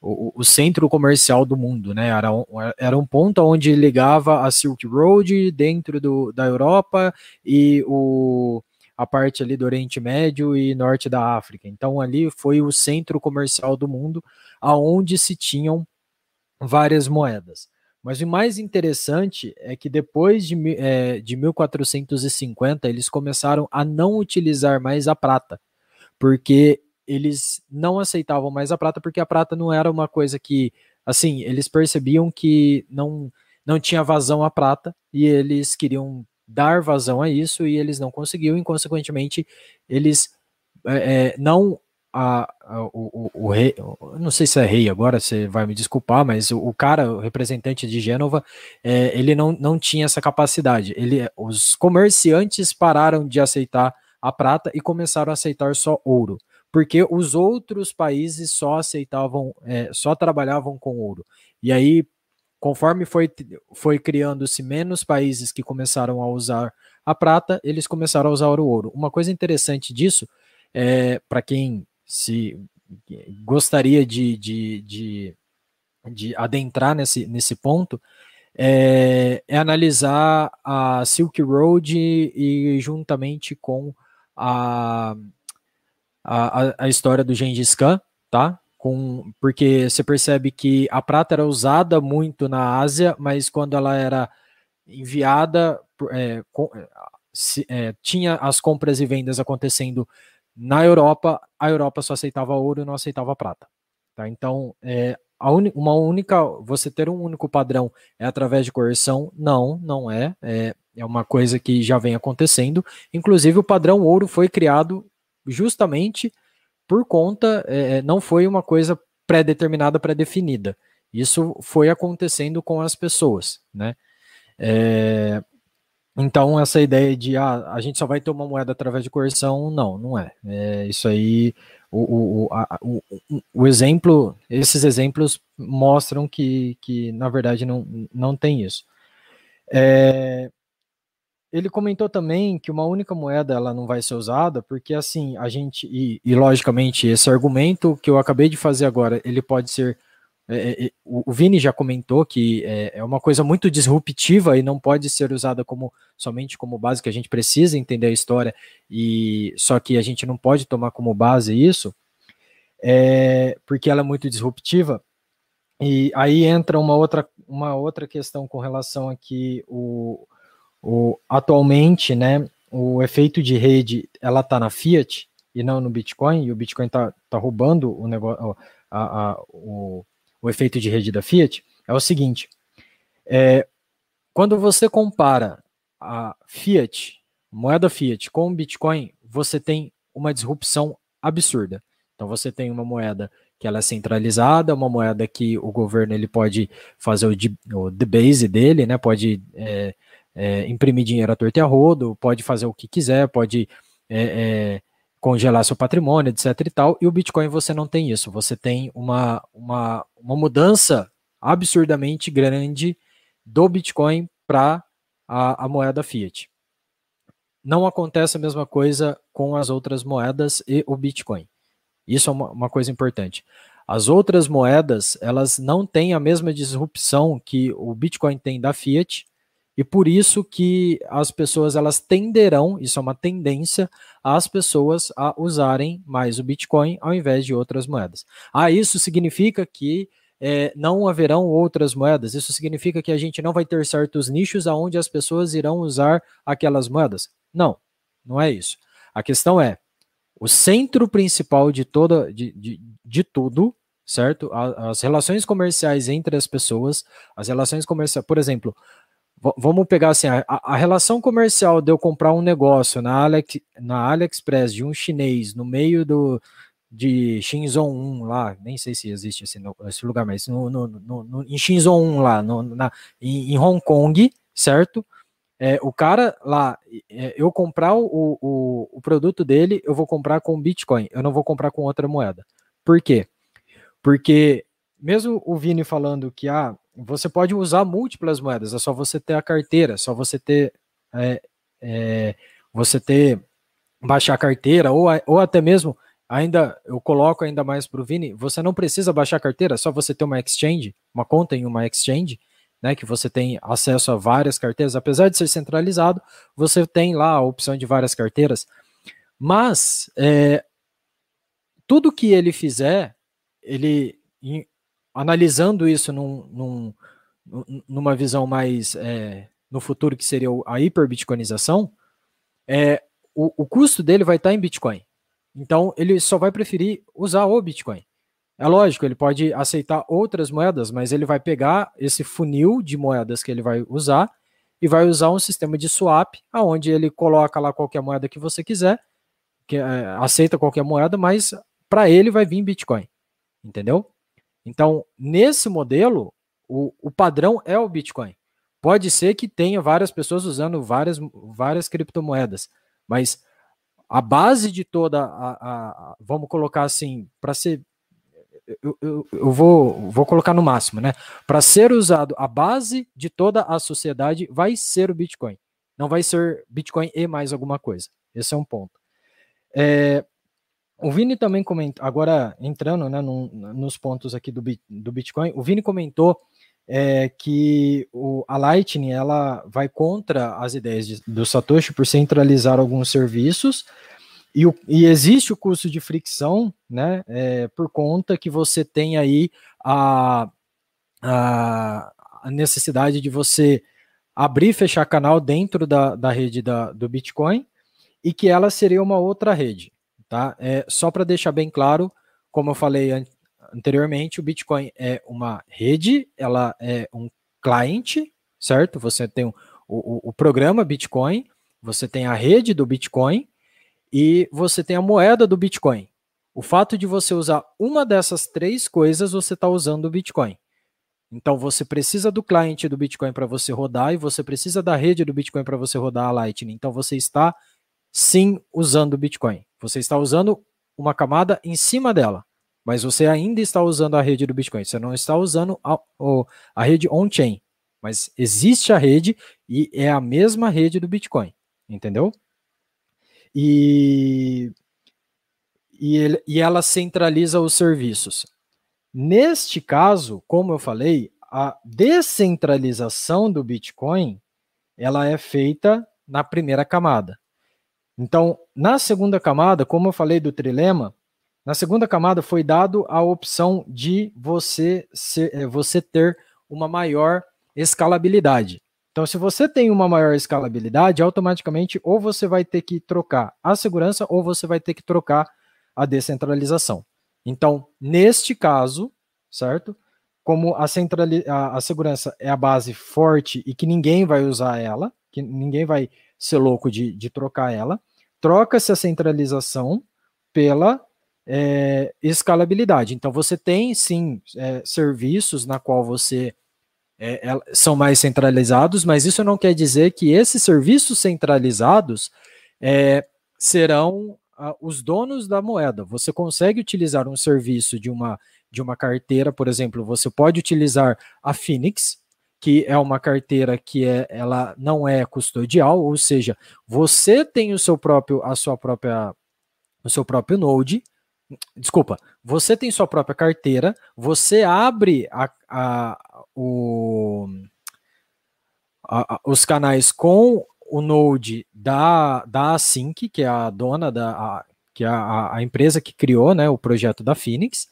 o, centro comercial do mundo, né? Era um, era um ponto onde ligava a Silk Road dentro do, da Europa e o, a parte ali do Oriente Médio e norte da África. Então ali foi o centro comercial do mundo, aonde se tinham várias moedas. Mas o mais interessante é que depois de, é, de 1450 eles começaram a não utilizar mais a prata, porque eles não aceitavam mais a prata porque a prata não era uma coisa que, assim, eles percebiam que não não tinha vazão a prata e eles queriam dar vazão a isso e eles não conseguiam e consequentemente eles é, é não a, a, o, o, o, rei, não sei se é rei agora, você vai me desculpar, mas o, o cara, o representante de Gênova, é, ele não, não tinha essa capacidade. Ele, os comerciantes pararam de aceitar a prata e começaram a aceitar só ouro porque os outros países só aceitavam, é, só trabalhavam com ouro. E aí, conforme foi, foi criando-se menos países que começaram a usar a prata, eles começaram a usar o ouro. Uma coisa interessante disso, é, para quem se gostaria de, de, de, de adentrar nesse, nesse ponto, é, é, analisar a Silk Road e juntamente com a a, a, história do Gengis Khan, tá? Com, porque você percebe que a prata era usada muito na Ásia, mas quando ela era enviada, é, com, se, é, tinha as compras e vendas acontecendo na Europa, a Europa só aceitava ouro e não aceitava prata. Tá? Então, é, un, uma única, você ter um único padrão é através de coerção? Não, não é. É, é uma coisa que já vem acontecendo. Inclusive, o padrão ouro foi criado justamente por conta, é, é, não foi uma coisa pré-determinada, pré-definida. Isso foi acontecendo com as pessoas, né? É, então, essa ideia de ah, a gente só vai ter uma moeda através de coerção, não, não é. é isso aí, o, o, a, o, o, exemplo, esses exemplos mostram que, que na verdade, não, não tem isso. É, ele comentou também que uma única moeda ela não vai ser usada, porque assim, a gente, e, e logicamente esse argumento que eu acabei de fazer agora, ele pode ser, é, é, é o Vini já comentou que é, é, uma coisa muito disruptiva e não pode ser usada como somente como base, que a gente precisa entender a história, e só que a gente não pode tomar como base isso, é, porque ela é muito disruptiva, e aí entra uma outra, uma outra questão com relação a que o o, atualmente, né, o efeito de rede ela está na Fiat e não no Bitcoin, e o Bitcoin está tá roubando o, negócio, a, a, o, o efeito de rede da Fiat, é o seguinte: é, quando você compara a Fiat, moeda Fiat, com o Bitcoin, você tem uma disrupção absurda. Então você tem uma moeda que ela é centralizada, uma moeda que o governo ele pode fazer o, o debase dele, né? Pode é, é, imprimir dinheiro a torto e a rodo, pode fazer o que quiser, pode é, é, congelar seu patrimônio, etc e tal, e o Bitcoin você não tem isso, você tem uma, uma, uma mudança absurdamente grande do Bitcoin para a, a moeda fiat. Não acontece a mesma coisa com as outras moedas e o Bitcoin. Isso é uma, uma coisa importante. As outras moedas, elas não têm a mesma disrupção que o Bitcoin tem da Fiat, e por isso que as pessoas elas tenderão, isso é uma tendência, as pessoas a usarem mais o Bitcoin ao invés de outras moedas. Ah, isso significa que é, não haverão outras moedas. Isso significa que a gente não vai ter certos nichos aonde as pessoas irão usar aquelas moedas. Não, não é isso. A questão é o centro principal de toda de, de, de tudo, certo? As relações comerciais entre as pessoas, as relações comerciais, por exemplo, vamos pegar assim, a, a, relação comercial de eu comprar um negócio na, Alex, na AliExpress de um chinês no meio do, de Shinzon 1 lá, nem sei se existe esse, esse lugar, mas no, no, no, em Shinzon 1 lá, na, em, em, Hong Kong, certo? É, o cara lá, é, eu comprar o, o, o, produto dele, eu vou comprar com Bitcoin, eu não vou comprar com outra moeda. Por quê? Porque mesmo o Vini falando que ah, você pode usar múltiplas moedas, é só você ter a carteira, é só você ter é, é, você ter baixar a carteira ou, ou até mesmo ainda eu coloco ainda mais para o Vini, você não precisa baixar a carteira, só você ter uma exchange, uma conta em uma exchange, né, que você tem acesso a várias carteiras, apesar de ser centralizado, você tem lá a opção de várias carteiras, mas é, tudo que ele fizer, ele analisando isso num, num, numa visão mais é, no futuro que seria a hiperbitcoinização, é, o, o custo dele vai estar em Bitcoin. Então, ele só vai preferir usar o Bitcoin. É lógico, ele pode aceitar outras moedas, mas ele vai pegar esse funil de moedas que ele vai usar e vai usar um sistema de swap, aonde ele coloca lá qualquer moeda que você quiser, que é, aceita qualquer moeda, mas para ele vai vir Bitcoin, entendeu? Então, nesse modelo, o, o padrão é o Bitcoin. Pode ser que tenha várias pessoas usando várias, várias criptomoedas, mas a base de toda a, a, a vamos colocar assim, para ser eu, eu, eu, vou, vou colocar no máximo, né? Para ser usado, a base de toda a sociedade vai ser o Bitcoin. Não vai ser Bitcoin e mais alguma coisa. Esse é um ponto. É, o Vini também comentou, agora entrando né, no, nos pontos aqui do, do Bitcoin, o Vini comentou é, que o, a Lightning ela vai contra as ideias de, do Satoshi por centralizar alguns serviços. E, o, e existe o custo de fricção, né, é, por conta que você tem aí a, a, a, necessidade de você abrir e fechar canal dentro da, da rede da, do Bitcoin e que ela seria uma outra rede, tá? É, só para deixar bem claro, como eu falei anteriormente, o Bitcoin é uma rede, ela é um cliente, certo? Você tem o, o, o programa Bitcoin, você tem a rede do Bitcoin e você tem a moeda do Bitcoin. O fato de você usar uma dessas três coisas, você está usando o Bitcoin. Então você precisa do cliente do Bitcoin para você rodar e você precisa da rede do Bitcoin para você rodar a Lightning. Então você está sim usando o Bitcoin. Você está usando uma camada em cima dela mas você ainda está usando a rede do Bitcoin. Você não está usando a, a rede on-chain, mas existe a rede e é a mesma rede do Bitcoin, entendeu? E, e, ele, e ela centraliza os serviços. Neste caso, como eu falei, a descentralização do Bitcoin ela é feita na primeira camada. Então, na segunda camada, como eu falei do trilema, na segunda camada foi dado a opção de você, ser, eh, você ter uma maior escalabilidade. Então, se você tem uma maior escalabilidade, automaticamente ou você vai ter que trocar a segurança ou você vai ter que trocar a descentralização. Então, neste caso, certo? Como a, a, a segurança é a base forte e que ninguém vai usar ela, que ninguém vai ser louco de, de trocar ela, troca-se a centralização pela é, escalabilidade. Então, você tem sim é, serviços na qual você é, são mais centralizados, mas isso não quer dizer que esses serviços centralizados serão os donos da moeda. Você consegue utilizar um serviço de uma, de uma carteira, por exemplo, você pode utilizar a Phoenix, que é uma carteira que é, ela não é custodial, ou seja, você tem o seu próprio, a sua própria, o seu próprio node, Desculpa, você tem sua própria carteira, você abre a, a, o, a, os canais com o Node da, da Async, que é a dona da. que é a, a empresa que criou né, o projeto da Phoenix.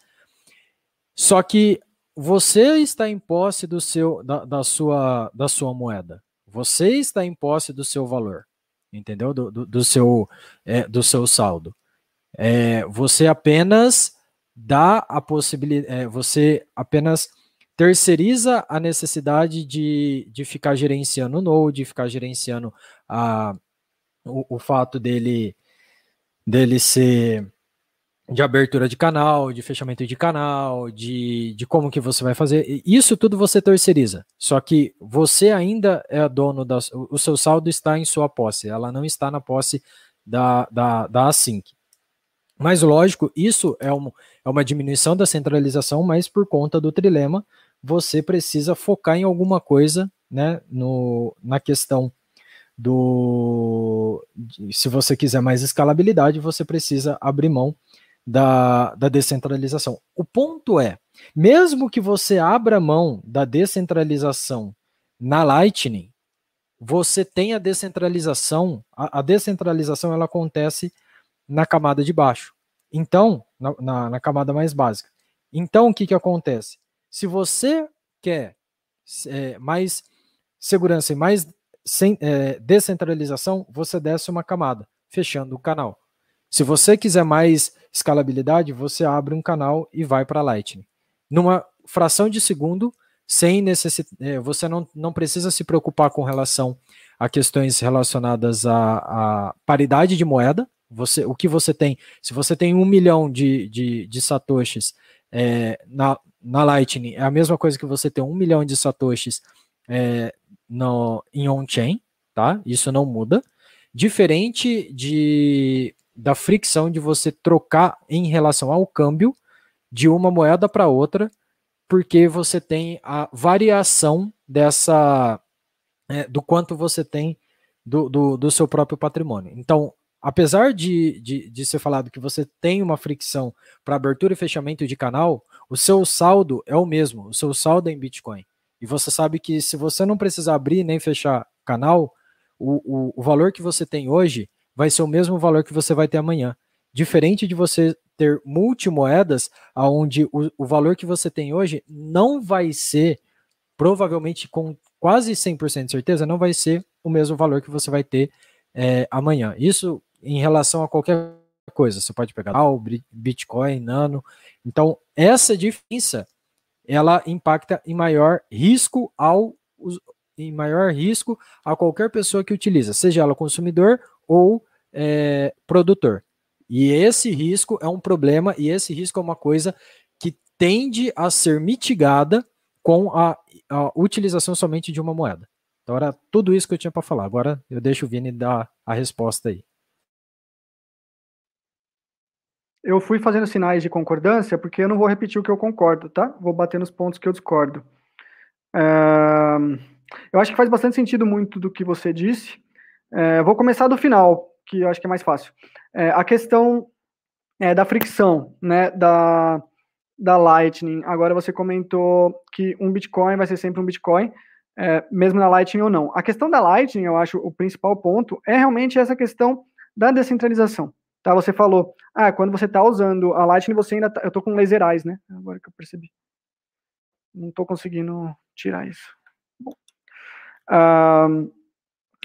Só que você está em posse do seu, da, da, sua, da sua moeda. Você está em posse do seu valor, entendeu? Do, do, do seu, é, do seu saldo. É, você apenas dá a possibilidade, é, você apenas terceiriza a necessidade de, de ficar gerenciando o Node, ficar gerenciando a, o, o fato dele, dele ser de abertura de canal, de fechamento de canal, de, de como que você vai fazer. Isso tudo você terceiriza. Só que você ainda é dono da. O seu saldo está em sua posse, ela não está na posse da, da, da Async. Mas, lógico, isso é, um, é uma diminuição da centralização, mas por conta do trilema, você precisa focar em alguma coisa né, no, na questão do. Se você quiser mais escalabilidade, você precisa abrir mão da, da descentralização. O ponto é, mesmo que você abra mão da descentralização na Lightning, você tem a descentralização, a, a descentralização ela acontece na camada de baixo. Então, na, na, na camada mais básica. Então, o que, que acontece? Se você quer é, mais segurança e mais sem, é, descentralização, você desce uma camada, fechando o canal. Se você quiser mais escalabilidade, você abre um canal e vai para Lightning. Numa fração de segundo, sem necessidade, é, você não, não precisa se preocupar com relação a questões relacionadas à, à paridade de moeda. Você, o que você tem, se você tem um milhão de, de, de satoshis é, na, na Lightning, é a mesma coisa que você ter um milhão de satoshis é, no, em on-chain, tá? Isso não muda. Diferente de da fricção de você trocar em relação ao câmbio de uma moeda para outra, porque você tem a variação dessa é, do quanto você tem do, do, do, seu próprio patrimônio. Então, apesar de, de, de ser falado que você tem uma fricção para abertura e fechamento de canal, o seu saldo é o mesmo, o seu saldo é em Bitcoin. E você sabe que se você não precisar abrir nem fechar canal, o, o, o valor que você tem hoje vai ser o mesmo valor que você vai ter amanhã. Diferente de você ter multimoedas, onde o, o valor que você tem hoje não vai ser, provavelmente com quase 100% de certeza, não vai ser o mesmo valor que você vai ter é, amanhã. Isso em relação a qualquer coisa. Você pode pegar o Bitcoin, Nano. Então, essa diferença ela impacta em maior risco ao em maior risco a qualquer pessoa que utiliza, seja ela consumidor ou é, produtor. E esse risco é um problema, e esse risco é uma coisa que tende a ser mitigada com a, a utilização somente de uma moeda. Então era tudo isso que eu tinha para falar. Agora eu deixo o Vini dar a resposta aí. Eu fui fazendo sinais de concordância porque eu não vou repetir o que eu concordo, tá? Vou bater nos pontos que eu discordo. Eu acho que faz bastante sentido muito do que você disse. É, vou começar do final, que eu acho que é mais fácil. É, a questão é, da fricção, né, da, da Lightning. Agora você comentou que um Bitcoin vai ser sempre um Bitcoin, é, mesmo na Lightning ou não. A questão da Lightning, eu acho, o principal ponto é realmente essa questão da descentralização. Tá, você falou, ah, quando você está usando a Lightning, você ainda tá, eu estou com laser eyes, né? Agora que eu percebi. Não estou conseguindo tirar isso. Bom.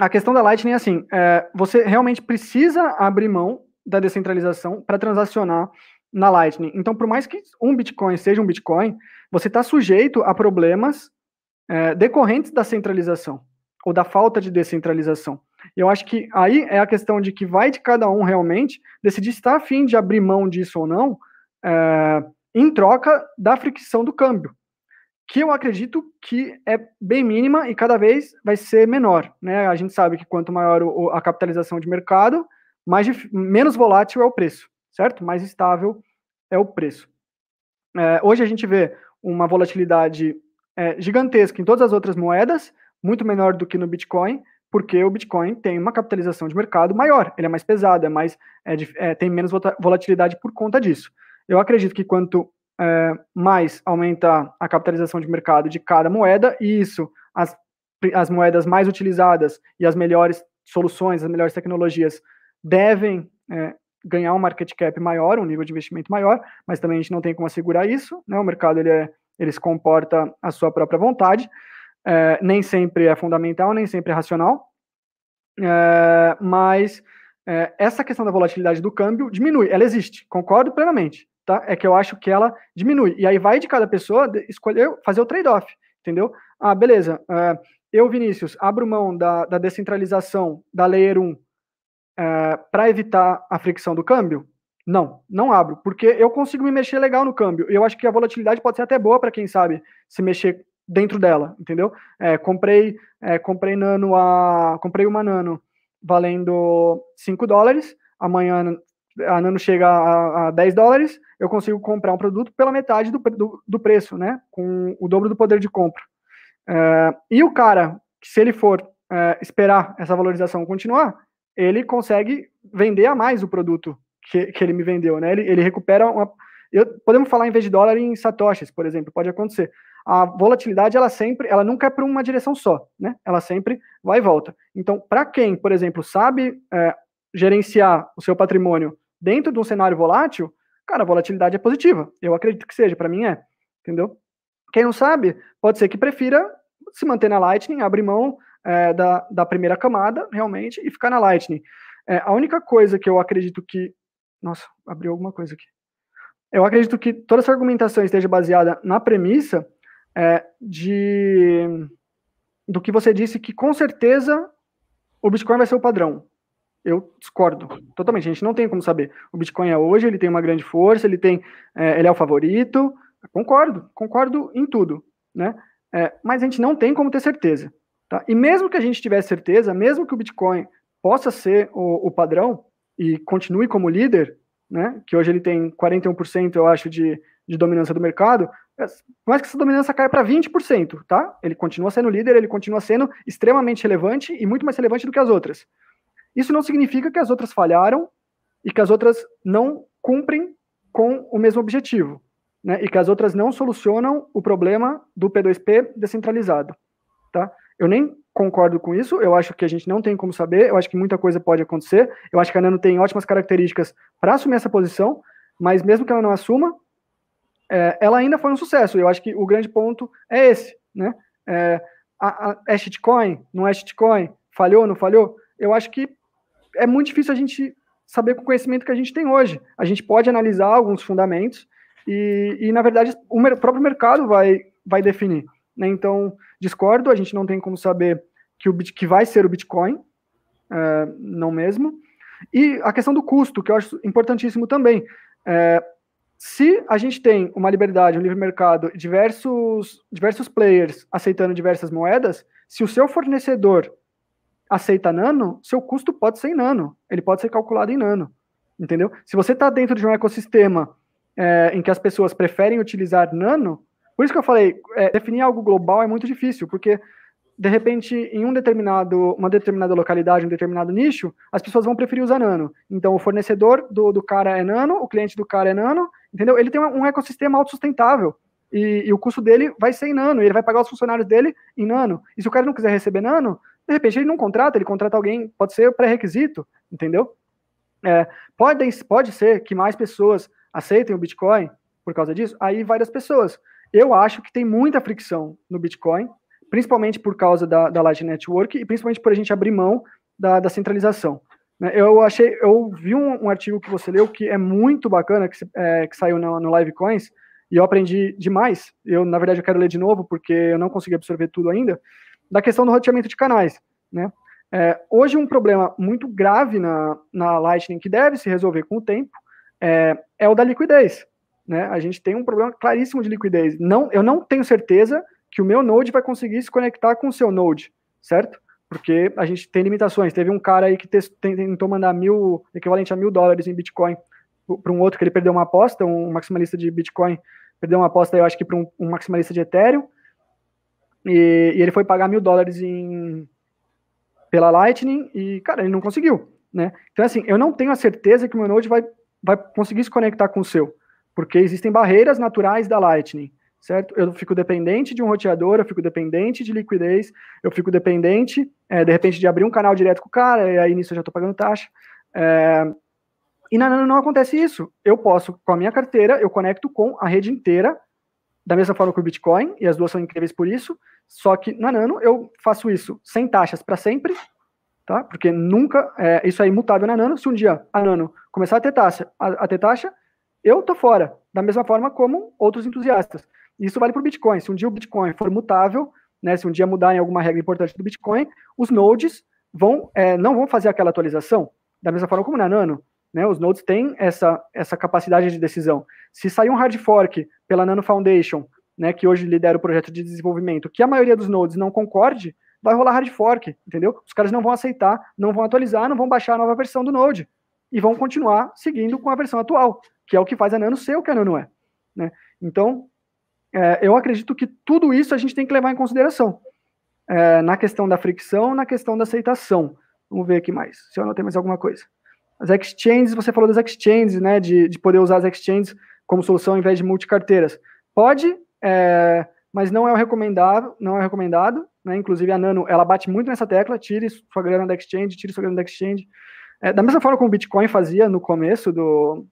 A questão da Lightning é assim: é, você realmente precisa abrir mão da descentralização para transacionar na Lightning. Então, por mais que um Bitcoin seja um Bitcoin, você está sujeito a problemas é, decorrentes da centralização ou da falta de descentralização. E eu acho que aí é a questão de que vai de cada um realmente decidir se está afim de abrir mão disso ou não, é, em troca da fricção do câmbio que eu acredito que é bem mínima e cada vez vai ser menor. Né? A gente sabe que quanto maior o, a capitalização de mercado, mais menos volátil é o preço, certo? Mais estável é o preço. É, hoje a gente vê uma volatilidade é, gigantesca em todas as outras moedas, muito menor do que no Bitcoin, porque o Bitcoin tem uma capitalização de mercado maior, ele é mais pesado, é mais, é, é tem menos volatilidade por conta disso. Eu acredito que quanto é, mais aumenta a capitalização de mercado de cada moeda, e isso, as, as moedas mais utilizadas e as melhores soluções, as melhores tecnologias devem é, ganhar um market cap maior, um nível de investimento maior, mas também a gente não tem como assegurar isso, né? O mercado ele, é, ele se comporta à sua própria vontade, é, nem sempre é fundamental, nem sempre é racional, é, mas é, essa questão da volatilidade do câmbio diminui, ela existe, concordo plenamente tá? É que eu acho que ela diminui. E aí vai de cada pessoa escolher fazer o trade-off, entendeu? Ah, beleza. Uh, eu, Vinícius, abro mão da, da descentralização da Layer 1 uh, para evitar a fricção do câmbio? Não, não abro, porque eu consigo me mexer legal no câmbio. Eu acho que a volatilidade pode ser até boa para quem sabe se mexer dentro dela, entendeu? É, comprei, é, comprei nano a, comprei uma nano valendo 5 dólares. Amanhã a nano chega a, a 10 dólares. Eu consigo comprar um produto pela metade do, do, do preço, né? Com o dobro do poder de compra. É, e o cara, se ele for é, esperar essa valorização continuar, ele consegue vender a mais o produto que, que ele me vendeu, né? Ele, ele recupera uma. Eu, podemos falar em vez de dólar em satoshis, por exemplo, pode acontecer. A volatilidade, ela sempre, ela nunca é para uma direção só, né? Ela sempre vai e volta. Então, para quem, por exemplo, sabe é, gerenciar o seu patrimônio dentro de um cenário volátil, cara, a volatilidade é positiva. Eu acredito que seja, para mim é, entendeu? Quem não sabe, pode ser que prefira se manter na Lightning, abrir mão é, da, da primeira camada, realmente, e ficar na Lightning. É, a única coisa que eu acredito que nossa, abriu alguma coisa aqui. Eu acredito que toda essa argumentação esteja baseada na premissa é, de do que você disse que com certeza o Bitcoin vai ser o padrão. Eu discordo totalmente. A gente não tem como saber. O Bitcoin é hoje, ele tem uma grande força, ele tem, é, ele é o favorito. Concordo, concordo em tudo, né? É, mas a gente não tem como ter certeza. Tá? E mesmo que a gente tivesse certeza, mesmo que o Bitcoin possa ser o, o padrão, e continue como líder, né, que hoje ele tem 41%, eu acho, de, de dominância do mercado, é, mais que essa dominância caia para 20%, tá? Ele continua sendo líder, ele continua sendo extremamente relevante e muito mais relevante do que as outras. Isso não significa que as outras falharam e que as outras não cumprem com o mesmo objetivo, né? E que as outras não solucionam o problema do P2P descentralizado, tá? Eu nem concordo com isso, eu acho que a gente não tem como saber, eu acho que muita coisa pode acontecer, eu acho que a Nano tem ótimas características para assumir essa posição, mas mesmo que ela não assuma, é, ela ainda foi um sucesso, eu acho que o grande ponto é esse, né? É, a, a, é shitcoin, não é shitcoin, falhou, não falhou? Eu acho que é muito difícil a gente saber com o conhecimento que a gente tem hoje. A gente pode analisar alguns fundamentos e, e na verdade, o próprio mercado vai, vai definir. Né? Então, discordo, a gente não tem como saber que, o, que vai ser o Bitcoin, é, não mesmo. E a questão do custo, que eu acho importantíssimo também. É, se a gente tem uma liberdade, um livre mercado, diversos, diversos players aceitando diversas moedas, se o seu fornecedor aceita nano, seu custo pode ser em nano, ele pode ser calculado em nano, entendeu? Se você está dentro de um ecossistema é, em que as pessoas preferem utilizar nano, por isso que eu falei, é, definir algo global é muito difícil, porque de repente, em um determinado, uma determinada localidade, um determinado nicho, as pessoas vão preferir usar nano. Então, o fornecedor do, do cara é nano, o cliente do cara é nano, entendeu? Ele tem um ecossistema autossustentável. E, e o custo dele vai ser em nano, ele vai pagar os funcionários dele em nano. E se o cara não quiser receber nano, de repente ele não contrata, ele contrata alguém, pode ser pré-requisito, entendeu? É, pode, pode ser que mais pessoas aceitem o Bitcoin por causa disso, aí várias pessoas. Eu acho que tem muita fricção no Bitcoin, principalmente por causa da, da Light Network e principalmente por a gente abrir mão da, da centralização. Né? Eu achei, eu vi um, um, artigo que você leu que é muito bacana, que, é, que saiu no, no Live Coins, e eu aprendi demais. Eu, na verdade, eu quero ler de novo, porque eu não consegui absorver tudo ainda, da questão do roteamento de canais. Né? É, hoje, um problema muito grave na, na Lightning, que deve se resolver com o tempo, é, é o da liquidez né? A gente tem um problema claríssimo de liquidez. Não, eu não tenho certeza que o meu Node vai conseguir se conectar com o seu Node, certo? Porque a gente tem limitações. Teve um cara aí que tentou mandar mil, equivalente a mil dólares em Bitcoin para um outro que ele perdeu uma aposta, um maximalista de Bitcoin perdeu uma aposta, eu acho que para um, um, maximalista de Ethereum, e, e, ele foi pagar mil dólares em, pela Lightning e, cara, ele não conseguiu, né? Então, assim, eu não tenho a certeza que o meu Node vai, vai conseguir se conectar com o seu porque existem barreiras naturais da Lightning, certo? Eu fico dependente de um roteador, eu fico dependente de liquidez, eu fico dependente, é, de repente, de abrir um canal direto com o cara, e aí nisso eu já estou pagando taxa. É, e Nano não acontece isso. Eu posso, com a minha carteira, eu conecto com a rede inteira, da mesma forma que o Bitcoin, e as duas são incríveis por isso, só que na Nano eu faço isso sem taxas para sempre, tá? Porque nunca, é, isso é imutável na Nano, se um dia a Nano começar a ter taxa, a, a ter taxa, eu tô fora, da mesma forma como outros entusiastas. Isso vale para o Bitcoin. Se um dia o Bitcoin for mutável, né, se um dia mudar em alguma regra importante do Bitcoin, os nodes vão, é, não vão fazer aquela atualização, da mesma forma como na Nano. Né? Os nodes têm essa, essa capacidade de decisão. Se sair um hard fork pela Nano Foundation, né, que hoje lidera o projeto de desenvolvimento, que a maioria dos nodes não concorde, vai rolar hard fork, entendeu? Os caras não vão aceitar, não vão atualizar, não vão baixar a nova versão do node e vão continuar seguindo com a versão atual, que é o que faz a Nano ser o que a Nano é. Né? Então, é, eu acredito que tudo isso a gente tem que levar em consideração é, na questão da fricção, na questão da aceitação. Vamos ver aqui mais, se eu anotei mais alguma coisa. As exchanges, você falou das exchanges, né, de, de poder usar as exchanges como solução ao invés de multicarteiras. Pode, é, mas não é o recomendado, não é recomendado, né? Inclusive a Nano, ela bate muito nessa tecla, tire sua grana da exchange, tire sua grana da exchange. É, da mesma forma como o Bitcoin fazia no começo do,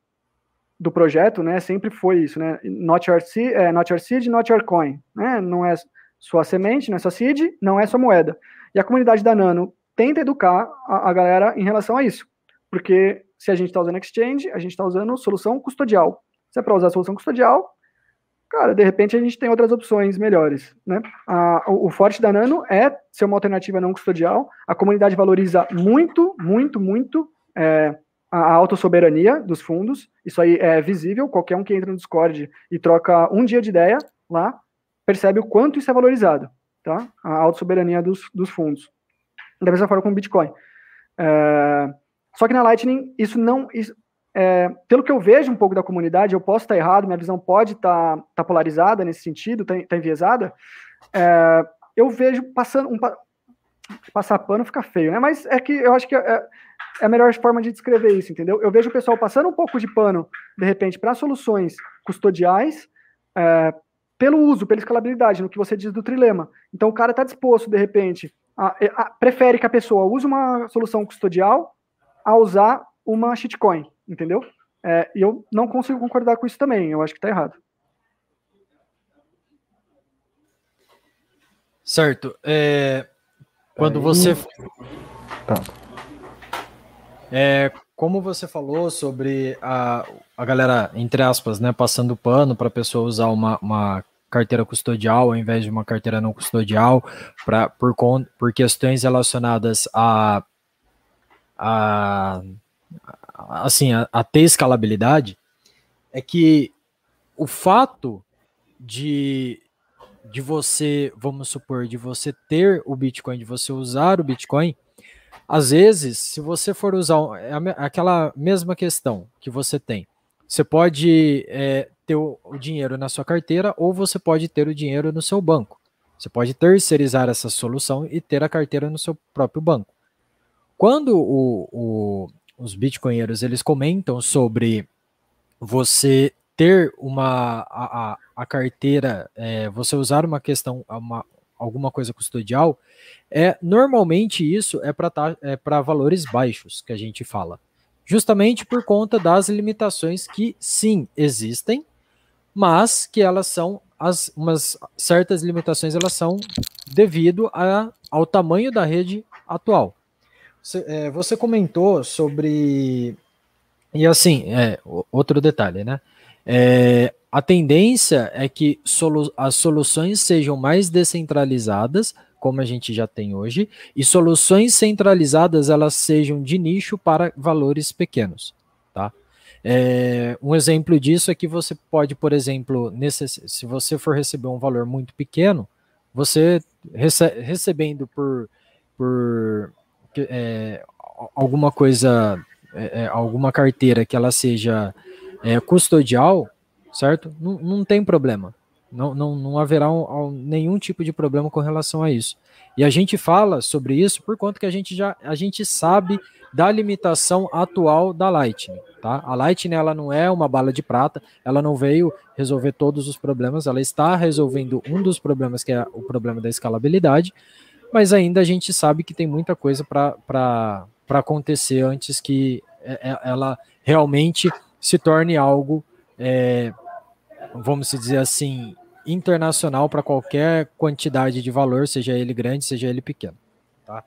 do projeto, né? Sempre foi isso, né? Not your seed, é, not your seed, not your coin, né? Não é sua semente, não é sua seed, não é sua moeda. E a comunidade da Nano tenta educar a, a galera em relação a isso. Porque se a gente está usando exchange, a gente está usando solução custodial. Se é para usar solução custodial, cara, de repente a gente tem outras opções melhores, né? A, o, o, forte da Nano é ser uma alternativa não custodial. A comunidade valoriza muito, muito, muito é, a autossoberania dos fundos. Isso aí é visível. Qualquer um que entra no Discord e troca um dia de ideia lá percebe o quanto isso é valorizado, tá? A autossoberania dos, dos fundos. Da mesma forma com o Bitcoin. É, só que na Lightning, isso não. Isso, é, pelo que eu vejo um pouco da comunidade, eu posso estar errado, minha visão pode estar, estar polarizada nesse sentido, estar, estar enviesada. É, eu vejo passando. Um, passar pano fica feio, né? Mas é que eu acho que é, é a melhor forma de descrever isso, entendeu? Eu vejo o pessoal passando um pouco de pano, de repente, para soluções custodiais, é, pelo uso, pela escalabilidade, no que você diz do trilema. Então o cara está disposto, de repente, a, a, prefere que a pessoa use uma solução custodial a usar uma shitcoin, entendeu? É, e eu não consigo concordar com isso também, eu acho que está errado. Certo. É, quando você. Tá. É, como você falou sobre a, a galera, entre aspas, né, passando pano para a pessoa usar uma, uma carteira custodial ao invés de uma carteira não custodial, pra, por, por questões relacionadas a, a assim, a, a ter escalabilidade, é que o fato de, de você, vamos supor, de você ter o Bitcoin, de você usar o Bitcoin, às vezes, se você for usar é aquela mesma questão que você tem, você pode é, ter o, o, dinheiro na sua carteira ou você pode ter o dinheiro no seu banco. Você pode terceirizar essa solução e ter a carteira no seu próprio banco. Quando o, o, os bitcoinheiros eles comentam sobre você ter uma a, a, a carteira, é, você usar uma questão, uma, alguma coisa custodial, é normalmente isso é para é valores baixos que a gente fala justamente por conta das limitações que sim existem, mas que elas são as umas certas limitações elas são devido a, ao tamanho da rede atual. Você, é, você comentou sobre e assim é outro detalhe, né? É, a tendência é que solu as soluções sejam mais descentralizadas como a gente já tem hoje, e soluções centralizadas elas sejam de nicho para valores pequenos, tá? É, um exemplo disso é que você pode, por exemplo, se você for receber um valor muito pequeno, você rece, recebendo por, por é, alguma coisa, é, é alguma carteira que ela seja é, custodial, certo? Não, não tem problema. Não, não, não haverá um, um, nenhum tipo de problema com relação a isso. E a gente fala sobre isso por conta que a gente já a gente sabe da limitação atual da Lightning. Tá? A Lightning ela não é uma bala de prata, ela não veio resolver todos os problemas, ela está resolvendo um dos problemas que é o problema da escalabilidade, mas ainda a gente sabe que tem muita coisa para acontecer antes que é, é, ela realmente se torne algo, é, vamos dizer assim, internacional para qualquer quantidade de valor, seja ele grande, seja ele pequeno. Tá?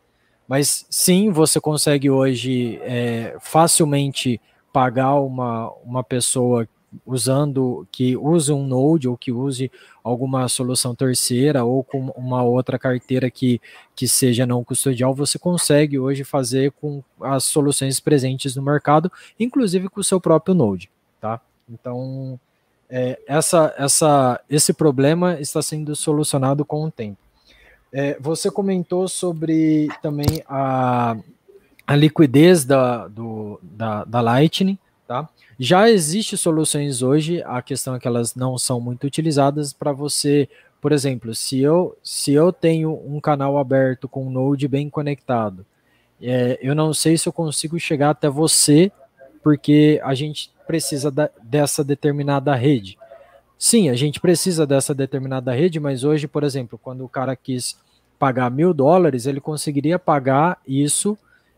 Mas sim, você consegue hoje é, facilmente pagar uma, uma pessoa usando, que use um Node ou que use alguma solução terceira ou com uma outra carteira que, que seja não custodial, você consegue hoje fazer com as soluções presentes no mercado, inclusive com o seu próprio Node, tá? Então, é, essa, essa, esse problema está sendo solucionado com o tempo. É, você comentou sobre também a, a liquidez da, do, da, da Lightning, tá? Já existem soluções hoje, a questão é que elas não são muito utilizadas para você, por exemplo, se eu, se eu tenho um canal aberto com um Node bem conectado, é, eu não sei se eu consigo chegar até você, porque a gente precisa da, dessa determinada rede. Sim, a gente precisa dessa determinada rede, mas hoje, por exemplo, quando o cara quis pagar mil dólares, ele conseguiria pagar isso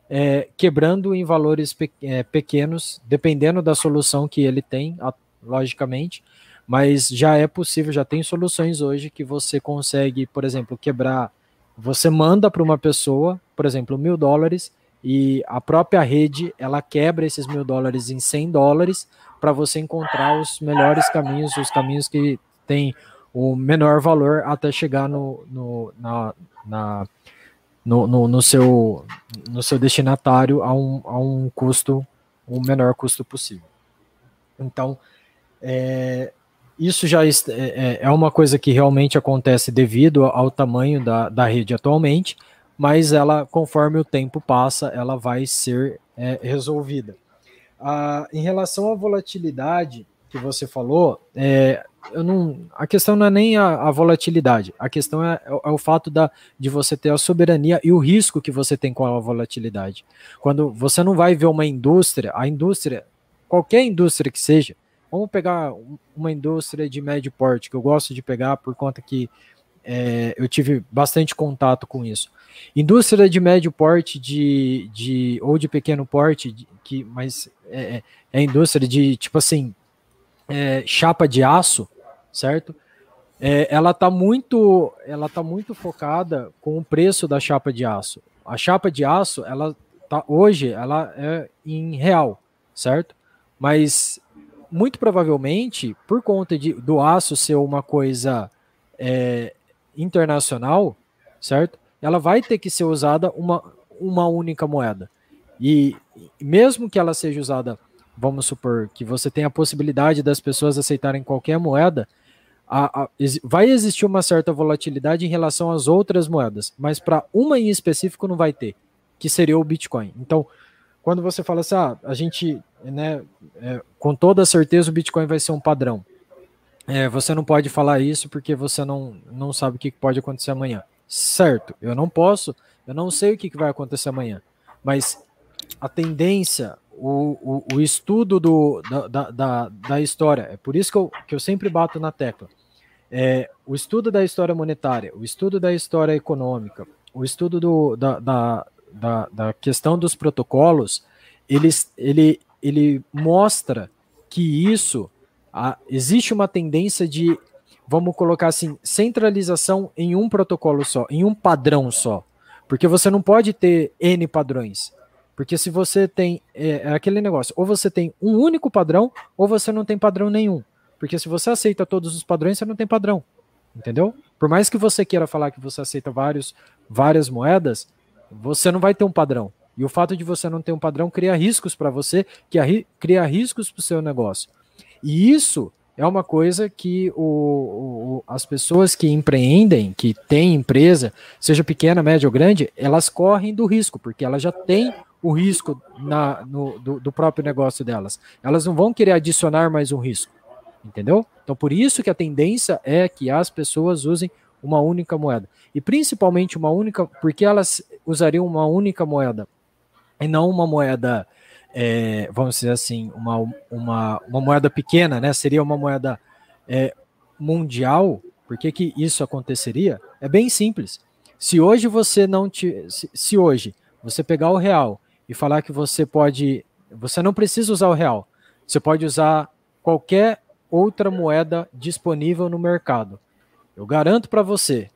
é, quebrando em valores pe é, pequenos, dependendo da solução que ele tem, logicamente, mas já é possível, já tem soluções hoje que você consegue, por exemplo, quebrar. Você manda para uma pessoa, por exemplo, mil dólares, e a própria rede ela quebra esses mil dólares em 100 dólares para você encontrar os melhores caminhos, os caminhos que têm o menor valor até chegar no, no na, na no, no, no, seu, no seu destinatário a um, a um custo, o menor custo possível. Então, é, isso já é, é, é uma coisa que realmente acontece devido ao tamanho da, da rede atualmente, mas ela, conforme o tempo passa, ela vai ser é, resolvida. Ah, em relação à volatilidade que você falou, é, eu não, a questão não é nem a, a volatilidade, a questão é, é, é, o fato da, de você ter a soberania e o risco que você tem com a volatilidade. Quando você não vai ver uma indústria, a indústria, qualquer indústria que seja, vamos pegar uma indústria de médio porte, que eu gosto de pegar por conta que é, eu tive bastante contato com isso. Indústria de médio porte de, de ou de pequeno porte, de, que, mas é, é, é indústria de tipo assim é, chapa de aço, certo? É, ela está muito, ela tá muito focada com o preço da chapa de aço. A chapa de aço, ela tá hoje, ela é em real, certo? Mas muito provavelmente, por conta de, do aço ser uma coisa é, internacional, certo? Ela vai ter que ser usada uma, uma única moeda. E mesmo que ela seja usada, vamos supor que você tenha a possibilidade das pessoas aceitarem qualquer moeda, a, a, vai existir uma certa volatilidade em relação às outras moedas, mas para uma em específico não vai ter, que seria o Bitcoin. Então, quando você fala assim, ah, a gente, né, é, com toda certeza o Bitcoin vai ser um padrão. É, você não pode falar isso porque você não, não sabe o que pode acontecer amanhã. Certo, eu não posso, eu não sei o que vai acontecer amanhã, mas a tendência, o, o, o estudo do, da, da, da, história. É por isso que eu, que eu sempre bato na tecla. É, o estudo da história monetária, o estudo da história econômica, o estudo do, da, da, da, da questão dos protocolos, ele, ele, ele mostra que isso a, existe uma tendência de, vamos colocar assim, centralização em um protocolo só, em um padrão só. Porque você não pode ter N padrões. Porque se você tem. É, é, aquele negócio, ou você tem um único padrão, ou você não tem padrão nenhum. Porque se você aceita todos os padrões, você não tem padrão. Entendeu? Por mais que você queira falar que você aceita vários, várias moedas, você não vai ter um padrão. E o fato de você não ter um padrão cria riscos para você, que cria riscos para o seu negócio. E isso é uma coisa que o, o, as pessoas que empreendem, que têm empresa, seja pequena, média ou grande, elas correm do risco, porque elas já têm o risco na, no, do, do, próprio negócio delas. Elas não vão querer adicionar mais um risco, entendeu? Então, por isso que a tendência é que as pessoas usem uma única moeda. E principalmente uma única, porque elas usariam uma única moeda e não uma moeda, é, vamos dizer assim, uma, uma, uma moeda pequena, né? Seria uma moeda é, mundial. Por que, que isso aconteceria? É bem simples. Se hoje você não te, se, se hoje você pegar o real e falar que você pode. Você não precisa usar o real. Você pode usar qualquer outra moeda disponível no mercado. Eu garanto para você,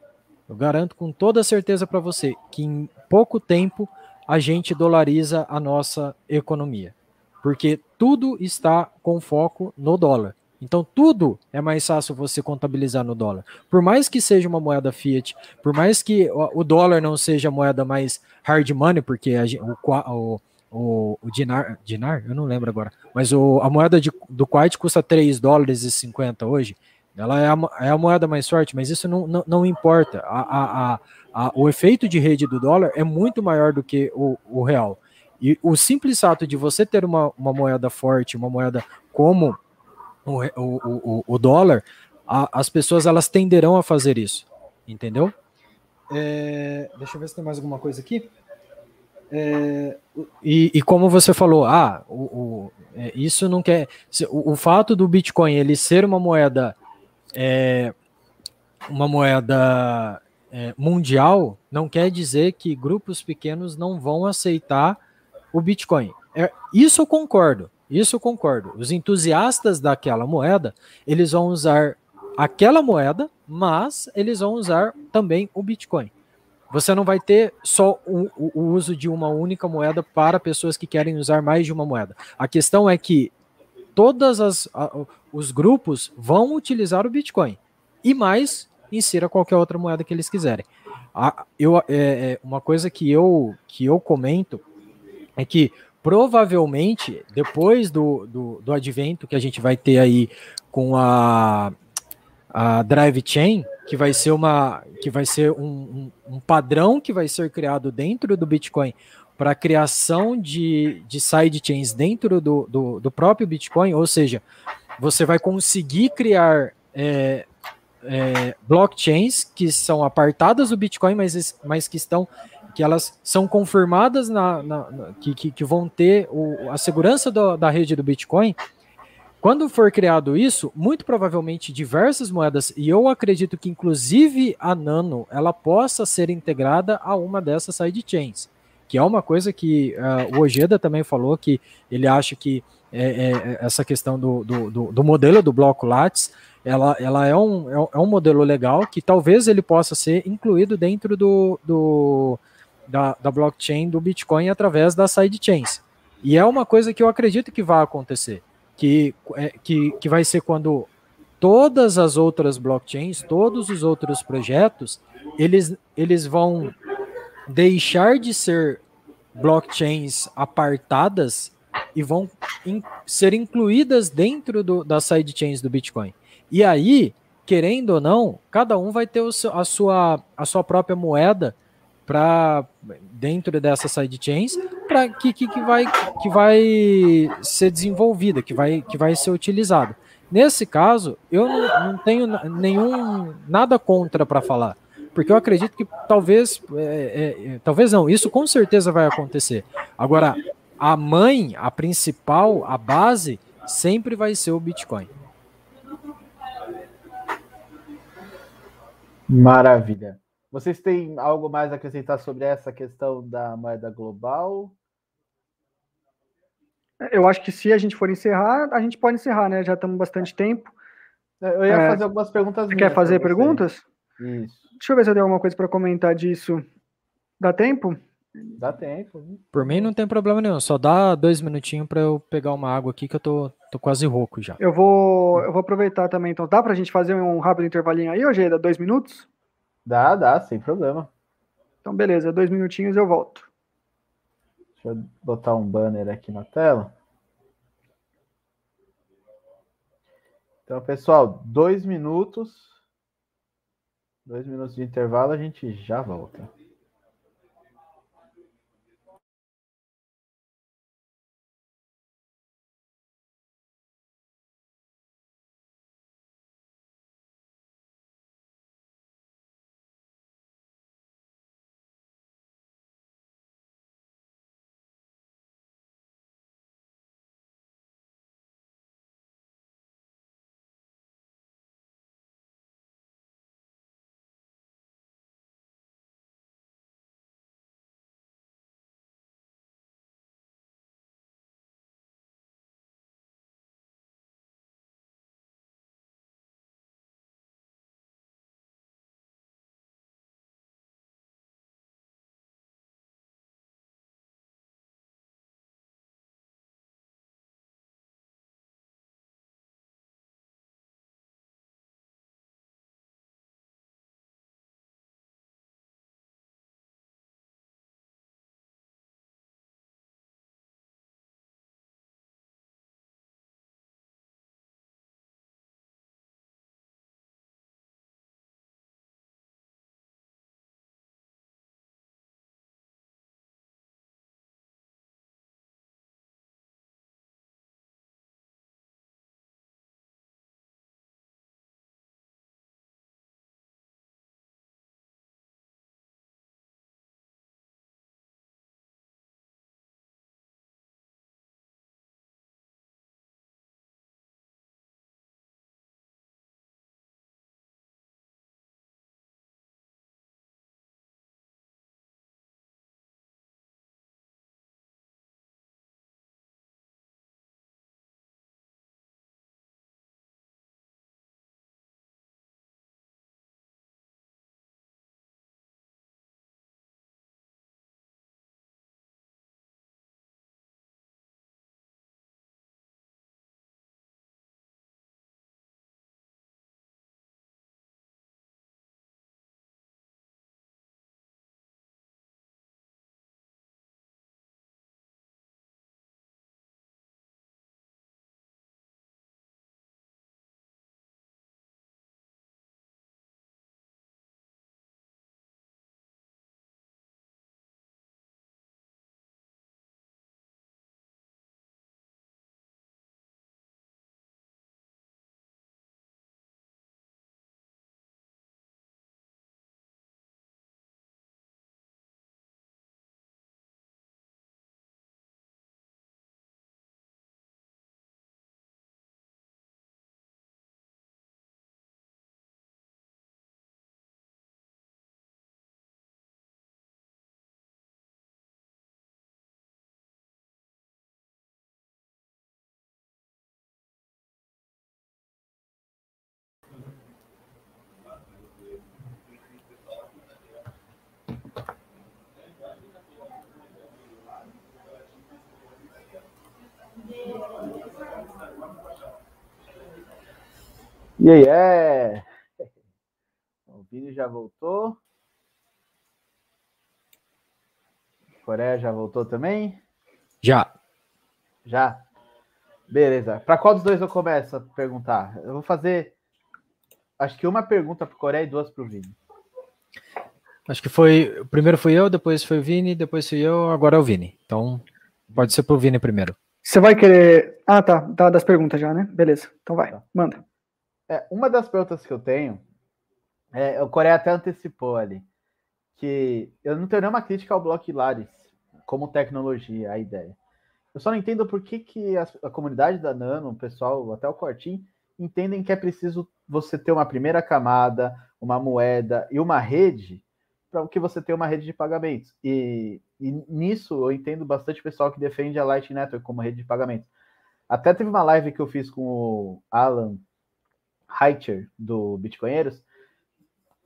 eu garanto com toda certeza para você que em pouco tempo a gente dolariza a nossa economia. Porque tudo está com foco no dólar. Então, tudo é mais fácil você contabilizar no dólar. Por mais que seja uma moeda fiat, por mais que o dólar não seja a moeda mais hard money, porque a, o, o, o, dinar, dinar, eu não lembro agora, mas o, a moeda de, do Kuwait custa 3 dólares e 50 hoje. Ela é a, é a moeda mais forte, mas isso não, não, não importa. A, a, a, o efeito de rede do dólar é muito maior do que o, o real. E o simples fato de você ter uma, uma moeda forte, uma moeda como o, o, o, o dólar, a, as pessoas elas tenderão a fazer isso, entendeu? É, deixa eu ver se tem mais alguma coisa aqui. É, e, e, como você falou, ah, o, o é, isso não quer. O, o, fato do Bitcoin ele ser uma moeda, é, uma moeda é, mundial, não quer dizer que grupos pequenos não vão aceitar o Bitcoin. É, isso eu concordo. Isso eu concordo. Os entusiastas daquela moeda, eles vão usar aquela moeda, mas eles vão usar também o Bitcoin. Você não vai ter só o, o, uso de uma única moeda para pessoas que querem usar mais de uma moeda. A questão é que todos os grupos vão utilizar o Bitcoin e mais insira qualquer outra moeda que eles quiserem. A, eu, é, é, uma coisa que eu que eu comento é que provavelmente, depois do, do, do advento que a gente vai ter aí com a, a Drive Chain, que vai ser uma que vai ser um, um, um padrão que vai ser criado dentro do Bitcoin para criação de, de sidechains dentro do, do, do, próprio Bitcoin, ou seja, você vai conseguir criar é, é, blockchains que são apartadas do Bitcoin, mas, mas que estão que elas são confirmadas na, na, na que, que, que, vão ter o, a segurança do, da rede do Bitcoin. Quando for criado isso, muito provavelmente diversas moedas, e eu acredito que inclusive a Nano, ela possa ser integrada a uma dessas sidechains, que é uma coisa que uh, o Ojeda também falou, que ele acha que é, é, essa questão do, do, do, do modelo do bloco Lattes, ela, ela é, um, é um modelo legal que talvez ele possa ser incluído dentro do, do, da, da blockchain do Bitcoin através das sidechains. E é uma coisa que eu acredito que vai acontecer, que, é, que, que vai ser quando todas as outras blockchains, todos os outros projetos, eles, eles vão deixar de ser blockchains apartadas e vão in, ser incluídas dentro do, das sidechains do Bitcoin. E aí, querendo ou não, cada um vai ter o seu, a, sua, a sua própria moeda para dentro dessas sidechains para que, que, que, vai, que vai ser desenvolvida, que vai, que vai ser utilizada. Nesse caso, eu não, não tenho nenhum nada contra para falar, porque eu acredito que talvez, é, é, é, talvez não, isso com certeza vai acontecer. Agora, a mãe, a principal, a base, sempre vai ser o Bitcoin. Maravilha. Vocês têm algo mais a acrescentar sobre essa questão da moeda global? Eu acho que se a gente for encerrar, a gente pode encerrar, né? Já estamos bastante tempo. Eu ia é, fazer algumas perguntas. Você quer fazer perguntas? Isso. Deixa eu ver se eu tenho alguma coisa para comentar disso. Dá tempo? Dá tempo. Por mim não tem problema nenhum. Só dá dois minutinhos para eu pegar uma água aqui que eu tô, tô quase rouco já. Eu vou, eu vou aproveitar também. Então, dá para a gente fazer um rápido intervalinho aí, hoje? Dá dois minutos? Dá, dá, sem problema. Então, beleza, dois minutinhos eu volto. Deixa eu botar um banner aqui na tela. Então, pessoal, dois minutos. Dois minutos de intervalo, a gente já volta. E aí, é. O Vini já voltou. Coreia já voltou também? Já. Já? Beleza. Para qual dos dois eu começo a perguntar? Eu vou fazer, acho que uma pergunta para Coreia e duas para o Vini. Acho que foi. Primeiro fui eu, depois foi o Vini, depois fui eu, agora é o Vini. Então, pode ser para o Vini primeiro. Você vai querer. Ah, tá. Tá das perguntas já, né? Beleza. Então vai, tá. manda. É, uma das perguntas que eu tenho, é, o Coreia até antecipou ali, que eu não tenho nenhuma crítica ao Block Laris como tecnologia, a ideia. Eu só não entendo por que, que a, a comunidade da Nano, o pessoal, até o Cortim, entendem que é preciso você ter uma primeira camada, uma moeda e uma rede para que você tenha uma rede de pagamentos. E, e, nisso eu entendo bastante pessoal que defende a Lightning Network como rede de pagamentos. Até teve uma live que eu fiz com o Alan Heitcher, do Bitcoinheiros,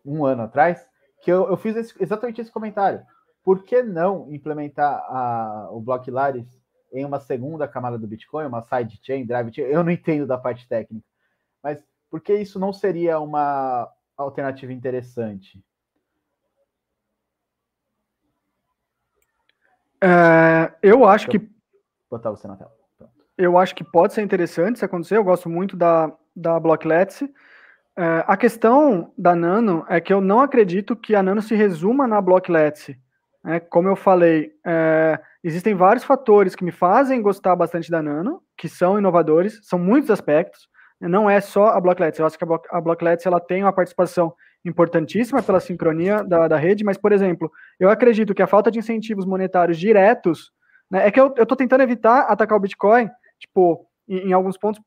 um ano atrás, que eu, eu fiz esse, exatamente esse comentário. Por que não implementar a, o Block Laris em uma segunda camada do Bitcoin, uma sidechain, drive chain, eu não entendo da parte técnica, mas por que isso não seria uma alternativa interessante? É, eu acho que. Botar você na tela. Pronto. Eu acho que pode ser interessante se acontecer. Eu gosto muito da, da Blocklets. É, a questão da Nano é que eu não acredito que a Nano se resuma na Blocklets. É, como eu falei, é, existem vários fatores que me fazem gostar bastante da Nano, que são inovadores, são muitos aspectos. Não é só a Blocklets. Eu acho que a Blocklets ela tem uma participação importantíssima pela sincronia da, da rede, mas, por exemplo, eu acredito que a falta de incentivos monetários diretos, né, é que eu estou tentando evitar atacar o Bitcoin, tipo, em, em alguns pontos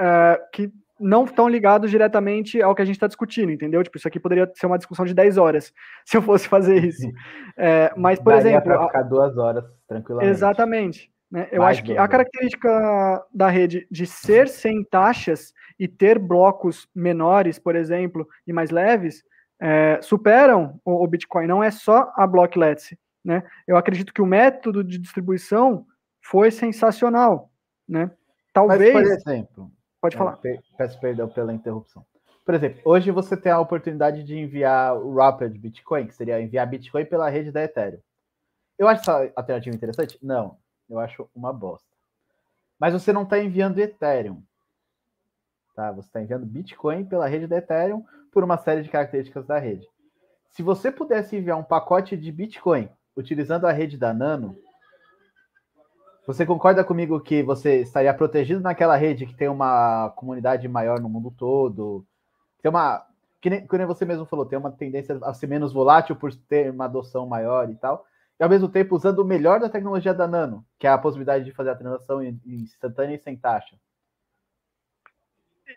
é, que não estão ligados diretamente ao que a gente está discutindo, entendeu? Tipo, isso aqui poderia ser uma discussão de 10 horas, se eu fosse fazer isso. É, mas, por Daria exemplo. Para ficar duas horas tranquilamente. Exatamente. Né? Eu Mais acho que a característica da rede de ser sem taxas e ter blocos menores, por exemplo, e mais leves, é, superam o, o, Bitcoin. Não é só a Blocklets. Né? Eu acredito que o método de distribuição foi sensacional. Né? Talvez. Mas, por exemplo, Pode falar. Peço perdão pela interrupção. Por exemplo, hoje você tem a oportunidade de enviar o Rapid Bitcoin, que seria enviar Bitcoin pela rede da Ethereum. Eu acho essa alternativa interessante? Não, eu acho uma bosta. Mas você não está enviando Ethereum. Tá? Você está enviando Bitcoin pela rede da Ethereum por uma série de características da rede. Se você pudesse enviar um pacote de Bitcoin utilizando a rede da Nano, você concorda comigo que você estaria protegido naquela rede que tem uma comunidade maior no mundo todo? Tem uma. Que nem, que nem você mesmo falou, tem uma tendência a ser menos volátil por ter uma adoção maior e tal. E ao mesmo tempo usando o melhor da tecnologia da Nano, que é a possibilidade de fazer a transação instantânea e sem taxa.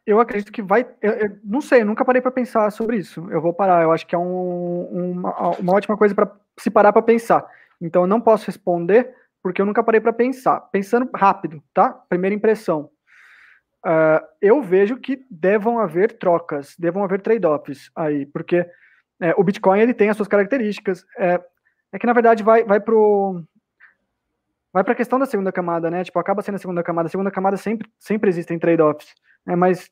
Eu acredito que vai. Eu, eu não sei, eu nunca parei para pensar sobre isso. Eu vou parar. Eu acho que é um, uma, uma ótima coisa para se parar para pensar. Então, eu não posso responder porque eu nunca parei para pensar. Pensando rápido, tá? Primeira impressão. Uh, eu vejo que devam haver trocas, devam haver trade-offs aí, porque é, o Bitcoin ele tem as suas características. É, é que na verdade vai vai pro vai para a questão da segunda camada, né? Tipo, acaba sendo a segunda camada. A segunda camada sempre sempre existem trade-offs, né? Mas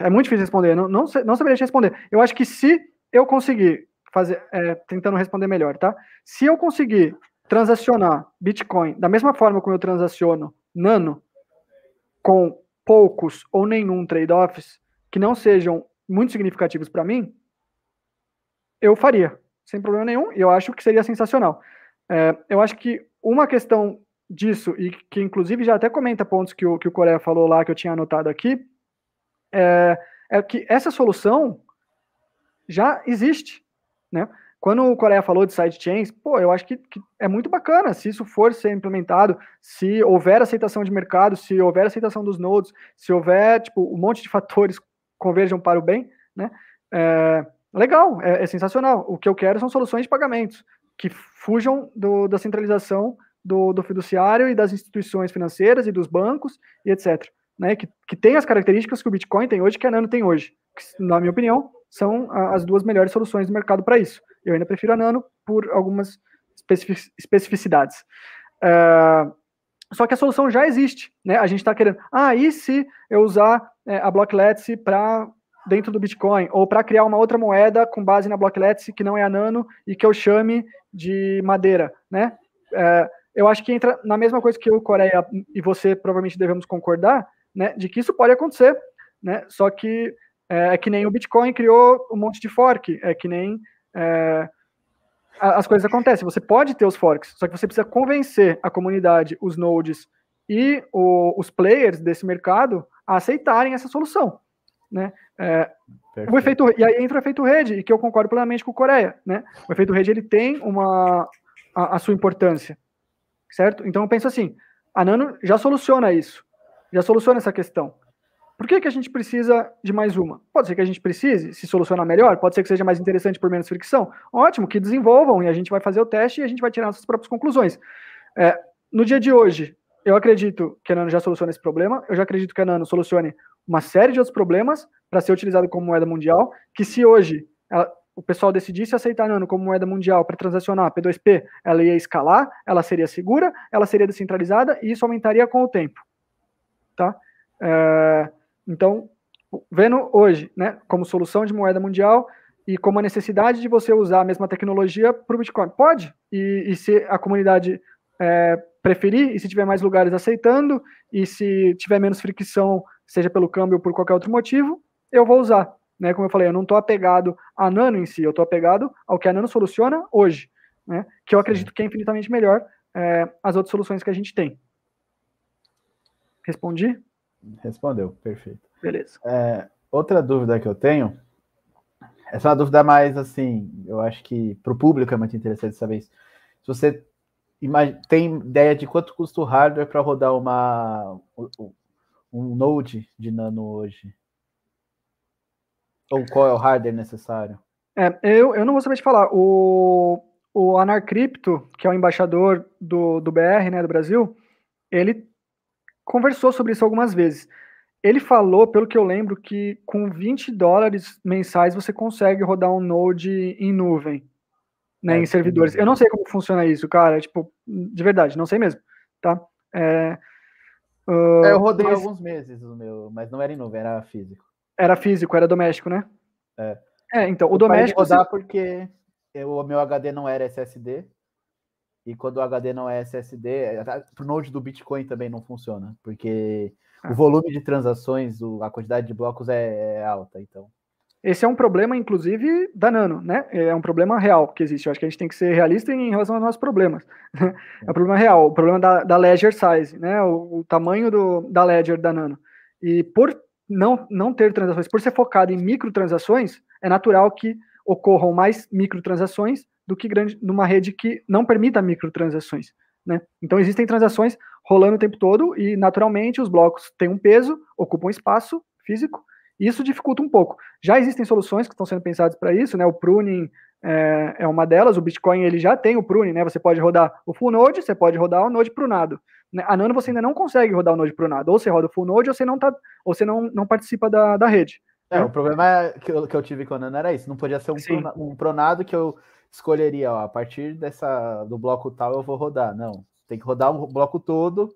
é muito difícil responder. Não, não, não saberia te responder. Eu acho que se eu conseguir fazer, é, tentando responder melhor, tá? Se eu conseguir transacionar Bitcoin da mesma forma como eu transaciono Nano, com poucos ou nenhum trade-offs que não sejam muito significativos para mim, eu faria, sem problema nenhum, e eu acho que seria sensacional. É, eu acho que uma questão disso, e que inclusive já até comenta pontos que o, que o Coreia falou lá, que eu tinha anotado aqui, é, é que essa solução já existe, né? Quando o Coreia falou de sidechains, pô, eu acho que, que, é muito bacana se isso for ser implementado, se houver aceitação de mercado, se houver aceitação dos nodes, se houver, tipo, um monte de fatores converjam para o bem, né? É, legal, é, é, sensacional. O que eu quero são soluções de pagamentos que fujam do, da centralização do, do, fiduciário e das instituições financeiras e dos bancos e etc. Né? Que, que tem as características que o Bitcoin tem hoje, que a Nano tem hoje. Que, na minha opinião, são as duas melhores soluções do mercado para isso. Eu ainda prefiro a Nano por algumas especificidades. Uh, só que a solução já existe, né? A gente está querendo, ah, e se eu usar é, a Blocklets para dentro do Bitcoin, ou para criar uma outra moeda com base na Blocklets que não é a Nano e que eu chame de madeira, né? É, eu acho que entra na mesma coisa que eu, Coreia, e você provavelmente devemos concordar, né, de que isso pode acontecer, né? Só que é, é que nem o Bitcoin criou um monte de fork, é que nem é, as coisas acontecem. Você pode ter os forks, só que você precisa convencer a comunidade, os nodes e o, os players desse mercado a aceitarem essa solução, né? É, o efeito, e aí entra o efeito rede, e que eu concordo plenamente com o Coreia, né? O efeito rede ele tem uma a, a sua importância, certo? Então eu penso assim, a Nano já soluciona isso, já soluciona essa questão. Por que, que a gente precisa de mais uma? Pode ser que a gente precise se solucionar melhor, pode ser que seja mais interessante por menos fricção. Ótimo, que desenvolvam e a gente vai fazer o teste e a gente vai tirar nossas próprias conclusões. É, no dia de hoje, eu acredito que a Nano já soluciona esse problema, eu já acredito que a Nano solucione uma série de outros problemas para ser utilizado como moeda mundial, que se hoje ela, o pessoal decidisse aceitar a Nano como moeda mundial para transacionar P2P, ela ia escalar, ela seria segura, ela seria descentralizada e isso aumentaria com o tempo. Tá? É, então, vendo hoje, né, como solução de moeda mundial e como a necessidade de você usar a mesma tecnologia para o Bitcoin. Pode, e, e se a comunidade é, preferir, e se tiver mais lugares aceitando, e se tiver menos fricção, seja pelo câmbio ou por qualquer outro motivo, eu vou usar. Né? Como eu falei, eu não estou apegado à Nano em si, eu estou apegado ao que a Nano soluciona hoje, né? que eu acredito que é infinitamente melhor é, as outras soluções que a gente tem. Respondi? Respondeu, perfeito. Beleza. É, outra dúvida que eu tenho, essa é uma dúvida mais assim, eu acho que para o público é muito interessante saber isso. Se você tem ideia de quanto custa o hardware para rodar uma, um Node de Nano hoje? Ou qual é o hardware necessário? É, eu, eu não vou saber te falar. O, o Anarcrypto, que é o embaixador do, do BR, né, do Brasil, ele conversou sobre isso algumas vezes. Ele falou, pelo que eu lembro, que com 20 dólares mensais você consegue rodar um Node em nuvem, né, é, em servidores. Eu não sei como funciona isso, cara, tipo, de verdade, não sei mesmo, tá? É, uh, eu rodei mas... alguns meses o meu, mas não era em nuvem, era físico. Era físico, era doméstico, né? É. É, então, o doméstico... rodar você... porque eu, o meu HD não era SSD, e quando o HD não é SSD, o Node do Bitcoin também não funciona, porque o volume de transações, a quantidade de blocos é, é, alta, então. Esse é um problema, inclusive, da Nano, né? É um problema real que existe. Eu acho que a gente tem que ser realista em relação aos nossos problemas. É um problema real, o problema da, da ledger size, né? O, o tamanho do, da ledger da Nano. E por não, não ter transações, por ser focado em microtransações, é natural que ocorram mais microtransações do que grande, numa rede que não permita microtransações. Né? Então existem transações rolando o tempo todo e naturalmente os blocos têm um peso, ocupam espaço físico e isso dificulta um pouco. Já existem soluções que estão sendo pensadas para isso, né? O pruning é, é, uma delas. O Bitcoin ele já tem o pruning, né? Você pode rodar o full node, você pode rodar o node prunado. Né? A Nano você ainda não consegue rodar o node prunado. Ou você roda o full node ou você não tá, ou você não, não participa da, da rede. É, né? o problema que eu, que eu tive com a Nano era isso. Não podia ser um, pruna, um pronado que eu escolheria, ó, a partir dessa do bloco tal eu vou rodar. Não, tem que rodar um bloco todo,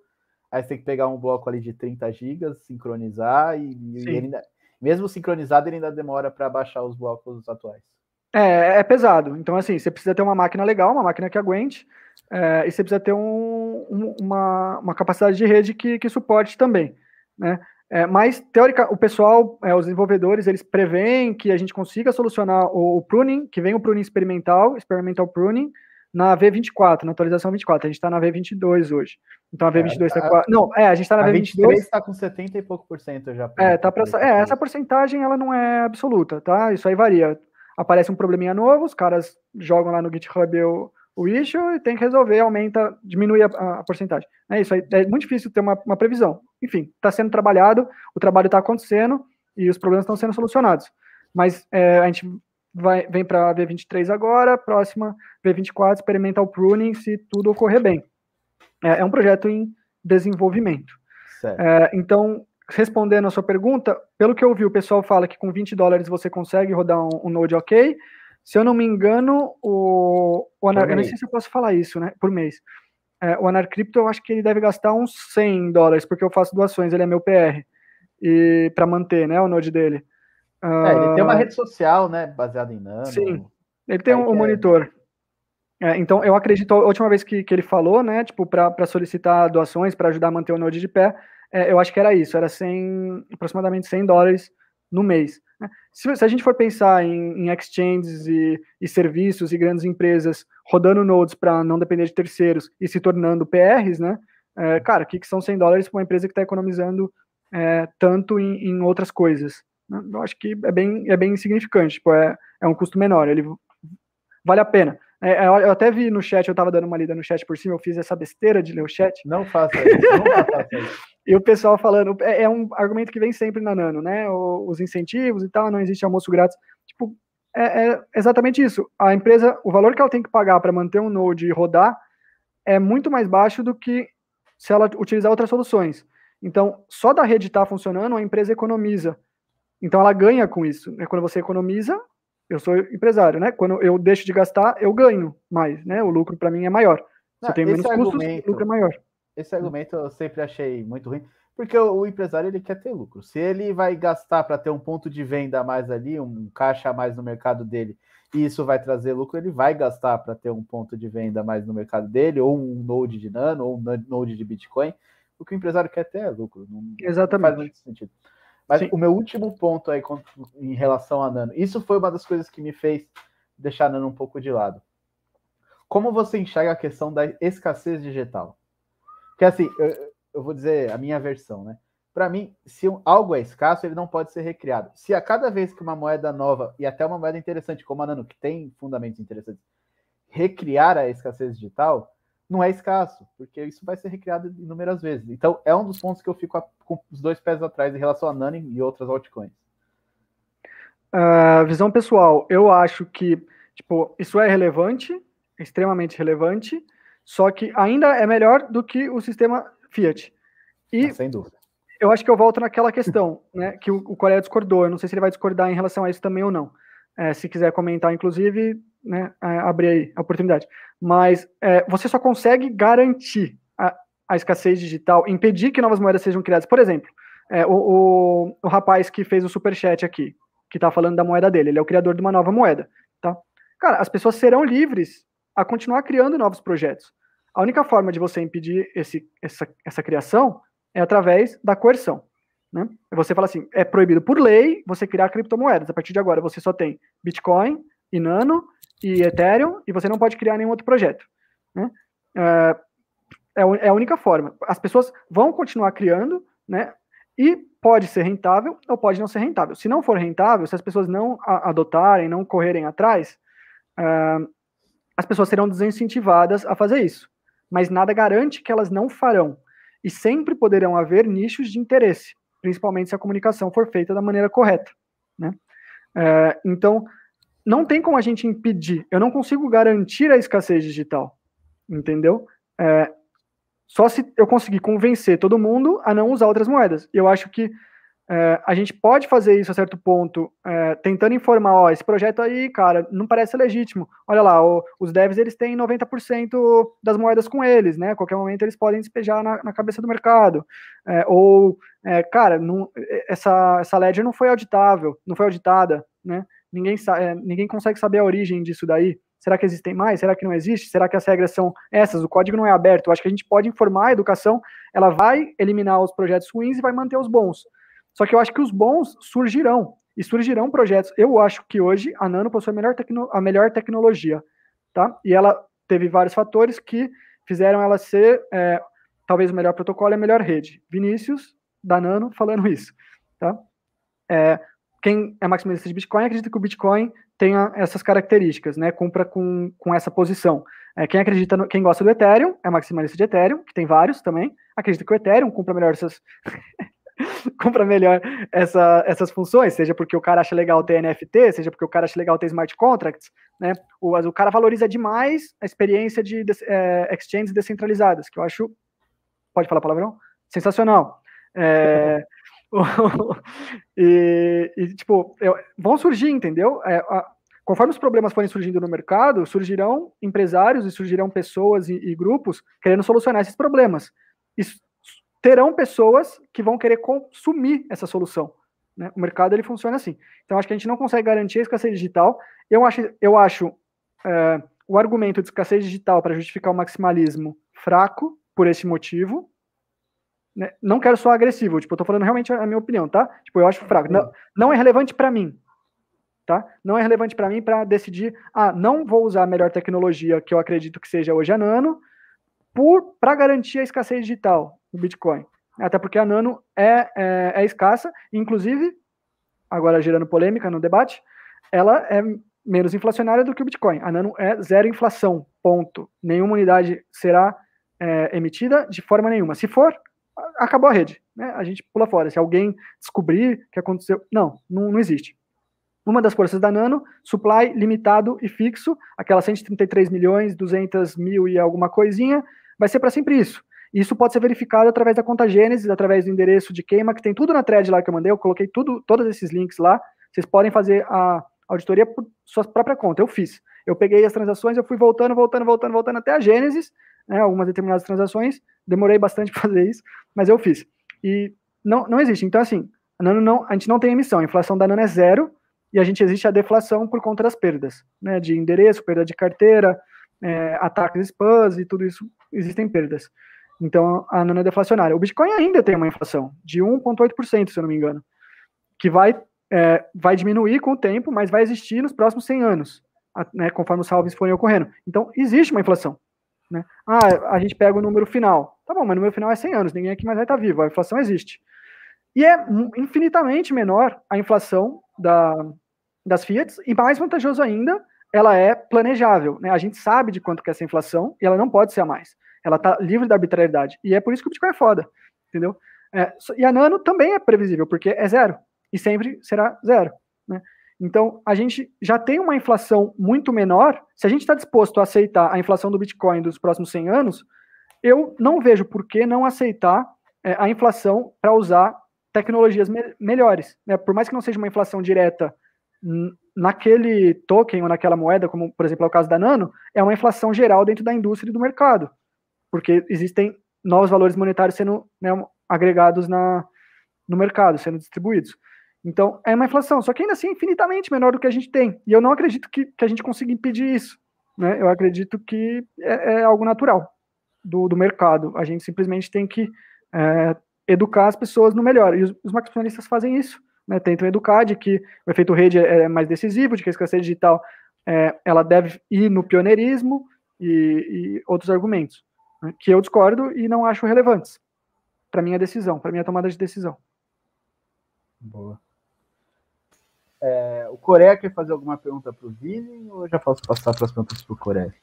aí você tem que pegar um bloco ali de 30 gigas, sincronizar e, e ele ainda, mesmo sincronizado ele ainda demora para baixar os blocos atuais. É, é pesado. Então, assim, você precisa ter uma máquina legal, uma máquina que aguente, é, e você precisa ter um, um, uma, uma capacidade de rede que, que suporte também, né? É, mas, teórica, o pessoal, é, os desenvolvedores, eles preveem que a gente consiga solucionar o, o, pruning, que vem o pruning experimental, experimental pruning, na V24, na atualização 24. A gente está na V22 hoje. Então a V22 está é, com. Não, é, a gente está na a V22. está com 70 e pouco por cento já. É, tá pra, é, essa porcentagem ela não é absoluta, tá? Isso aí varia. Aparece um probleminha novo, os caras jogam lá no GitHub o, o issue tem que resolver, aumenta, diminui a, a porcentagem. É isso aí, é muito difícil ter uma, uma previsão. Enfim, está sendo trabalhado, o trabalho está acontecendo e os problemas estão sendo solucionados. Mas é, a gente vai, vem para a V23 agora, próxima V24 experimenta o pruning se tudo ocorrer bem. É, é um projeto em desenvolvimento. É, então, respondendo a sua pergunta, pelo que eu vi, o pessoal fala que com 20 dólares você consegue rodar um, um Node OK, se eu não me engano, o, o Anar... eu não sei se eu posso falar isso, né? Por mês. É, o Anarcrypto, eu acho que ele deve gastar uns 100 dólares, porque eu faço doações, ele é meu PR, e para manter, né, o node dele. Uh, é, ele tem uma rede social, né, baseada em Nano. Sim, ele tem um, um monitor. É, então, eu acredito, a última vez que, que ele falou, né, tipo, para solicitar doações, para ajudar a manter o Node de pé, é, eu acho que era isso, era 100, aproximadamente 100 dólares no mês. Né. Se, se, a gente for pensar em, em exchanges e, e, serviços e grandes empresas rodando nodes para não depender de terceiros e se tornando PRs, né, é, cara, o que, que são 100 dólares para uma empresa que está economizando é, tanto em, em, outras coisas? Né? Eu acho que é bem, é bem insignificante, tipo, é, é um custo menor, ele vale a pena. É, eu até vi no chat, eu estava dando uma lida no chat por cima, eu fiz essa besteira de ler o chat. Não faça isso, não faça isso. e o pessoal falando, é, é, um argumento que vem sempre na Nano, né? O, os incentivos e tal, não existe almoço grátis. Tipo, é, é, exatamente isso. A empresa, o valor que ela tem que pagar para manter um node rodar é muito mais baixo do que se ela utilizar outras soluções. Então, só da rede estar tá funcionando, a empresa economiza. Então, ela ganha com isso. Né? Quando você economiza, eu sou empresário, né? Quando eu deixo de gastar, eu ganho mais, né? O lucro para mim é maior. Você tem menos custos, o lucro é maior. Esse argumento eu sempre achei muito ruim, porque o, o empresário ele quer ter lucro. Se ele vai gastar para ter um ponto de venda a mais ali, um caixa a mais no mercado dele, e isso vai trazer lucro, ele vai gastar para ter um ponto de venda a mais no mercado dele, ou um node de nano, ou um node de Bitcoin. O que o empresário quer ter é lucro. Não, Exatamente. Não faz muito sentido. Mas Sim. o meu último ponto aí em relação a Nano, isso foi uma das coisas que me fez deixar Nano um pouco de lado. Como você enxerga a questão da escassez digital? Que assim, eu, eu vou dizer a minha versão, né? Para mim, se algo é escasso, ele não pode ser recriado. Se a cada vez que uma moeda nova, e até uma moeda interessante como a Nano, que tem fundamentos interessantes, recriar a escassez digital, não é escasso, porque isso vai ser recriado inúmeras vezes. Então, é um dos pontos que eu fico com os dois pés atrás em relação a Nani e outras altcoins. Uh, visão pessoal, eu acho que tipo, isso é relevante, extremamente relevante, só que ainda é melhor do que o sistema Fiat. E ah, sem dúvida. Eu acho que eu volto naquela questão, né, que o, o Coreia discordou. Eu não sei se ele vai discordar em relação a isso também ou não. É, se quiser comentar, inclusive, né, abrir aí a oportunidade. Mas é, você só consegue garantir a, a, escassez digital, impedir que novas moedas sejam criadas. Por exemplo, é, o, o, o, rapaz que fez o superchat aqui, que está falando da moeda dele, ele é o criador de uma nova moeda, tá? Cara, as pessoas serão livres a continuar criando novos projetos. A única forma de você impedir esse, essa, essa criação é através da coerção. Né? Você fala assim, é proibido por lei você criar criptomoedas. A partir de agora você só tem Bitcoin e Nano e Ethereum e você não pode criar nenhum outro projeto. Né? É, é, é a única forma. As pessoas vão continuar criando, né? E pode ser rentável ou pode não ser rentável. Se não for rentável, se as pessoas não adotarem, não correrem atrás, uh, as pessoas serão desincentivadas a fazer isso. Mas nada garante que elas não farão. E sempre poderão haver nichos de interesse, principalmente se a comunicação for feita da maneira correta. Né? Uh, então, não tem como a gente impedir. Eu não consigo garantir a escassez digital, entendeu? É, só se eu conseguir convencer todo mundo a não usar outras moedas. Eu acho que é, a gente pode fazer isso a certo ponto, é, tentando informar, ó, esse projeto aí, cara, não parece legítimo. Olha lá, o, os devs, eles têm 90% das moedas com eles, né? A qualquer momento eles podem despejar na, na cabeça do mercado. É, ou, é, cara, não, essa, essa ledger não foi auditável, não foi auditada, né? Ninguém, é, ninguém consegue saber a origem disso daí. Será que existem mais? Será que não existe? Será que as regras são essas? O código não é aberto. Eu acho que a gente pode informar a educação, ela vai eliminar os projetos ruins e vai manter os bons. Só que eu acho que os bons surgirão, e surgirão projetos. Eu acho que hoje a Nano possui a melhor, tecno, a melhor tecnologia, tá? E ela teve vários fatores que fizeram ela ser, é, talvez, o melhor protocolo e a melhor rede. Vinícius, da Nano, falando isso, tá? É, quem é maximalista de Bitcoin acredita que o Bitcoin tenha essas características, né? Cumpra com, com essa posição. É, quem acredita, no, quem gosta do Ethereum é maximalista de Ethereum, que tem vários também. Acredita que o Ethereum cumpra melhor essas cumpra melhor essa, essas funções, seja porque o cara acha legal ter NFT, seja porque o cara acha legal ter smart contracts, né? O, o cara valoriza demais a experiência de, de é, exchanges descentralizadas, que eu acho, pode falar palavrão? Sensacional. É, e, e, tipo, eu, vão surgir, entendeu? É, a, conforme os problemas forem surgindo no mercado, surgirão empresários e surgirão pessoas e, e grupos querendo solucionar esses problemas. E terão pessoas que vão querer consumir essa solução. Né? O mercado ele funciona assim. Então acho que a gente não consegue garantir a escassez digital. Eu acho, eu acho é, o argumento de escassez digital para justificar o maximalismo fraco por esse motivo. Né? Não quero só agressivo, tipo, eu tô falando realmente a minha opinião, tá? Tipo, eu acho fraco. Não, não é relevante para mim, tá? Não é relevante para mim para decidir, ah, não vou usar a melhor tecnologia que eu acredito que seja hoje a Nano, para garantir a escassez digital do Bitcoin. Até porque a Nano é, é, é escassa, inclusive, agora gerando polêmica no debate, ela é menos inflacionária do que o Bitcoin. A Nano é zero inflação, ponto. Nenhuma unidade será é, emitida de forma nenhuma. Se for, acabou a rede. Né? A gente pula fora. Se alguém descobrir que aconteceu. Não, não, não existe. Uma das forças da Nano, supply limitado e fixo, aquelas 133 milhões, 200 mil e alguma coisinha, vai ser para sempre isso. Isso pode ser verificado através da conta Gênesis, através do endereço de queima, que tem tudo na thread lá que eu mandei, eu coloquei tudo, todos esses links lá. Vocês podem fazer a auditoria por sua própria conta. Eu fiz. Eu peguei as transações, eu fui voltando, voltando, voltando, voltando até a Gênesis, né, algumas determinadas transações. Demorei bastante para fazer isso, mas eu fiz. E não, não existe. Então, assim, a, Nano não, a gente não tem emissão. A inflação da Nano é zero e a gente existe a deflação por conta das perdas, né, de endereço, perda de carteira, é, ataques spams e tudo isso, existem perdas. Então, a nano é deflacionária. O Bitcoin ainda tem uma inflação de 1,8%, se eu não me engano, que vai, é, vai diminuir com o tempo, mas vai existir nos próximos 100 anos, né, conforme os salves forem ocorrendo. Então, existe uma inflação. Né? Ah, a gente pega o número final. Tá bom, mas o número final é 100 anos, ninguém aqui mais vai estar vivo, a inflação existe. E é infinitamente menor a inflação da, das Fiats, e mais vantajoso ainda, ela é planejável. Né? A gente sabe de quanto que é essa inflação e ela não pode ser a mais. Ela está livre da arbitrariedade. E é por isso que o Bitcoin é foda, entendeu? É, e a Nano também é previsível, porque é zero. E sempre será zero. Né? Então, a gente já tem uma inflação muito menor. Se a gente está disposto a aceitar a inflação do Bitcoin dos próximos 100 anos, eu não vejo por que não aceitar é, a inflação para usar tecnologias me melhores. Né? Por mais que não seja uma inflação direta naquele token ou naquela moeda, como por exemplo é o caso da Nano, é uma inflação geral dentro da indústria e do mercado porque existem novos valores monetários sendo né, agregados na, no mercado, sendo distribuídos. Então, é uma inflação, só que ainda assim é infinitamente menor do que a gente tem. E eu não acredito que, que a gente consiga impedir isso. Né? Eu acredito que é, é algo natural do, do, mercado. A gente simplesmente tem que é, educar as pessoas no melhor. E os, os maximalistas fazem isso. Né? Tentam educar de que o efeito rede é, é mais decisivo, de que a escassez digital é, ela deve ir no pioneirismo e, e outros argumentos né, que eu discordo e não acho relevantes para minha decisão, para minha tomada de decisão. Boa. É, o Coreia quer fazer alguma pergunta para o Vini ou eu já posso passar para as perguntas para o Coreia?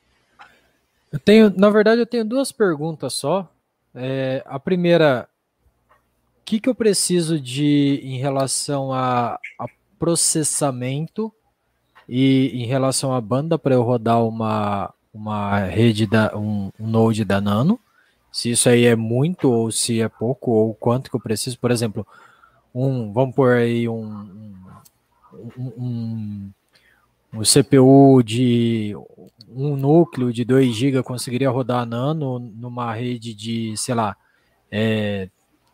Eu tenho, na verdade, eu tenho duas perguntas só. É, a primeira, o que, que eu preciso de em relação a, a processamento e em relação à banda para eu rodar uma, uma rede da um, um node da Nano, se isso aí é muito ou se é pouco ou quanto que eu preciso, por exemplo, um, vamos por aí um, um, um, um CPU de um núcleo de 2 GB conseguiria rodar Nano numa rede de, sei lá, é,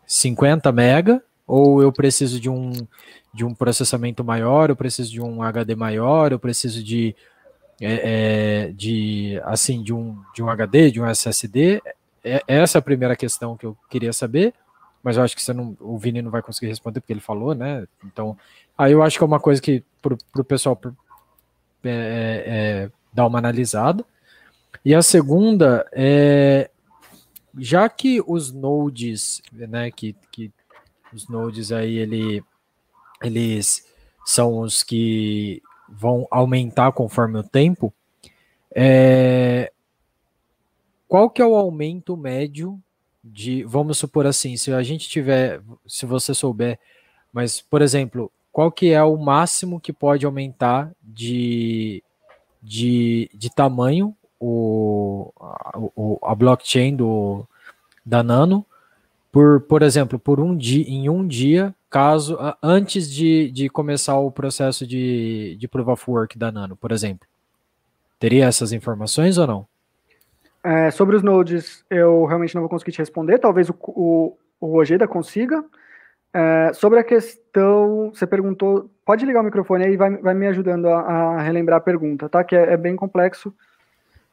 50 mega, ou eu preciso de um, de um processamento maior, eu preciso de um HD maior, eu preciso de é, é, de assim de um, de um HD, de um SSD? É, essa é a primeira questão que eu queria saber, mas eu acho que você não, o Vini não vai conseguir responder porque ele falou, né? Então, aí eu acho que é uma coisa que para o pessoal é, é, é, dar uma analisada. E a segunda é já que os nodes, né, que, que os nodes aí ele, eles são os que vão aumentar conforme o tempo, é... qual que é o aumento médio de, vamos supor assim, se a gente tiver, se você souber, mas, por exemplo, qual que é o máximo que pode aumentar de, de, de tamanho o, a, a blockchain do, da Nano por, por exemplo, por um dia, em um dia, caso antes de, de começar o processo de, de proof of work da Nano, por exemplo. Teria essas informações ou não? É, sobre os nodes, eu realmente não vou conseguir te responder. Talvez o, o, o Ojeda consiga. É, sobre a questão, você perguntou, pode ligar o microfone aí, vai, vai me ajudando a, a relembrar a pergunta, tá? Que é, é bem complexo.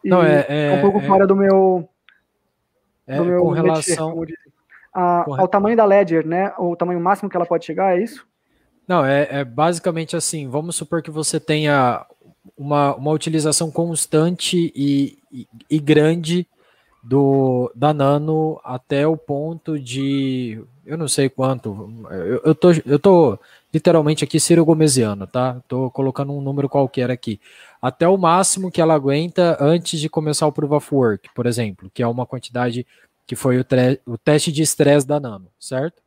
Não, é, é, um pouco é, fora do meu. É, do meu com relação a, com... ao tamanho da Ledger, né? O tamanho máximo que ela pode chegar, é isso? Não, é, é basicamente assim. Vamos supor que você tenha uma, uma utilização constante e, e, e grande do da Nano até o ponto de eu não sei quanto. Eu, eu, tô, eu tô literalmente aqui Ciro Gomesiano, tá? Tô colocando um número qualquer aqui. Até o máximo que ela aguenta antes de começar o Proof of Work, por exemplo, que é uma quantidade que foi o, o teste de estresse da Nano, certo?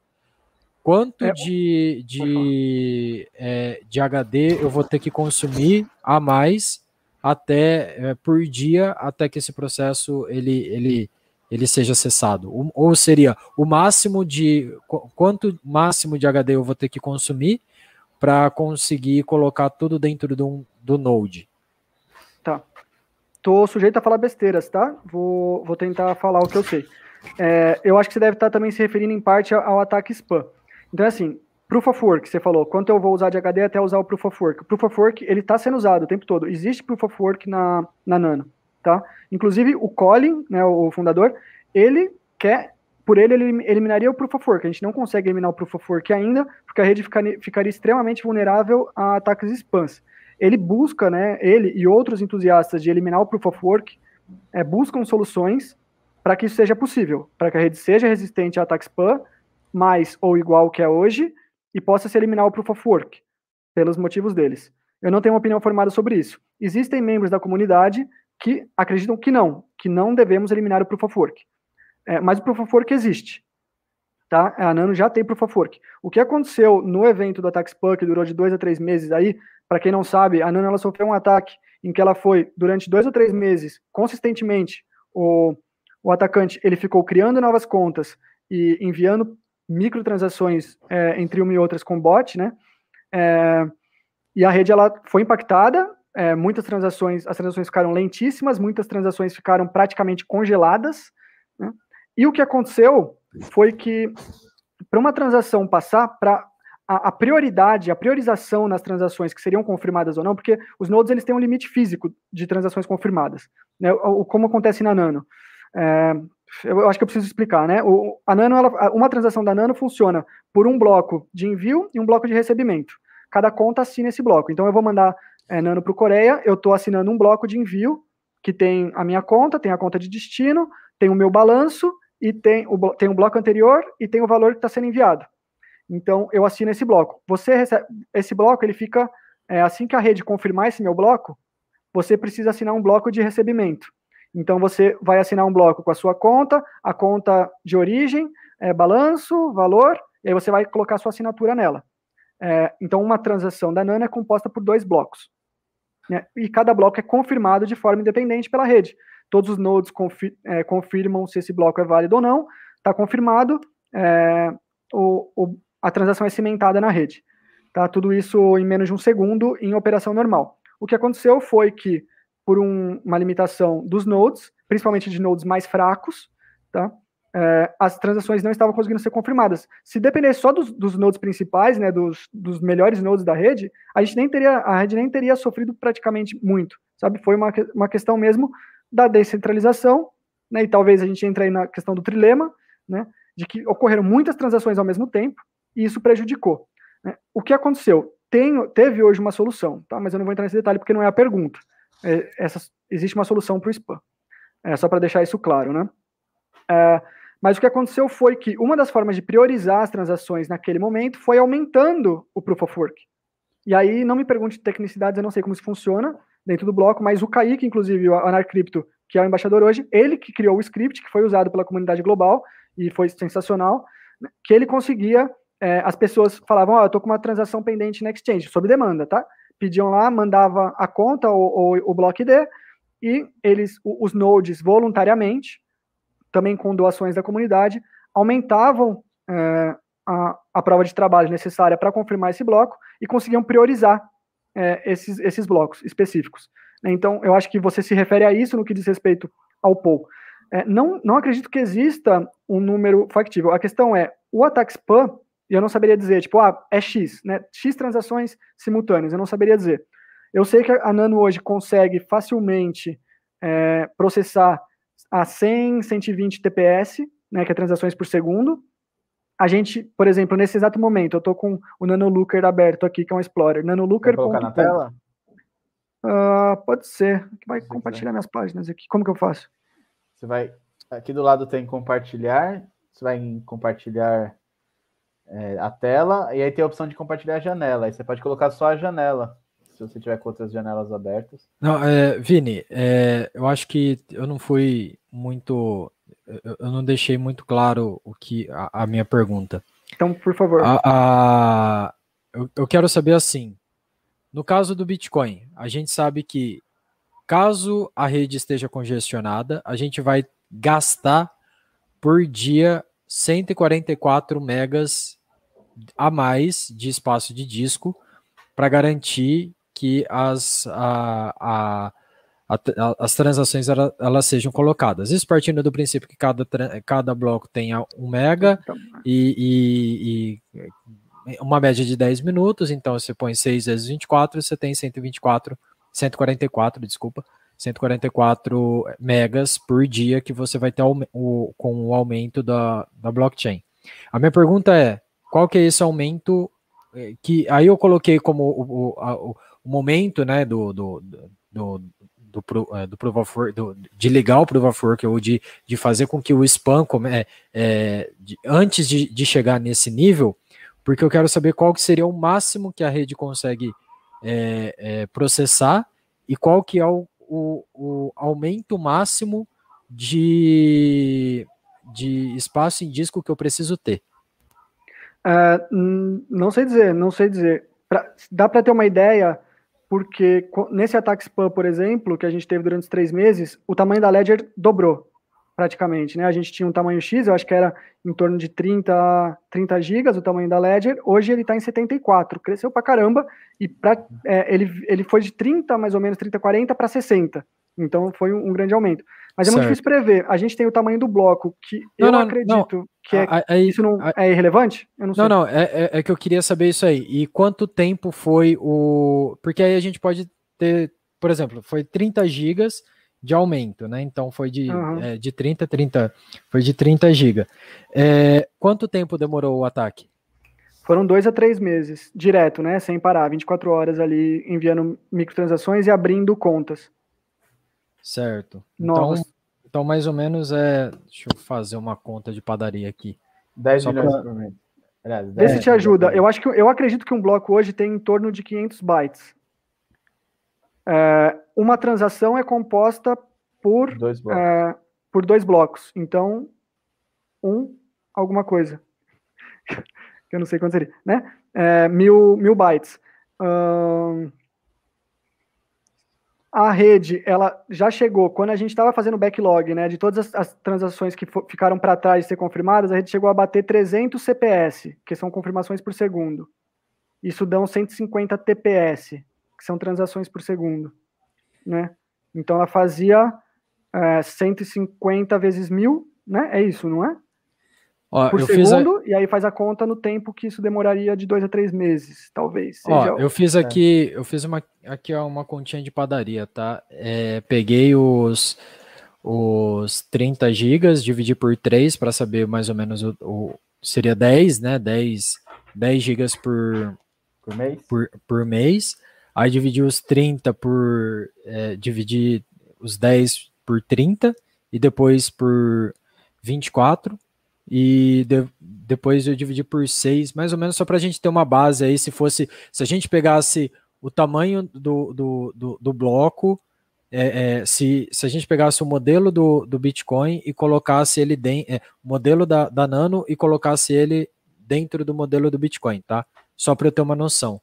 Quanto é, de, de, é, de HD eu vou ter que consumir a mais até é, por dia até que esse processo ele, ele ele seja acessado. Ou seria o máximo de quanto máximo de HD eu vou ter que consumir para conseguir colocar tudo dentro do, do Node. Tá. Tô sujeito a falar besteiras, tá? Vou, vou tentar falar o que eu sei. É, eu acho que você deve estar também se referindo em parte ao ataque spam. Então, é assim, Proof of Work, você falou, quanto eu vou usar de HD até usar o Proof of Work. O Proof of Work, ele está sendo usado o tempo todo. Existe Proof of Work na, na Nano tá? Inclusive o Colin, né, o fundador, ele quer, por ele, ele eliminaria o Proof of Work. A gente não consegue eliminar o Proof of Work ainda, porque a rede ficaria, ficaria extremamente vulnerável a ataques spams. Ele busca, né, ele e outros entusiastas de eliminar o Proof of Work, é, buscam soluções para que isso seja possível, para que a rede seja resistente a ataques spam, mais ou igual que é hoje, e possa se eliminar o Proof of Work, pelos motivos deles. Eu não tenho uma opinião formada sobre isso. Existem membros da comunidade que acreditam que não, que não devemos eliminar o Proof of Work. É, mas o Proof of Work existe. Tá? A Nano já tem Proof of Work. O que aconteceu no evento do ataque Spam, que durou de dois a três meses aí, para quem não sabe, a Nano ela sofreu um ataque em que ela foi, durante dois ou três meses, consistentemente, o, o atacante ele ficou criando novas contas e enviando microtransações é, entre uma e outras com bot, né? É, e a rede ela foi impactada, é, muitas transações, as transações ficaram lentíssimas, muitas transações ficaram praticamente congeladas. Né? E o que aconteceu foi que, para uma transação passar para a, a, prioridade, a priorização nas transações que seriam confirmadas ou não, porque os nodes eles têm um limite físico de transações confirmadas, né? o, como acontece na Nano. É, eu acho que eu preciso explicar, né? O, a Nano, ela, uma transação da Nano funciona por um bloco de envio e um bloco de recebimento. Cada conta assina esse bloco. Então eu vou mandar é, Nano para o Coreia, eu estou assinando um bloco de envio que tem a minha conta, tem a conta de destino, tem o meu balanço e tem o, tem um bloco anterior e tem o valor que está sendo enviado. Então eu assino esse bloco. Você recebe esse bloco, ele fica é, assim que a rede confirmar esse meu bloco, você precisa assinar um bloco de recebimento. Então você vai assinar um bloco com a sua conta, a conta de origem, é, balanço, valor, e aí você vai colocar sua assinatura nela. É, então uma transação da Nano é composta por dois blocos né, e cada bloco é confirmado de forma independente pela rede. Todos os nodes confir é, confirmam se esse bloco é válido ou não, está confirmado, é, o, o, a transação é cimentada na rede. Tá? Tudo isso em menos de um segundo em operação normal. O que aconteceu foi que, por um, uma limitação dos nodes, principalmente de nodes mais fracos, tá? É, as transações não estavam conseguindo ser confirmadas. Se dependesse só dos, dos nodes principais, né, dos, dos, melhores nodes da rede, a gente nem teria, a rede nem teria sofrido praticamente muito, sabe? Foi uma, uma questão mesmo da descentralização, né, e talvez a gente entre aí na questão do trilema, né, de que ocorreram muitas transações ao mesmo tempo, e isso prejudicou. Né? O que aconteceu? Tem, teve hoje uma solução, tá? mas eu não vou entrar nesse detalhe porque não é a pergunta. É, essa, existe uma solução para o spam. É, só para deixar isso claro, né? É, mas o que aconteceu foi que uma das formas de priorizar as transações naquele momento foi aumentando o Proof of Work. E aí, não me pergunte de tecnicidades, eu não sei como isso funciona dentro do bloco, mas o Kaique, inclusive, o Anarcrypto, que é o embaixador hoje, ele que criou o script, que foi usado pela comunidade global, e foi sensacional, que ele conseguia, é, as pessoas falavam, ó, oh, eu tô com uma transação pendente na Exchange, sob demanda, tá? Pediam lá, mandava a conta ou, o bloco ID, e eles, os nodes, voluntariamente, também com doações da comunidade, aumentavam é, a, a prova de trabalho necessária para confirmar esse bloco e conseguiam priorizar é, esses, esses blocos específicos. Então, eu acho que você se refere a isso no que diz respeito ao POU. É, não, não acredito que exista um número factível. A questão é, o ataque spam, eu não saberia dizer, tipo, ah, é X, né? X transações simultâneas, eu não saberia dizer. Eu sei que a Nano hoje consegue facilmente é, processar a 100, 120 TPS, né, que é transações por segundo. A gente, por exemplo, nesse exato momento, eu estou com o NanoLooker aberto aqui, que é um Explorer. NanoLooker. Vou colocar na tela? Uh, pode ser. Vai compartilhar minhas páginas aqui. Como que eu faço? Você vai. Aqui do lado tem compartilhar. Você vai em compartilhar é, a tela e aí tem a opção de compartilhar a janela. Aí você pode colocar só a janela se você tiver com outras janelas abertas. Não, é, Vini, é, eu acho que eu não fui muito, eu, não deixei muito claro o que a, a minha pergunta. Então, por favor. A, a, eu, eu quero saber assim, no caso do Bitcoin, a gente sabe que caso a rede esteja congestionada, a gente vai gastar por dia 144 megas a mais de espaço de disco para garantir que as, a, a, a, as transações elas, elas, sejam colocadas. Isso partindo do princípio que cada, cada bloco tenha um mega então, e, e, e, uma média de 10 minutos, então você põe 6 vezes 24, você tem 124, 144, desculpa, 144 megas por dia que você vai ter o, o, com o aumento da, da blockchain. A minha pergunta é, qual que é esse aumento eh, que aí eu coloquei como o, o, o momento né, do, do, do, do, do, é, Proof of Work, do, de ligar o Proof of Work ou de, de fazer com que o spam, come, é, é, de, antes de, de chegar nesse nível, porque eu quero saber qual que seria o máximo que a rede consegue é, é, processar e qual que é o, o, o aumento máximo de, de espaço em disco que eu preciso ter. Uh, não sei dizer, não sei dizer. Pra, dá para ter uma ideia porque nesse ataque spam, por exemplo, que a gente teve durante os três meses, o tamanho da Ledger dobrou praticamente, né? A gente tinha um tamanho X, eu acho que era em torno de 30, 30 gigas o tamanho da Ledger, hoje ele está em 74, cresceu pra caramba, e pra, é, ele, ele foi de 30, mais ou menos, 30, 40 para 60, então foi um, um grande aumento. Mas é certo. muito difícil prever. A gente tem o tamanho do bloco, que não, eu não, acredito não. que é, a, a, isso não a, é irrelevante. Eu não, sei. não, não, é, é, é, que eu queria saber isso aí. E quanto tempo foi o. Porque aí a gente pode ter, por exemplo, foi 30 gigas de aumento, né? Então foi de, uhum. é, de 30 30. Foi de 30 gigas. É, quanto tempo demorou o ataque? Foram dois a três meses, direto, né? Sem parar, 24 horas ali enviando microtransações e abrindo contas. Certo. Então, então, mais ou menos é. Deixa eu fazer uma conta de padaria aqui. 10 Só milhões pra... por mês. Aliás, Vê se te ajuda. Eu acho que eu acredito que um bloco hoje tem em torno de 500 bytes. É, uma transação é composta por dois, é, por dois blocos. Então, um alguma coisa. eu não sei quanto seria, né? É, mil, mil bytes a rede ela já chegou, quando a gente estava fazendo o backlog né, de todas as, as transações que ficaram para trás de ser confirmadas, a rede chegou a bater 300 CPS, que são confirmações por segundo. Isso dá 150 TPS, que são transações por segundo. Né? Então ela fazia é, 150 vezes mil, né? É isso, não é? Ó, por segundo, a... e aí faz a conta no tempo que isso demoraria de dois a três meses, talvez. Ó, eu fiz aqui, eu fiz uma, aqui uma continha de padaria, tá? É, peguei os, os 30 gigas, dividi por 3 para saber mais ou menos o, o, seria 10, né? 10, 10 gigas por, por mês. Por, por mês. Aí dividi os 30 por. É, dividi os 10 por 30 e depois por 24 e de, depois eu dividi por 6, mais ou menos só para a gente ter uma base aí, se fosse, se a gente pegasse o tamanho do, do, do, do bloco, é, é, se, se a gente pegasse o modelo do, do Bitcoin e colocasse ele dentro, é, o modelo da, da Nano e colocasse ele dentro do modelo do Bitcoin, tá? Só para eu ter uma noção.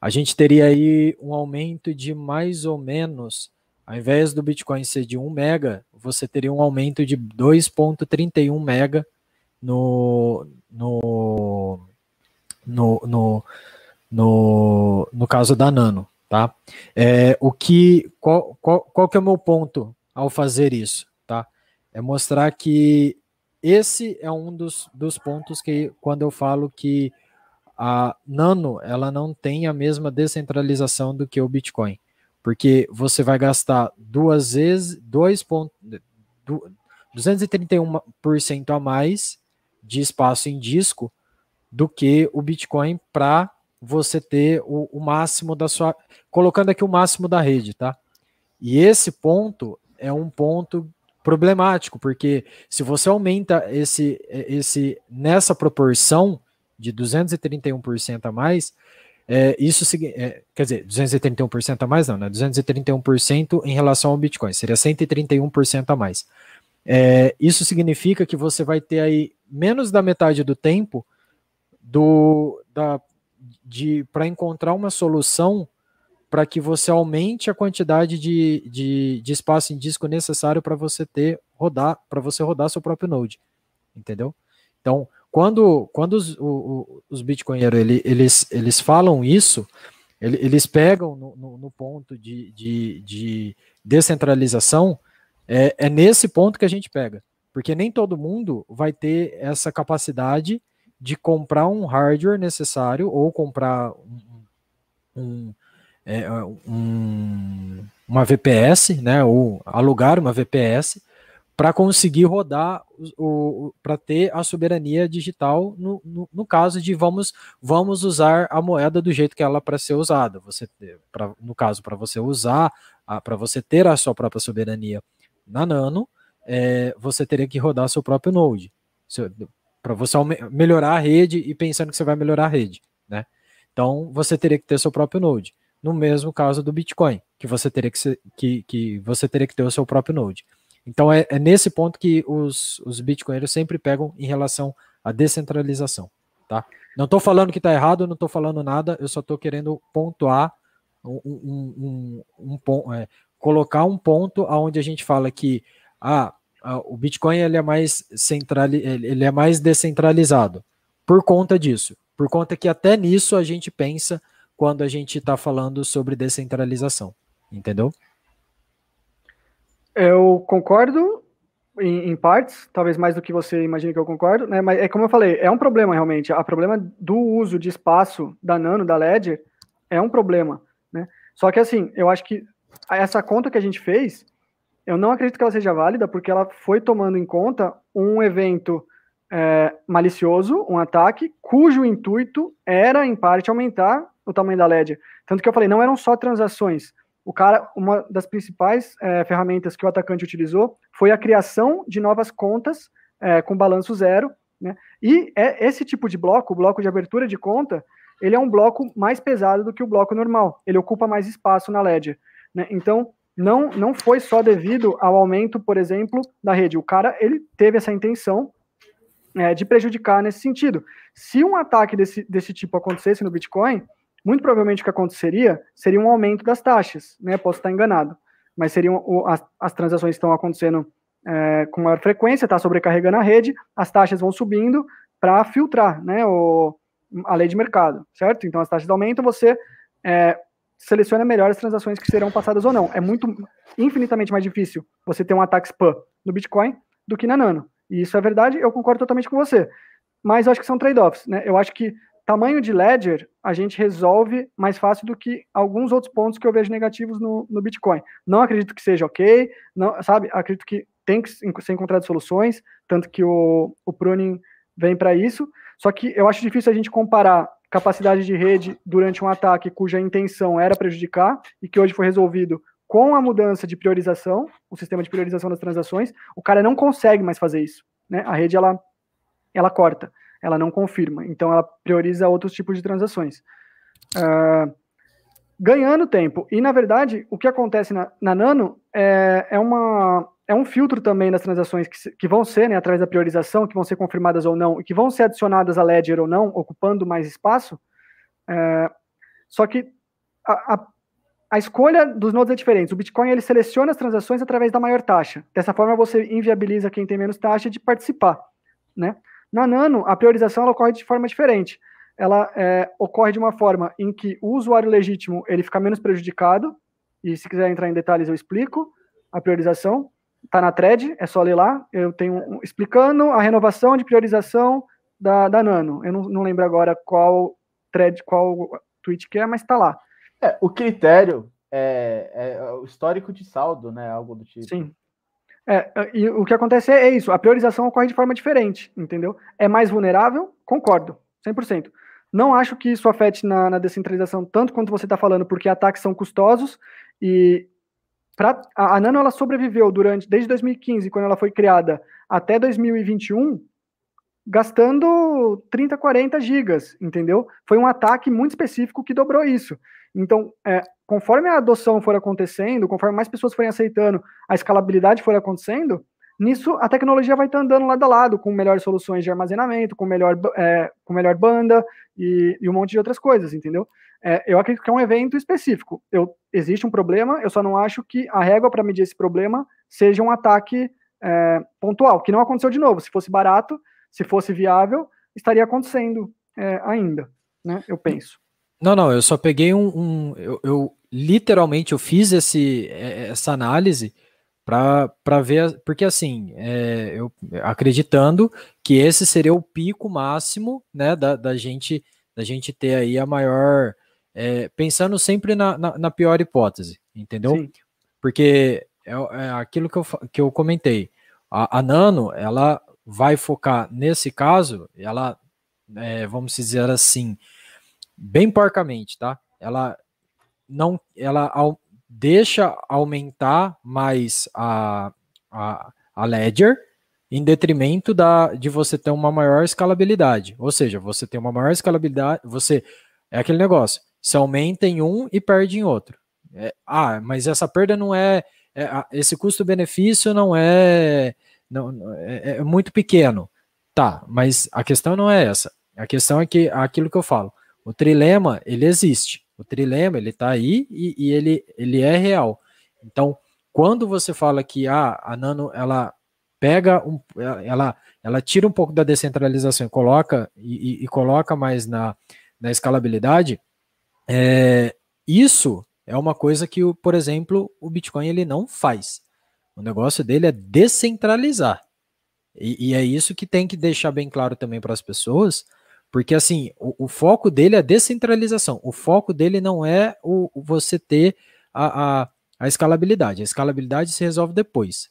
A gente teria aí um aumento de mais ou menos ao invés do Bitcoin ser de 1 mega, você teria um aumento de 2.31 mega no, no, no, no, no, no caso da Nano, tá? É, o que, qual, qual, qual que é o meu ponto ao fazer isso, tá? É mostrar que esse é um dos, dos pontos que, quando eu falo que a Nano ela não tem a mesma descentralização do que o Bitcoin, porque você vai gastar duas vezes, 231% a mais de espaço em disco do que o Bitcoin para você ter o, o, máximo da sua. Colocando aqui o máximo da rede, tá? E esse ponto é um ponto problemático, porque se você aumenta esse, esse nessa proporção de 231% a mais, é, isso é, quer dizer, 231% a mais não, né? 231% em relação ao Bitcoin, seria 131% a mais. É, isso significa que você vai ter aí menos da metade do tempo do da de para encontrar uma solução para que você aumente a quantidade de, de, de espaço em disco necessário para você ter rodar para você rodar seu próprio node, entendeu? Então, quando, quando os, o, os bitcoinheiros ele, eles, eles falam isso, eles pegam no, no, no ponto de, de, de descentralização, é, é nesse ponto que a gente pega, porque nem todo mundo vai ter essa capacidade de comprar um hardware necessário ou comprar um, um, é, um, uma VPS, né, ou alugar uma VPS para conseguir rodar o, o para ter a soberania digital no, no, no, caso de vamos vamos usar a moeda do jeito que ela para ser usada. Você pra, no caso para você usar para você ter a sua própria soberania na Nano, é, você teria que rodar seu próprio Node para você melhorar a rede e pensando que você vai melhorar a rede, né? Então você teria que ter seu próprio node. No mesmo caso do Bitcoin, que você teria que, ser, que, que você teria que ter o seu próprio node. Então é, é nesse ponto que os, os bitcoinheiros sempre pegam em relação à descentralização, tá? Não estou falando que está errado, não estou falando nada, eu só estou querendo pontuar um, um, um, um é, colocar um ponto aonde a gente fala que ah, o Bitcoin ele é mais central, ele é mais descentralizado por conta disso, por conta que até nisso a gente pensa quando a gente está falando sobre descentralização, entendeu? Eu concordo em, em, partes, talvez mais do que você imagina que eu concordo, né? Mas é como eu falei, é um problema realmente. O problema do uso de espaço da Nano, da Ledger, é um problema, né? Só que assim, eu acho que essa conta que a gente fez, eu não acredito que ela seja válida, porque ela foi tomando em conta um evento é, malicioso, um ataque, cujo intuito era, em parte, aumentar o tamanho da LED. Tanto que eu falei, não eram só transações. O cara, uma das principais é, ferramentas que o atacante utilizou foi a criação de novas contas é, com balanço zero. Né? E é esse tipo de bloco, o bloco de abertura de conta, ele é um bloco mais pesado do que o bloco normal. Ele ocupa mais espaço na LED. Né? Então, não, não foi só devido ao aumento, por exemplo, da rede. O cara ele teve essa intenção é, de prejudicar nesse sentido. Se um ataque desse, desse tipo acontecesse no Bitcoin, muito provavelmente o que aconteceria seria um aumento das taxas, né? Posso estar enganado, mas seriam as, as transações estão acontecendo é, com maior frequência, está sobrecarregando a rede, as taxas vão subindo para filtrar, né? O, a lei de mercado, certo? Então as taxas aumentam, você é, seleciona melhor as transações que serão passadas ou não. É muito, infinitamente mais difícil você ter um ataque spam no Bitcoin do que na Nano. E isso é verdade, eu concordo totalmente com você. Mas eu acho que são trade-offs, né? Eu acho que tamanho de ledger a gente resolve mais fácil do que alguns outros pontos que eu vejo negativos no, no Bitcoin. Não acredito que seja ok, não, sabe? Acredito que tem que ser encontrado soluções, tanto que o, o pruning vem para isso. Só que eu acho difícil a gente comparar capacidade de rede durante um ataque cuja intenção era prejudicar e que hoje foi resolvido com a mudança de priorização, o sistema de priorização das transações, o cara não consegue mais fazer isso, né? A rede ela ela corta, ela não confirma, então ela prioriza outros tipos de transações. Uh, ganhando tempo. E na verdade, o que acontece na, na Nano é, é uma é um filtro também das transações que, que vão ser, né, através da priorização, que vão ser confirmadas ou não, e que vão ser adicionadas a Ledger ou não, ocupando mais espaço. É, só que a, a, a, escolha dos nodos é diferente. O Bitcoin ele seleciona as transações através da maior taxa. Dessa forma, você inviabiliza quem tem menos taxa de participar. Né? Na Nano, a priorização ocorre de forma diferente. Ela é, ocorre de uma forma em que o usuário legítimo ele fica menos prejudicado, e se quiser entrar em detalhes eu explico a priorização, tá na thread, é só ler lá. Eu tenho um, explicando a renovação de priorização da, da Nano. Eu não, não lembro agora qual thread, qual tweet que é, mas tá lá. É, o critério é, é, o histórico de saldo, né? Algo do tipo. Sim. É, e o que acontece é isso, a priorização ocorre de forma diferente, entendeu? É mais vulnerável? Concordo, 100%. Não acho que isso afete na, na descentralização tanto quanto você está falando, porque ataques são custosos e pra, a, a Nano ela sobreviveu durante desde 2015, quando ela foi criada, até 2021, gastando 30, 40 gigas, entendeu? Foi um ataque muito específico que dobrou isso. Então, é, conforme a adoção for acontecendo, conforme mais pessoas forem aceitando, a escalabilidade for acontecendo, nisso a tecnologia vai estar andando lado a lado, com melhores soluções de armazenamento, com melhor, é, com melhor banda e, e, um monte de outras coisas, entendeu? É, eu acredito que é um evento específico. Eu, existe um problema, eu só não acho que a régua para medir esse problema seja um ataque é, pontual, que não aconteceu de novo. Se fosse barato, se fosse viável, estaria acontecendo é, ainda, né? Eu penso. Não, não, eu só peguei um. um eu, eu, literalmente eu fiz esse, é, essa análise para ver, porque assim, é, eu acreditando que esse seria o pico máximo, né, da, da gente da gente ter aí a maior, é, pensando sempre na, na, na, pior hipótese, entendeu? Sim. Porque é, é, aquilo que eu, que eu comentei, a, a Nano, ela vai focar nesse caso, ela, é, vamos dizer assim, bem porcamente, tá? Ela não, ela ao, deixa aumentar mais a, a, a ledger em detrimento da, de você ter uma maior escalabilidade. Ou seja, você tem uma maior escalabilidade, você é aquele negócio, se aumenta em um e perde em outro. É, ah, mas essa perda não é, é esse custo-benefício não é, não, é, é muito pequeno. Tá, mas a questão não é essa. A questão é que aquilo que eu falo. O trilema, ele existe. O trilema, ele está aí e, e, ele, ele é real. Então, quando você fala que ah, a Nano, ela pega, um, ela, ela tira um pouco da descentralização e coloca, e, e coloca mais na, na escalabilidade, é, isso é uma coisa que, por exemplo, o Bitcoin ele não faz. O negócio dele é descentralizar. E, e é isso que tem que deixar bem claro também para as pessoas, porque assim, o, o, foco dele é descentralização. O foco dele não é o, você ter a, a, a, escalabilidade. A escalabilidade se resolve depois.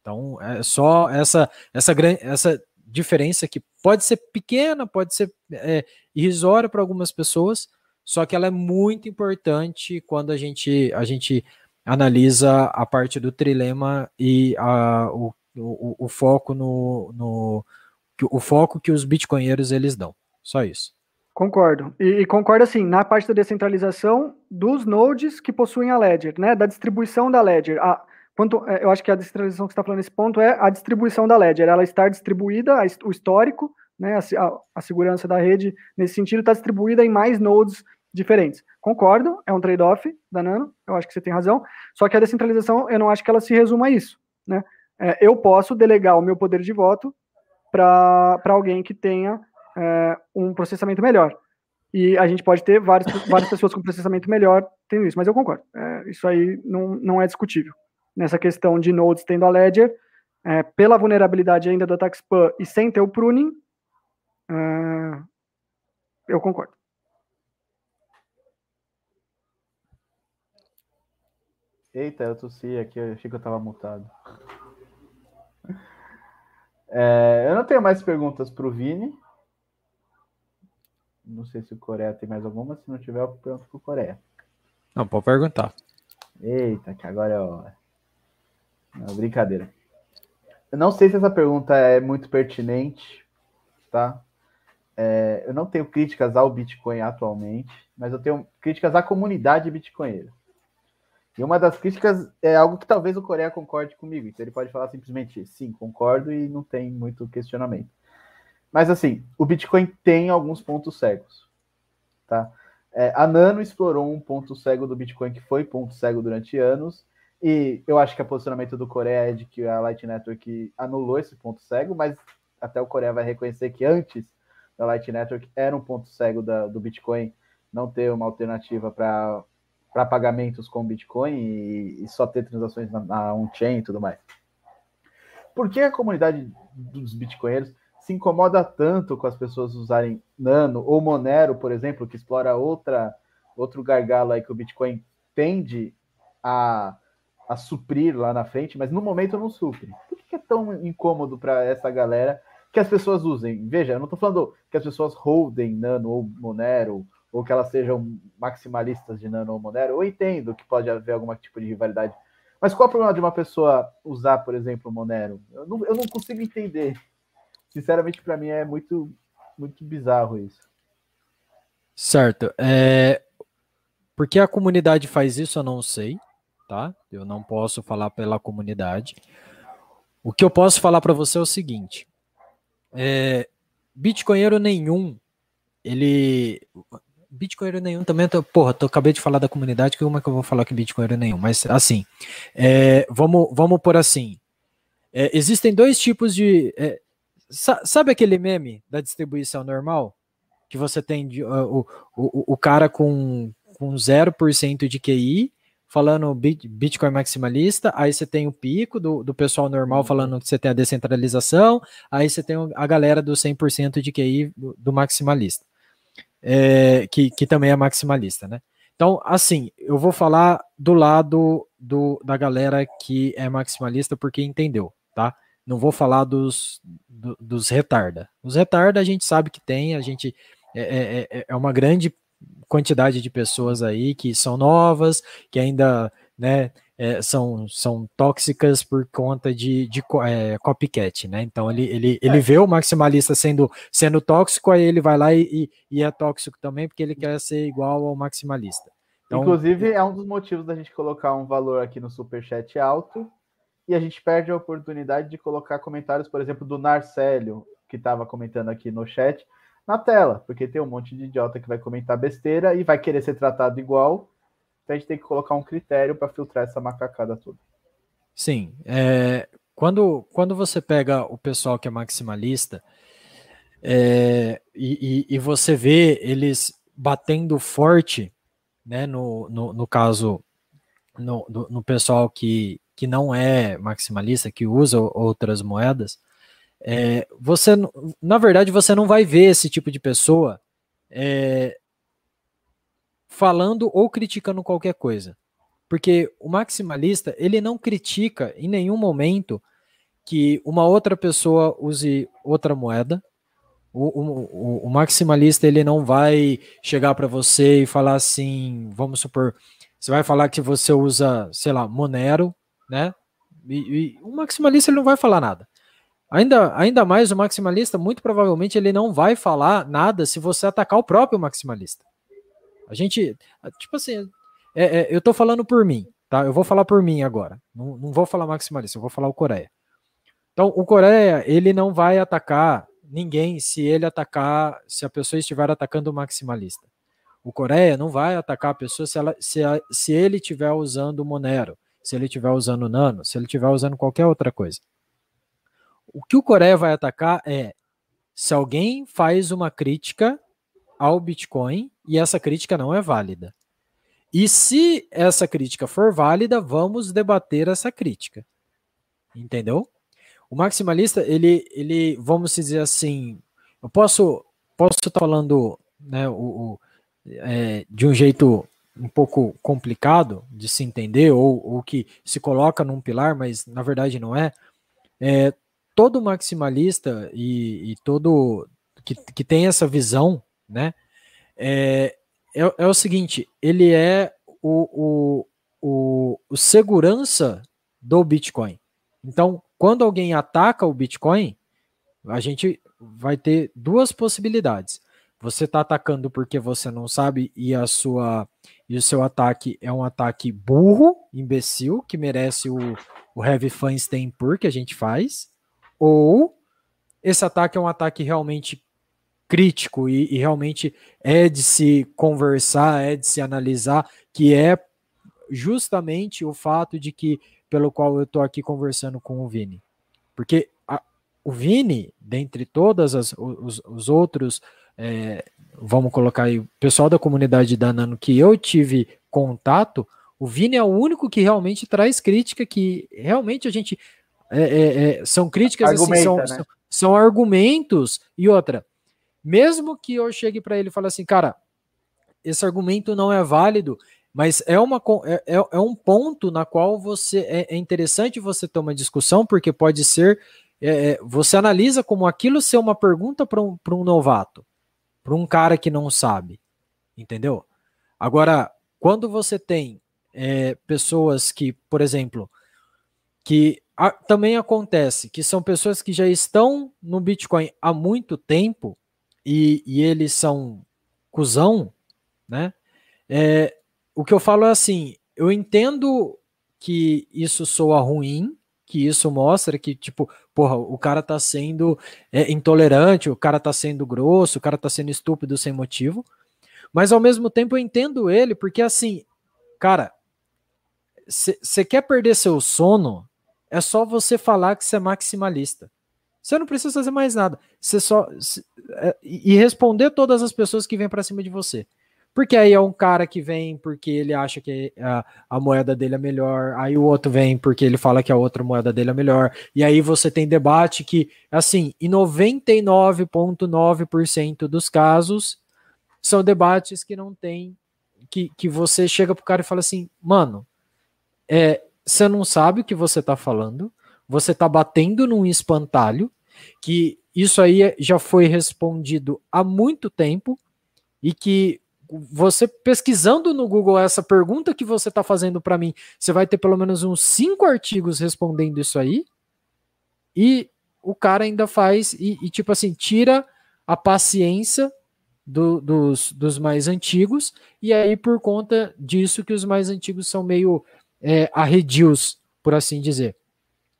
Então, é só essa, essa, essa diferença que pode ser pequena, pode ser é, irrisória para algumas pessoas, só que ela é muito importante quando a gente, a gente analisa a parte do trilema e a, o, o, o foco no, no o foco que os bitcoinheiros eles dão. Só isso. Concordo. E, e, concordo assim, na parte da descentralização dos nodes que possuem a Ledger, né? Da distribuição da Ledger. A, quanto, é, eu acho que a descentralização que está falando nesse ponto é a distribuição da Ledger. Ela estar distribuída, a, o histórico, né? A, a, segurança da rede, nesse sentido, está distribuída em mais nodes diferentes. Concordo, é um trade-off da Nano, eu acho que você tem razão. Só que a descentralização, eu não acho que ela se resuma a isso, né? É, eu posso delegar o meu poder de voto para alguém que tenha é, um processamento melhor. E a gente pode ter várias, várias pessoas com processamento melhor tendo isso, mas eu concordo. É, isso aí não, não é discutível. Nessa questão de nodes tendo a Ledger, é, pela vulnerabilidade ainda do ataque spam e sem ter o pruning, é, eu concordo. Eita, eu tossi aqui, eu achei que eu estava mutado. É, eu não tenho mais perguntas para o Vini. Não sei se o Coreia tem mais alguma. Se não tiver, eu pergunto pro Coreia. Não, pode perguntar. Eita, que agora é hora. Não, brincadeira. Eu não sei se essa pergunta é muito pertinente, tá? É, eu não tenho críticas ao Bitcoin atualmente, mas eu tenho críticas à comunidade bitcoinera. E uma das críticas é algo que talvez o Coreia concorde comigo. Então ele pode falar simplesmente sim, concordo e não tem muito questionamento. Mas assim, o Bitcoin tem alguns pontos cegos, tá? É, a Nano explorou um ponto cego do Bitcoin que foi ponto cego durante anos, e eu acho que o posicionamento do Coreia é de que a Light Network anulou esse ponto cego, mas até o Coreia vai reconhecer que antes da Light Network era um ponto cego da, do Bitcoin não ter uma alternativa para pagamentos com Bitcoin e, e, só ter transações na, na on-chain e tudo mais. Por que a comunidade dos bitcoinheiros se incomoda tanto com as pessoas usarem Nano ou Monero, por exemplo, que explora outra, outro gargalo aí que o Bitcoin tende a, a suprir lá na frente, mas no momento não supre. Por que é tão incômodo para essa galera que as pessoas usem? Veja, eu não estou falando que as pessoas holdem Nano ou Monero, ou que elas sejam maximalistas de Nano ou Monero. Eu entendo que pode haver algum tipo de rivalidade. Mas qual é o problema de uma pessoa usar, por exemplo, Monero? Eu não, eu não consigo entender. Sinceramente, para mim é muito, muito bizarro isso. Certo. É... Por que a comunidade faz isso, eu não sei, tá? Eu não posso falar pela comunidade. O que eu posso falar para você é o seguinte: é... Bitcoinheiro nenhum, ele. Bitcoinheiro nenhum também. Tô, porra, tô, acabei de falar da comunidade, como é que eu vou falar que Bitcoinheiro nenhum? Mas assim, é... vamos, vamos por assim. É, existem dois tipos de. É, Sabe aquele meme da distribuição normal? Que você tem de, uh, o, o, o cara com, com 0% de QI falando Bitcoin maximalista, aí você tem o pico do, do pessoal normal uhum. falando que você tem a descentralização, aí você tem a galera do 100% de QI do, do maximalista, é, que, que também é maximalista, né? Então, assim, eu vou falar do lado do, da galera que é maximalista porque entendeu, tá? Não vou falar dos, do, dos retarda. Os retarda a gente sabe que tem, a gente é, é, é, é uma grande quantidade de pessoas aí que são novas, que ainda né, é, são, são tóxicas por conta de, de é, copycat, né? Então ele, ele, ele é. vê o maximalista sendo, sendo tóxico, aí ele vai lá e, e, é tóxico também, porque ele quer ser igual ao maximalista. Então, Inclusive, é um dos motivos da gente colocar um valor aqui no superchat alto e a gente perde a oportunidade de colocar comentários, por exemplo, do Narcélio, que estava comentando aqui no chat, na tela, porque tem um monte de idiota que vai comentar besteira e vai querer ser tratado igual. Então a gente tem que colocar um critério para filtrar essa macacada toda. Sim. É, quando, quando você pega o pessoal que é maximalista é, e, e, e, você vê eles batendo forte, né, no, no, no caso, no, no pessoal que, que não é maximalista, que usa outras moedas, é, você, na verdade, você não vai ver esse tipo de pessoa é, falando ou criticando qualquer coisa. Porque o maximalista, ele não critica em nenhum momento que uma outra pessoa use outra moeda. O, o, o maximalista, ele não vai chegar para você e falar assim, vamos supor, você vai falar que você usa, sei lá, Monero, né? E, e, o maximalista ele não vai falar nada. Ainda, ainda mais o maximalista, muito provavelmente ele não vai falar nada se você atacar o próprio maximalista. A gente, tipo assim, é, é, eu tô falando por mim, tá? Eu vou falar por mim agora. Não, não vou falar maximalista, eu vou falar o Coreia. Então, o Coreia, ele não vai atacar ninguém se ele atacar, se a pessoa estiver atacando o maximalista. O Coreia não vai atacar a pessoa se, ela, se, a, se ele estiver usando o Monero se ele estiver usando nano, se ele estiver usando qualquer outra coisa. O que o Coreia vai atacar é se alguém faz uma crítica ao Bitcoin e essa crítica não é válida. E se essa crítica for válida, vamos debater essa crítica. Entendeu? O maximalista, ele, ele vamos dizer assim, eu posso posso estar falando né, o, o é, de um jeito um pouco complicado de se entender, ou, ou que se coloca num pilar, mas na verdade não é, é todo maximalista e, e todo que, que tem essa visão, né, é, é, é o seguinte, ele é o, o, o, o segurança do Bitcoin. Então, quando alguém ataca o Bitcoin, a gente vai ter duas possibilidades. Você está atacando porque você não sabe e a sua e o seu ataque é um ataque burro, imbecil, que merece o, o Heavy Feinstein por que a gente faz, ou esse ataque é um ataque realmente crítico e, e, realmente é de se conversar, é de se analisar, que é justamente o fato de que, pelo qual eu estou aqui conversando com o Vini. Porque a, o Vini, dentre todas as, os, os outros é, vamos colocar aí, o pessoal da comunidade da Nano que eu tive contato, o Vini é o único que realmente traz crítica, que realmente a gente. é, é, é são críticas, assim, são, né? são, são, argumentos. E outra, mesmo que eu chegue para ele e fale assim, cara, esse argumento não é válido, mas é, uma, é, é, é um ponto na qual você é, é interessante você ter uma discussão, porque pode ser. É, você analisa como aquilo ser uma pergunta para um, um novato, para um cara que não sabe. Entendeu? Agora, quando você tem é, pessoas que, por exemplo, que a, também acontece, que são pessoas que já estão no Bitcoin há muito tempo e, e eles são cuzão, né? É, o que eu falo é assim, eu entendo que isso soa ruim, que isso mostra que, tipo, porra, o cara tá sendo é, intolerante, o cara tá sendo grosso, o cara tá sendo estúpido sem motivo, mas ao mesmo tempo eu entendo ele, porque assim, cara, você quer perder seu sono, é só você falar que você é maximalista. Você não precisa fazer mais nada. Você só. É, e responder todas as pessoas que vêm para cima de você. Porque aí é um cara que vem porque ele acha que a, a, moeda dele é melhor, aí o outro vem porque ele fala que a outra moeda dele é melhor, e aí você tem debate que, assim, em 99,9% dos casos, são debates que não tem, que, que você chega pro cara e fala assim, mano, é, você não sabe o que você tá falando, você tá batendo num espantalho, que isso aí já foi respondido há muito tempo, e que você pesquisando no Google essa pergunta que você está fazendo para mim, você vai ter pelo menos uns cinco artigos respondendo isso aí. E o cara ainda faz e, e tipo assim tira a paciência do, dos, dos mais antigos e aí por conta disso que os mais antigos são meio é, arredios, por assim dizer.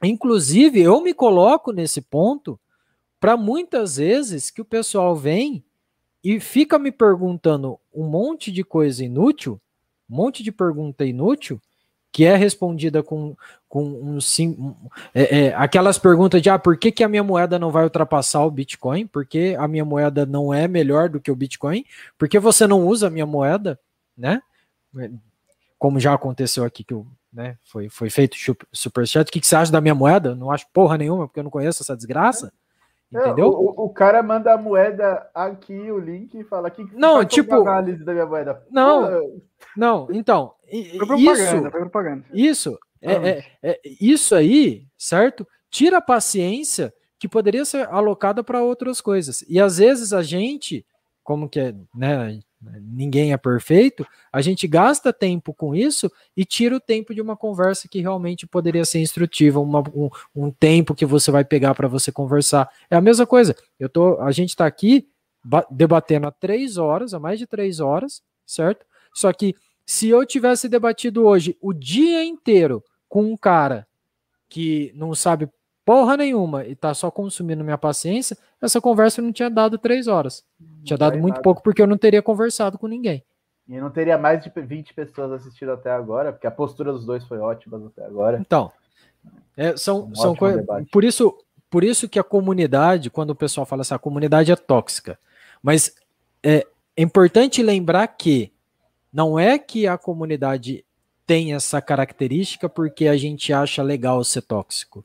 Inclusive eu me coloco nesse ponto para muitas vezes que o pessoal vem e fica me perguntando um monte de coisa inútil, um monte de pergunta inútil, que é respondida com, com um sim, é, é, aquelas perguntas de ah, por que, que a minha moeda não vai ultrapassar o Bitcoin? Por que a minha moeda não é melhor do que o Bitcoin? Por que você não usa a minha moeda? Né? Como já aconteceu aqui, que eu, né, foi, foi feito superchat. O que, que você acha da minha moeda? Não acho porra nenhuma, porque eu não conheço essa desgraça. Entendeu? o, o, cara manda a moeda aqui, o link, e fala que não, tipo análise da minha moeda. Não, Pô. não. Então, isso, propaganda. isso, é, é, é, isso aí, certo? Tira a paciência que poderia ser alocada para outras coisas. E às vezes a gente, como que é, né? Ninguém é perfeito, a gente gasta tempo com isso e tira o tempo de uma conversa que realmente poderia ser instrutiva, uma, um, um, tempo que você vai pegar para você conversar. É a mesma coisa. Eu tô, a gente está aqui debatendo há três horas, há mais de três horas, certo? Só que se eu tivesse debatido hoje o dia inteiro com um cara que não sabe porra nenhuma e tá só consumindo minha paciência, essa conversa não tinha dado três horas. Não tinha dado muito nada. pouco porque eu não teria conversado com ninguém. E não teria mais de 20 pessoas assistindo até agora, porque a postura dos dois foi ótima até agora. Então, é, são, um são coisas. Por isso, por isso que a comunidade, quando o pessoal fala assim, a comunidade é tóxica. Mas é, é importante lembrar que não é que a comunidade tem essa característica porque a gente acha legal ser tóxico.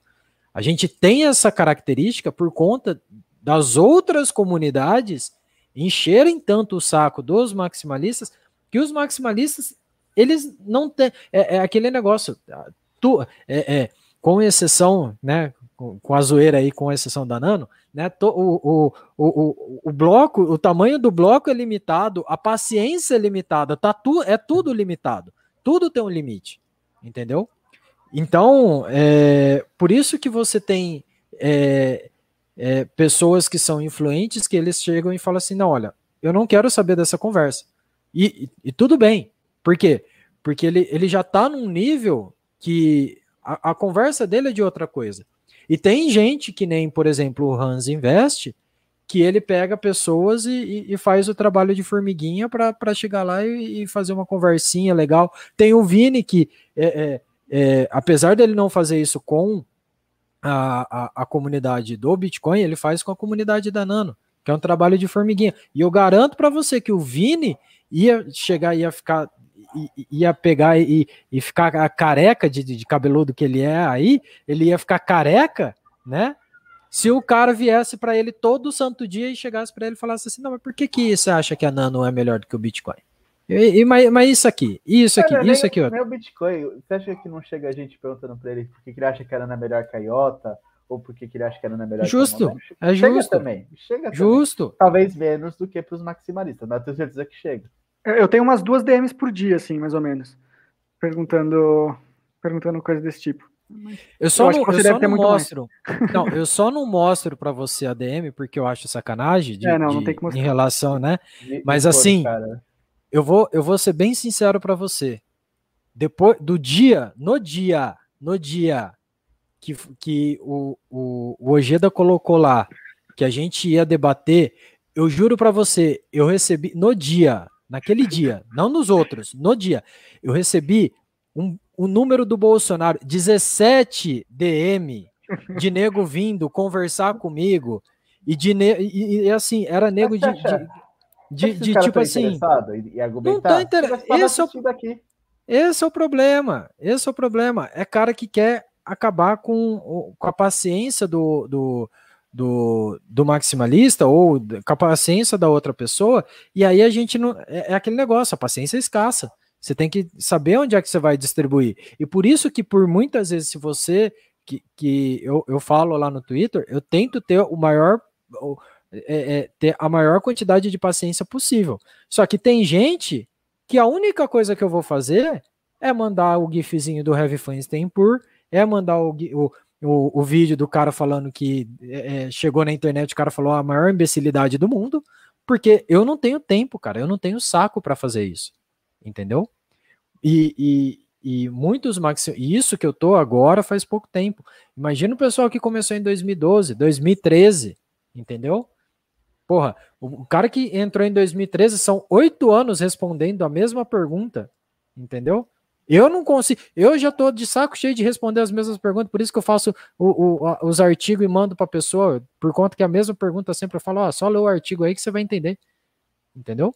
A gente tem essa característica por conta das outras comunidades encherem tanto o saco dos maximalistas que os maximalistas eles não têm é, é aquele negócio tu, é, é, com exceção né com, com, a zoeira aí com exceção da Nano né to, o, o, o, o, bloco o tamanho do bloco é limitado a paciência é limitada tá tu, é tudo limitado tudo tem um limite entendeu então, é, por isso que você tem é, é, pessoas que são influentes que eles chegam e falam assim: não, olha, eu não quero saber dessa conversa. E, e, e tudo bem. Por quê? Porque ele, ele já está num nível que a, a, conversa dele é de outra coisa. E tem gente que nem, por exemplo, o Hans Invest, que ele pega pessoas e, e faz o trabalho de formiguinha para chegar lá e, fazer uma conversinha legal. Tem o Vini que é, é, apesar dele não fazer isso com a, a, a, comunidade do Bitcoin, ele faz com a comunidade da Nano, que é um trabalho de formiguinha. E eu garanto para você que o Vini ia chegar, ia ficar, ia pegar e, e ficar careca de, de cabeludo que ele é aí, ele ia ficar careca, né? Se o cara viesse para ele todo santo dia e chegasse para ele e falasse assim, não, mas por que, que você acha que a Nano é melhor do que o Bitcoin? E, e mas, mas, isso aqui, isso aqui, cara, isso nem, aqui. Nem o Bitcoin, você acha que não chega a gente perguntando para ele por que, que ele acha que a Nano é melhor que a IOTA? Ou por que, que ele acha que a Nano é melhor justo, É chega justo, também. Chega justo. Também. Talvez menos do que para os maximalistas, mas tenho certeza que chega. Eu tenho umas duas DMs por dia, assim, mais ou menos. Perguntando, perguntando coisas desse tipo. Eu só eu não, eu só não mostro. Não, eu só não mostro para você a DM porque eu acho sacanagem de, é, não, não tem que mostrar. em relação, né? Mas assim, eu vou eu vou ser bem sincero para você. Depois do dia, no dia, no dia que, que o, o, o Ojeda colocou lá que a gente ia debater, eu juro para você, eu recebi no dia, naquele dia, não nos outros, no dia, eu recebi um, o número do Bolsonaro, 17 DM de nego vindo conversar comigo e de ne e, e assim, era nego de, de, de, de tipo assim, não tá inter... esse, é o, aqui. esse é o problema, esse é o problema, é cara que quer acabar com, com a paciência do, do, do, do, maximalista ou com a paciência da outra pessoa, e aí a gente não. É, é aquele negócio, a paciência é escassa. Você tem que saber onde é que você vai distribuir. E por isso que, por muitas vezes, se você. Que, que eu, eu falo lá no Twitter, eu tento ter o maior. É, é, ter a maior quantidade de paciência possível. Só que tem gente que a única coisa que eu vou fazer é mandar o gifzinho do Heavy Feinstein por, é mandar o, o, o, o vídeo do cara falando que é, é, chegou na internet, o cara falou a maior imbecilidade do mundo, porque eu não tenho tempo, cara, eu não tenho saco para fazer isso, entendeu? E, e, e muitos maxi... E isso que eu tô agora faz pouco tempo. Imagina o pessoal que começou em 2012, 2013, entendeu? Porra, o cara que entrou em 2013 são oito anos respondendo a mesma pergunta, entendeu? Eu não consigo, eu já tô de saco cheio de responder as mesmas perguntas, por isso que eu faço o, o, os artigos e mando para a pessoa, por conta que a mesma pergunta sempre eu falo, ó, só lê o artigo aí que você vai entender. Entendeu?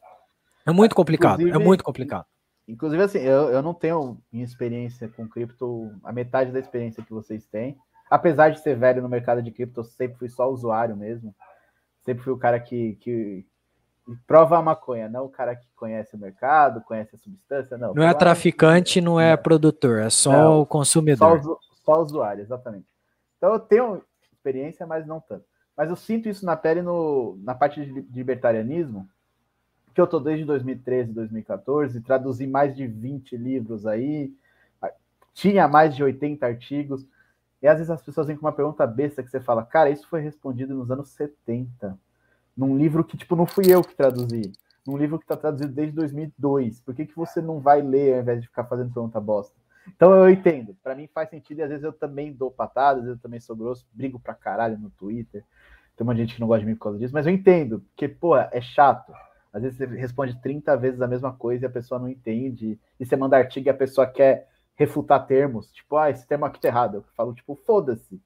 É muito complicado, é muito complicado. Inclusive, assim, eu, eu não tenho minha experiência com cripto, a metade da experiência que vocês têm. Apesar de ser velho no mercado de cripto, eu sempre fui só usuário mesmo. Sempre fui o cara que, que prova a maconha, não o cara que conhece o mercado, conhece a substância, não. Não é traficante, não é, é, produtor, é só não, o consumidor. Só, só usuário, exatamente. Então eu tenho experiência, mas não tanto. Mas eu sinto isso na pele no, na parte de libertarianismo, que eu tô desde 2013, 2014, traduzi mais de 20 livros aí, tinha mais de 80 artigos, e às vezes as pessoas vêm com uma pergunta besta que você fala, cara, isso foi respondido nos anos 70, num livro que, tipo, não fui eu que traduzi, num livro que está traduzido desde 2002, por que, que você não vai ler ao invés de ficar fazendo pergunta bosta? Então eu entendo, para mim faz sentido, e às vezes eu também dou patada, às vezes eu também sou grosso, brigo pra caralho no Twitter, tem uma gente que não gosta de mim por causa disso, mas eu entendo, porque, pô, é chato, às vezes você responde 30 vezes a mesma coisa e a pessoa não entende. E você manda artigo e a pessoa quer refutar termos. Tipo, ah, esse termo aqui tá errado. Eu falo, tipo, foda-se.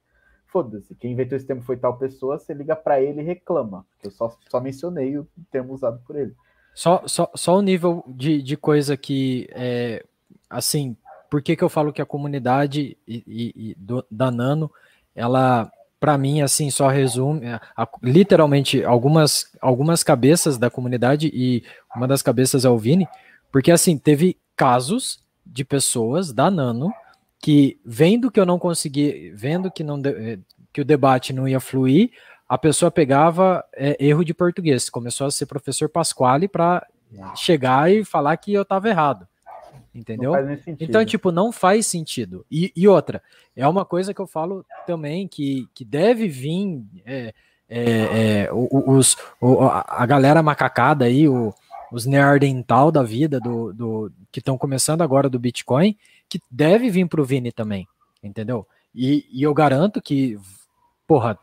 Foda-se. Quem inventou esse termo foi tal pessoa, você liga para ele e reclama. Eu só, só mencionei o termo usado por ele. Só, só, só o nível de, de coisa que, é, assim, por que, que eu falo que a comunidade e, e, e do, da Nano, ela para mim, assim, só resume é, a, literalmente algumas, algumas cabeças da comunidade e uma das cabeças é o Vini, porque assim, teve casos de pessoas da Nano que vendo que eu não consegui, vendo que não é, que o debate não ia fluir, a pessoa pegava é, erro de português, começou a ser professor Pasquale para chegar e falar que eu estava errado. Entendeu? Então, tipo, não faz sentido. E, e, outra, é uma coisa que eu falo também que, que deve vir é, é, é, os, o, a galera macacada aí, o, os neardental da vida do, do que estão começando agora do Bitcoin, que deve vir para o Vini também, entendeu? E, e, eu garanto que, porra,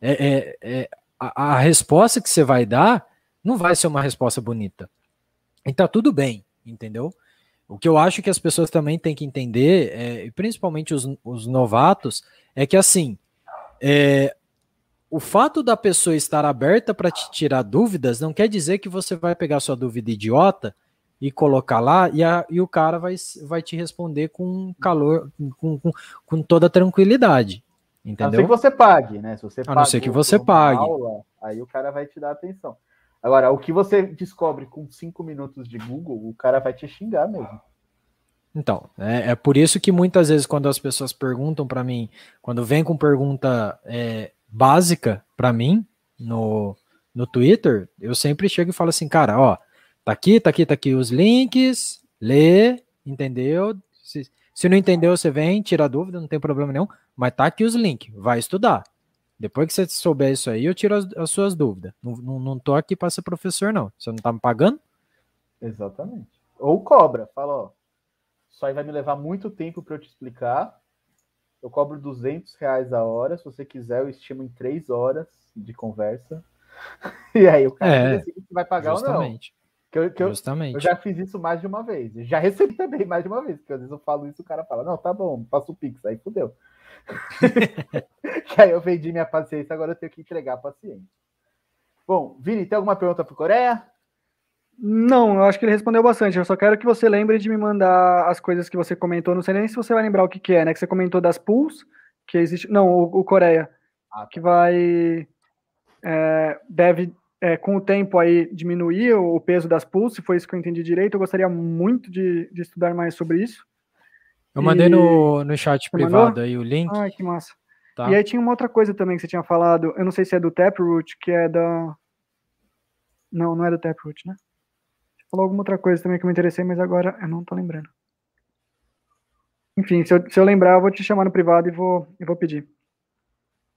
é, é, é a, a resposta que você vai dar não vai ser uma resposta bonita. E tá tudo bem, entendeu? O que eu acho que as pessoas também têm que entender, é, principalmente os, os, novatos, é que assim, é, o fato da pessoa estar aberta para te tirar dúvidas não quer dizer que você vai pegar sua dúvida idiota e colocar lá, e, a, e o cara vai, vai te responder com calor, com, com, com toda tranquilidade. Entendeu? A não ser que você pague, né? Se você a não ser que você pague. Aula, aí o cara vai te dar atenção. Agora, o que você descobre com cinco minutos de Google, o cara vai te xingar mesmo. Então, é, é por isso que muitas vezes quando as pessoas perguntam para mim, quando vem com pergunta é, básica para mim no, no Twitter, eu sempre chego e falo assim, cara, ó, tá aqui, tá aqui, tá aqui os links, lê, entendeu? Se, se não entendeu, você vem, tira dúvida, não tem problema nenhum, mas tá aqui os links, vai estudar. Depois que você souber isso aí, eu tiro as, as suas dúvidas. Não, não, não tô aqui para ser professor, não. Você não tá me pagando? Exatamente. Ou cobra, fala, ó, isso aí vai me levar muito tempo para eu te explicar. Eu cobro 200 reais a hora. Se você quiser, eu estimo em três horas de conversa. e aí o cara é, decide se vai pagar justamente. ou não. Que eu, que eu, justamente. eu já fiz isso mais de uma vez. Já recebi também mais de uma vez. Porque às vezes eu falo isso e o cara fala, não, tá bom, faço o Pix. Aí fudeu. que aí eu vendi minha paciência, agora eu tenho que entregar a paciência. Bom, Vini, tem alguma pergunta para Coreia? Não, eu acho que ele respondeu bastante. Eu só quero que você lembre de me mandar as coisas que você comentou. Não sei nem se você vai lembrar o que, que é, né? Que você comentou das pools, que existe. Não, o, o Coreia. Ah, tá. Que vai. É, deve, é, com o tempo aí, diminuir o, o, peso das pools, se foi isso que eu entendi direito. Eu gostaria muito de, de estudar mais sobre isso. Eu mandei e... no, no chat privado mandou? aí o link. Ai, que massa. Tá. E aí tinha uma outra coisa também que você tinha falado. Eu não sei se é do Taproot, que é da. Não, não é do Taproot, né? Falou alguma outra coisa também que eu me interessei, mas agora eu não tô lembrando. Enfim, se eu, se eu lembrar, eu vou te chamar no privado e vou, e vou pedir.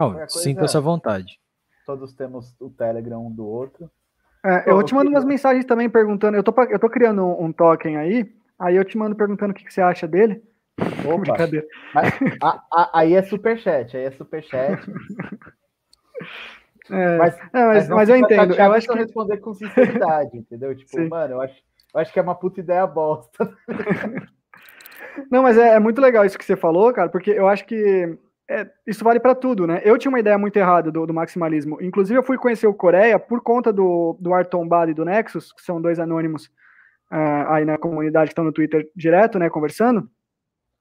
Oh, sinta essa vontade. Todos temos o Telegram um do outro. É, eu te mando umas mensagens também perguntando. Eu tô, eu tô criando um, um token aí, aí eu te mando perguntando o que, que você acha dele. Opa. Brincadeira. Mas, a, a, aí é superchat, aí é superchat. É, mas, é, mas, mas, eu entendo. Eu acho que responder com sinceridade, entendeu? Tipo, Sim. mano, eu acho, eu acho que é uma puta ideia bosta. Não, mas é, é, muito legal isso que você falou, cara, porque eu acho que é, isso vale para tudo, né? Eu tinha uma ideia muito errada do, do, maximalismo. Inclusive, eu fui conhecer o Coreia por conta do, do Arton e do Nexus, que são dois anônimos uh, aí na comunidade que estão no Twitter direto, né, conversando.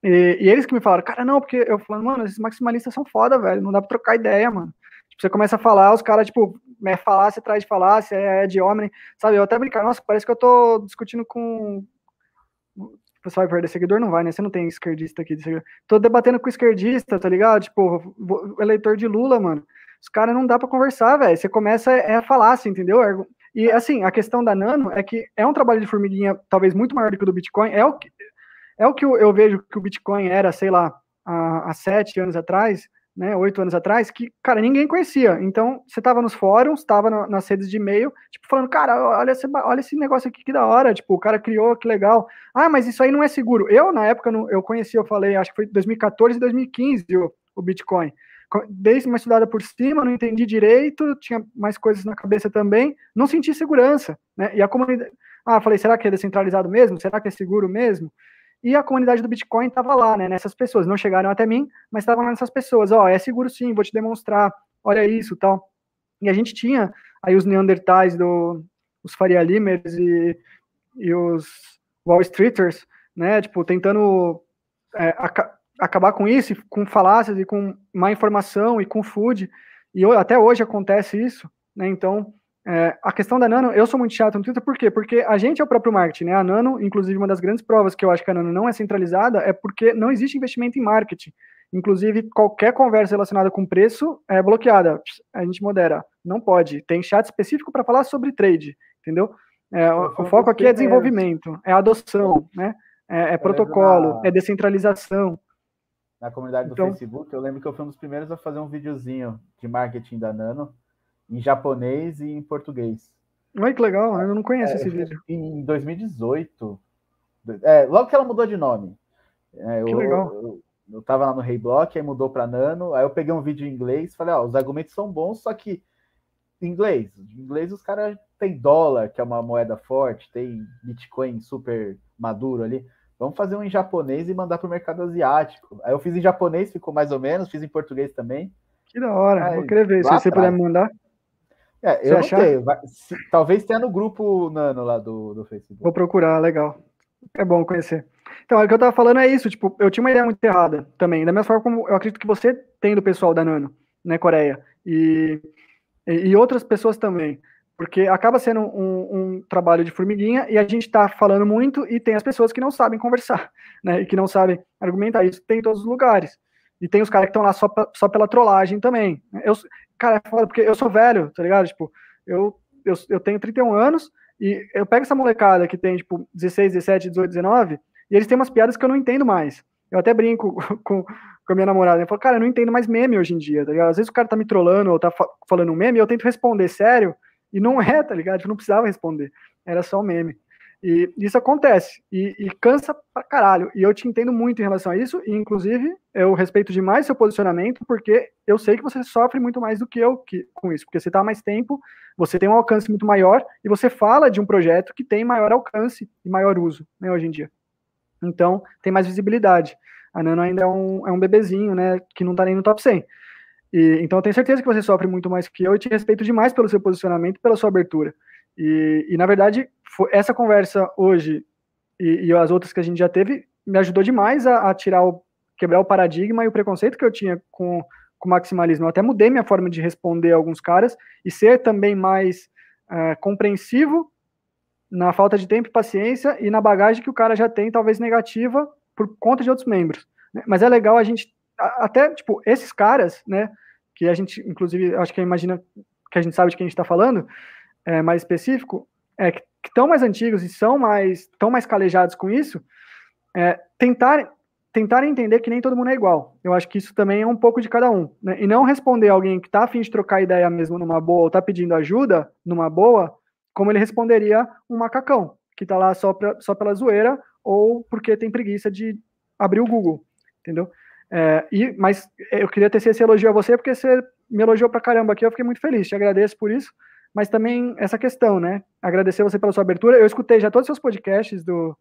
E, e, eles que me falaram, cara, não, porque eu falando, mano, esses maximalistas são foda, velho, não dá pra trocar ideia, mano. Você começa a falar, os caras, tipo, é falácia atrás de falácia, é, de homem, sabe? Eu até brincar, nossa, parece que eu tô discutindo com. O pessoal vai perder seguidor? Não vai, né? Você não tem esquerdista aqui. Tô debatendo com esquerdista, tá ligado? Tipo, eleitor de Lula, mano. Os caras não dá para conversar, velho. Você começa é a falácia, entendeu? E assim, a questão da Nano é que é um trabalho de formiguinha talvez muito maior do que o do Bitcoin. É o que, é o que eu, eu vejo que o Bitcoin era, sei lá, há, há sete anos atrás né, oito anos atrás, que, cara, ninguém conhecia. Então, você tava nos fóruns, tava nas redes de e-mail, tipo, falando, cara, olha esse, olha esse negócio aqui, que da hora, tipo, o cara criou, que legal. Ah, mas isso aí não é seguro. Eu, na época, não, eu conheci, eu falei, acho que foi 2014 e 2015 o, o Bitcoin. Dei uma estudada por cima, não entendi direito, tinha mais coisas na cabeça também, não senti segurança, né, e a comunidade... Ah, falei, será que é descentralizado mesmo? Será que é seguro mesmo? E a comunidade do Bitcoin estava lá, né, nessas pessoas. Não chegaram até mim, mas estavam nessas pessoas. Ó, oh, é seguro sim, vou te demonstrar. Olha isso, tal. E a gente tinha aí os Neandertais, do, os Faria Limers e, e os Wall Streeters, né, tipo, tentando é, aca acabar com isso, com falácias e com má informação e com food. E até hoje acontece isso, né, então é, a questão da Nano, eu sou muito chato no Twitter, por quê? Porque a gente é o próprio marketing, né? A Nano, inclusive, uma das grandes provas que eu acho que a Nano não é centralizada é porque não existe investimento em marketing. Inclusive, qualquer conversa relacionada com preço é bloqueada. A gente modera. Não pode. Tem chat específico para falar sobre trade, entendeu? É, o, o foco aqui é desenvolvimento, é adoção, né? É, é protocolo, é descentralização. Na comunidade do então, Facebook, eu lembro que eu fui um dos primeiros a fazer um videozinho de marketing da Nano em japonês e em português. Ai, que legal, eu não conheço é, esse vídeo. Em 2018, é, logo que ela mudou de nome. É, que eu, legal. Eu, eu tava lá no Rei Block, aí mudou para Nano, aí eu peguei um vídeo em inglês, falei, ó, os argumentos são bons, só que em inglês, em inglês os caras tem dólar, que é uma moeda forte, tem Bitcoin super maduro ali. Vamos fazer um em japonês e mandar para o mercado asiático. Aí eu fiz em japonês, ficou mais ou menos, fiz em português também. Que da hora, aí, vou querer ver, se você puder me mandar. É, eu tenho. Vai, se, talvez tenha no grupo Nano lá do, do Facebook. Vou procurar, legal. É bom conhecer. Então, o que eu tava falando é isso, tipo, eu tinha uma ideia muito errada também, da mesma forma como eu acredito que você tem do pessoal da Nano, né, Coreia, e, e, e outras pessoas também, porque acaba sendo um, um, trabalho de formiguinha e a gente está falando muito e tem as pessoas que não sabem conversar, né, e que não sabem argumentar, isso tem em todos os lugares, e tem os caras que estão lá só, só pela trollagem também. Eu, cara, é foda, porque eu sou velho, tá ligado? Tipo, eu, eu, eu tenho 31 anos e eu pego essa molecada que tem, tipo, 16, 17, 18, 19, e eles têm umas piadas que eu não entendo mais. Eu até brinco com, com a minha namorada. Eu falo, cara, eu não entendo mais meme hoje em dia, tá ligado? Às vezes o cara tá me trollando ou tá fa falando um meme, eu tento responder sério, e não é, tá ligado? Eu não precisava responder. Era só um meme. E isso acontece, e, e, cansa pra caralho. E eu te entendo muito em relação a isso, e inclusive eu respeito demais seu posicionamento, porque eu sei que você sofre muito mais do que eu que, com isso, porque você tá há mais tempo, você tem um alcance muito maior, e você fala de um projeto que tem maior alcance e maior uso, né, hoje em dia. Então, tem mais visibilidade. A Nano ainda é um, é um bebezinho, né, que não tá nem no top 100. E, então, eu tenho certeza que você sofre muito mais que eu e te respeito demais pelo seu posicionamento, pela sua abertura. E, e na verdade, foi, essa conversa hoje e, e, as outras que a gente já teve me ajudou demais a, a, tirar o, quebrar o paradigma e o preconceito que eu tinha com, o maximalismo. Eu até mudei minha forma de responder a alguns caras e ser também mais uh, compreensivo na falta de tempo e paciência e na bagagem que o cara já tem, talvez negativa, por conta de outros membros. Né? Mas é legal a gente, até, tipo, esses caras, né, que a gente, inclusive, acho que imagina que a gente sabe de quem a gente está falando, é, mais específico, é, que estão mais antigos e são mais, estão mais calejados com isso, é, tentar, tentar entender que nem todo mundo é igual. Eu acho que isso também é um pouco de cada um. Né? E não responder alguém que está afim de trocar ideia mesmo numa boa, ou está pedindo ajuda numa boa, como ele responderia um macacão, que está lá só, pra, só pela zoeira ou porque tem preguiça de abrir o Google, entendeu? É, e, mas eu queria ter esse elogio a você, porque você me elogiou pra caramba aqui, eu fiquei muito feliz, te agradeço por isso, mas também essa questão, né? Agradecer você pela sua abertura. Eu escutei já todos os seus podcasts do,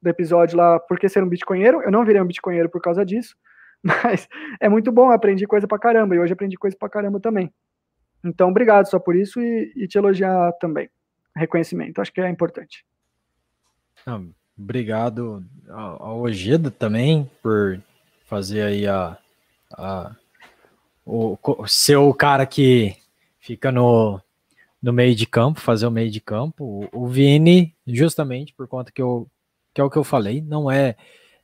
do episódio lá, Por que ser um bitcoinheiro? Eu não virei um bitcoinheiro por causa disso, mas é muito bom, aprendi coisa pra caramba, e hoje aprendi coisa pra caramba também. Então, obrigado só por isso e, e te elogiar também reconhecimento. Acho que é importante. obrigado ao Ojeda também por fazer aí a, a o, ser o cara que fica no, no meio de campo, fazer o meio de campo. O, o Vini, justamente por conta que eu que é o que eu falei, não é,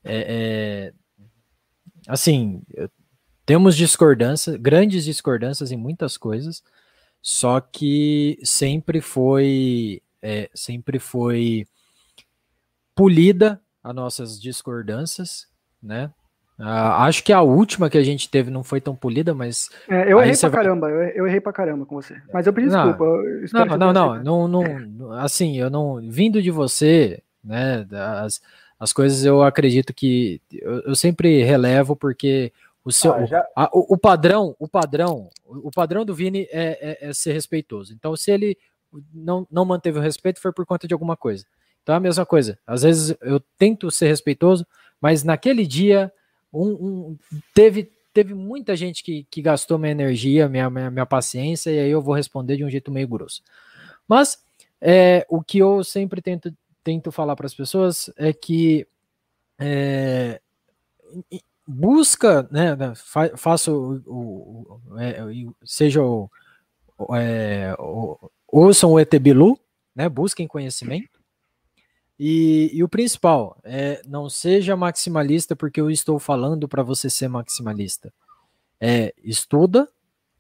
é, é assim, temos discordâncias, grandes discordâncias em muitas coisas, só que sempre foi é, sempre foi polida as nossas discordâncias, né? Uh, acho que a última que a gente teve não foi tão polida, mas. É, eu errei pra vai... caramba, eu, eu, errei pra caramba com você. Mas eu pedi não, desculpa. Eu não, não, não, não, não, Assim, eu não. Vindo de você, né? As, as coisas eu acredito que. Eu, eu sempre relevo, porque o, seu, ah, já... a, o, o, padrão, o padrão, o padrão do Vini é, é, é, ser respeitoso. Então, se ele não, não manteve o respeito, foi por conta de alguma coisa. Então é a mesma coisa. Às vezes eu tento ser respeitoso, mas naquele dia um, um, teve, teve muita gente que, que gastou minha energia, minha, minha, minha, paciência, e aí eu vou responder de um jeito meio grosso. Mas é, o que eu sempre tento, tento falar para as pessoas é que é, busca, né, né fa, faça o, o, é, seja o, é, o, ouçam o Etebilu, né, busquem conhecimento, e, e, o principal é não seja maximalista porque eu estou falando para você ser maximalista. É estuda,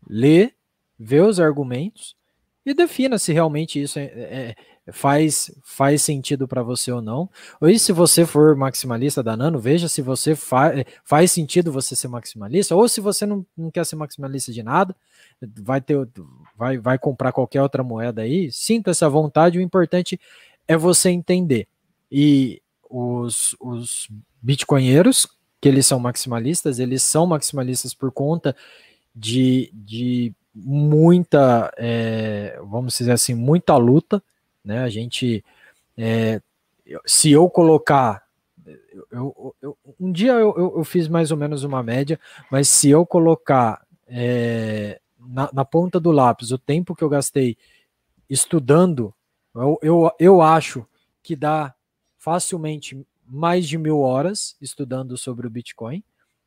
lê, vê os argumentos e defina se realmente isso é, é, faz, faz sentido para você ou não. Ou se você for maximalista da Nano, veja se você fa faz sentido você ser maximalista, ou se você não, não quer ser maximalista de nada, vai ter vai, vai comprar qualquer outra moeda aí, sinta essa vontade, o importante é você entender. E os, os bitcoinheiros, que eles são maximalistas, eles são maximalistas por conta de, de muita, é, vamos dizer assim, muita luta, né? A gente, é, se eu colocar, eu, eu, um dia eu, eu, fiz mais ou menos uma média, mas se eu colocar é, na, na, ponta do lápis, o tempo que eu gastei estudando, eu, eu, eu acho que dá facilmente mais de mil horas estudando sobre o Bitcoin.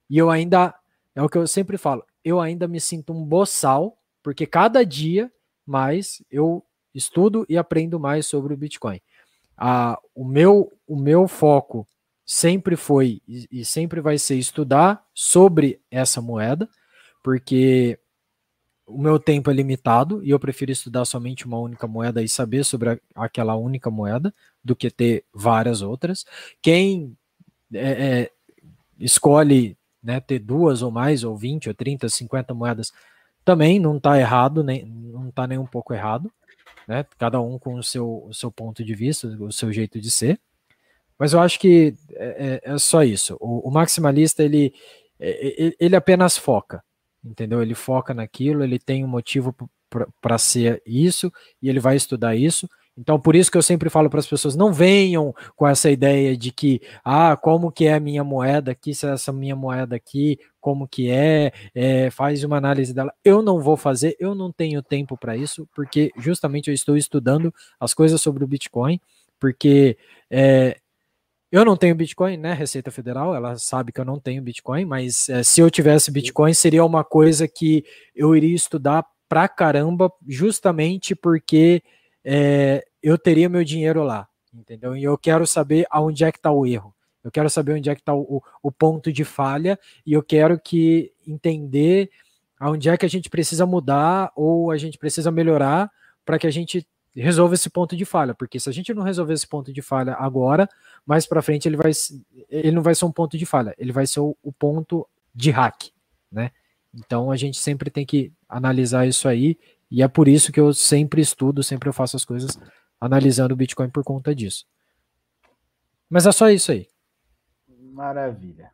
E eu ainda, é o que eu sempre falo, eu ainda me sinto um boçal, porque cada dia mais eu estudo e aprendo mais sobre o Bitcoin. Ah, o, meu, o meu foco sempre foi e, e sempre vai ser estudar sobre essa moeda, porque o meu tempo é limitado e eu prefiro estudar somente uma única moeda e saber sobre a, aquela única moeda do que ter várias outras. Quem é, é, escolhe né, ter duas ou mais, ou 20, ou 30, 50 moedas, também não está errado, nem, não está nem um pouco errado, né? Cada um com o seu, o seu ponto de vista, o seu jeito de ser. Mas eu acho que é, é, é só isso. O, o maximalista, ele, é, é, ele apenas foca, entendeu? Ele foca naquilo, ele tem um motivo para ser isso, e ele vai estudar isso, então, por isso que eu sempre falo para as pessoas, não venham com essa ideia de que, ah, como que é a minha moeda aqui, se é essa minha moeda aqui, como que é, é, faz uma análise dela. Eu não vou fazer, eu não tenho tempo para isso, porque justamente eu estou estudando as coisas sobre o Bitcoin, porque é, eu não tenho Bitcoin, né? Receita Federal, ela sabe que eu não tenho Bitcoin, mas é, se eu tivesse Bitcoin, seria uma coisa que eu iria estudar pra caramba, justamente porque é, eu teria meu dinheiro lá, entendeu? E eu quero saber aonde é que está o erro. Eu quero saber onde é que está o, o, ponto de falha e eu quero que entender aonde é que a gente precisa mudar ou a gente precisa melhorar para que a gente resolva esse ponto de falha, porque se a gente não resolver esse ponto de falha agora, mais para frente ele vai ele não vai ser um ponto de falha, ele vai ser o, o ponto de hack, né? Então a gente sempre tem que analisar isso aí e é por isso que eu sempre estudo, sempre eu faço as coisas analisando o Bitcoin por conta disso. Mas é só isso aí. Maravilha.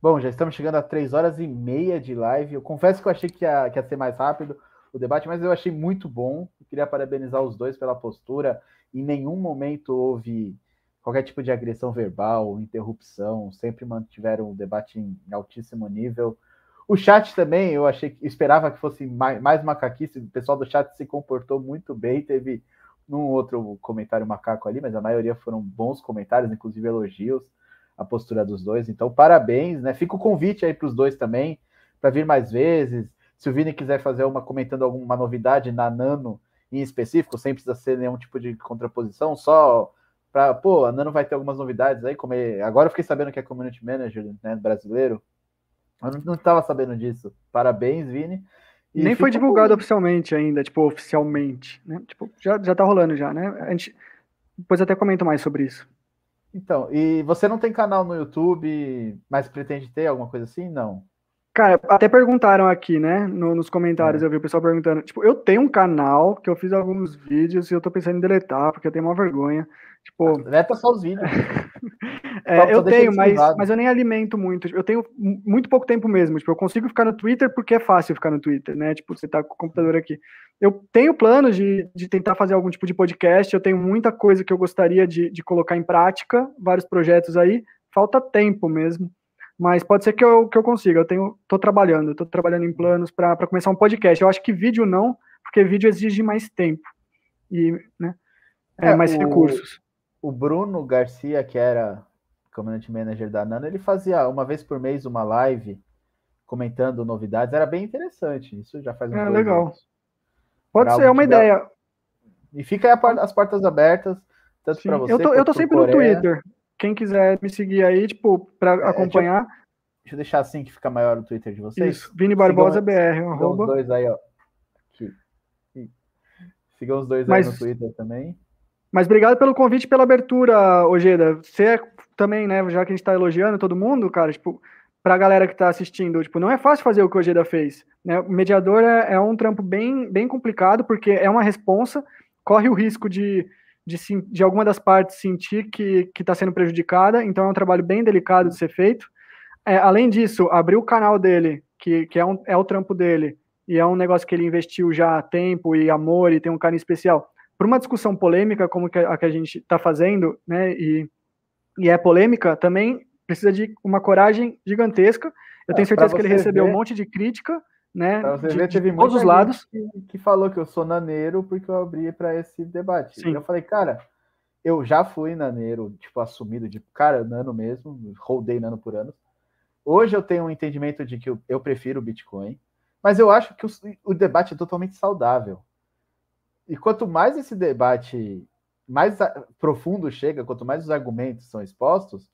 Bom, já estamos chegando a três horas e meia de live. Eu confesso que eu achei que ia, que ia ser mais rápido o debate, mas eu achei muito bom. Queria parabenizar os dois pela postura. Em nenhum momento houve qualquer tipo de agressão verbal, interrupção. Sempre mantiveram o debate em altíssimo nível. O chat também, eu achei esperava que fosse mais, mais macaquice. O pessoal do chat se comportou muito bem. Teve num outro comentário macaco ali, mas a maioria foram bons comentários, inclusive elogios a postura dos dois. Então, parabéns, né? Fica o convite aí para os dois também, para vir mais vezes. Se o Vini quiser fazer uma comentando alguma novidade na Nano em específico, sem precisar ser nenhum tipo de contraposição, só para, pô, a Nano vai ter algumas novidades aí, como é... agora eu fiquei sabendo que é community manager, né, brasileiro. Eu não estava sabendo disso. Parabéns, Vini. E Nem foi divulgado com... oficialmente ainda, tipo, oficialmente, né? Tipo, já, já tá rolando já, né? A gente depois até comento mais sobre isso. Então, e você não tem canal no YouTube, mas pretende ter alguma coisa assim? Não. Cara, até perguntaram aqui, né, no, nos comentários, é. eu vi o pessoal perguntando, tipo, eu tenho um canal que eu fiz alguns vídeos e eu tô pensando em deletar, porque eu tenho uma vergonha. Tipo. Deleta só os vídeos. é, eu tenho, mas, mas eu nem alimento muito. Eu tenho muito pouco tempo mesmo. Tipo, eu consigo ficar no Twitter porque é fácil ficar no Twitter, né? Tipo, você tá com o computador aqui. Eu tenho planos de, de tentar fazer algum tipo de podcast. Eu tenho muita coisa que eu gostaria de, de colocar em prática, vários projetos aí. Falta tempo mesmo. Mas pode ser que eu, que eu consiga. Eu tenho, tô trabalhando, tô trabalhando em planos para começar um podcast. Eu acho que vídeo não, porque vídeo exige mais tempo e né, é, é mais o... recursos o Bruno Garcia, que era community manager da Nano, ele fazia uma vez por mês uma live comentando novidades. Era bem interessante. Isso já faz um É legal. Anos. Pode ser, é uma ideia. E fica aí as portas abertas, tanto para você. Eu tô, eu tô sempre no Twitter. Quem quiser me seguir aí, tipo, para é, acompanhar. Deixa eu, deixa eu, deixar assim que fica maior o Twitter de vocês. Isso, Vini Barbosa sigam, BR. Sigam arroba. os dois aí, ó. Aqui. Sigam os dois Mas, aí no Twitter também. Mas obrigado pelo convite pela abertura, Ojeda. Você é também, né, já que a gente está elogiando todo mundo, cara, tipo, para a galera que está assistindo, tipo, não é fácil fazer o que o Ojeda fez. Né? O mediador é, é, um trampo bem, bem complicado, porque é uma responsa, corre o risco de, de, de alguma das partes sentir que está sendo prejudicada, então é um trabalho bem delicado de ser feito. É, além disso, abrir o canal dele, que, que é, um, é o trampo dele, e é um negócio que ele investiu já tempo e amor e tem um carinho especial para uma discussão polêmica como a que a gente está fazendo, né, e, e é polêmica, também precisa de uma coragem gigantesca. Eu tenho certeza que ele recebeu ver, um monte de crítica né? Pra você de, ver, teve de todos os lados. Que, que, falou que eu sou naneiro porque eu abri para esse debate. Sim. eu falei, cara, eu já fui naneiro, tipo, assumido de cara, nano mesmo, rodei nano por anos. Hoje eu tenho um entendimento de que eu, eu prefiro o Bitcoin, mas eu acho que o, o debate é totalmente saudável. E quanto mais esse debate mais profundo chega, quanto mais os argumentos são expostos,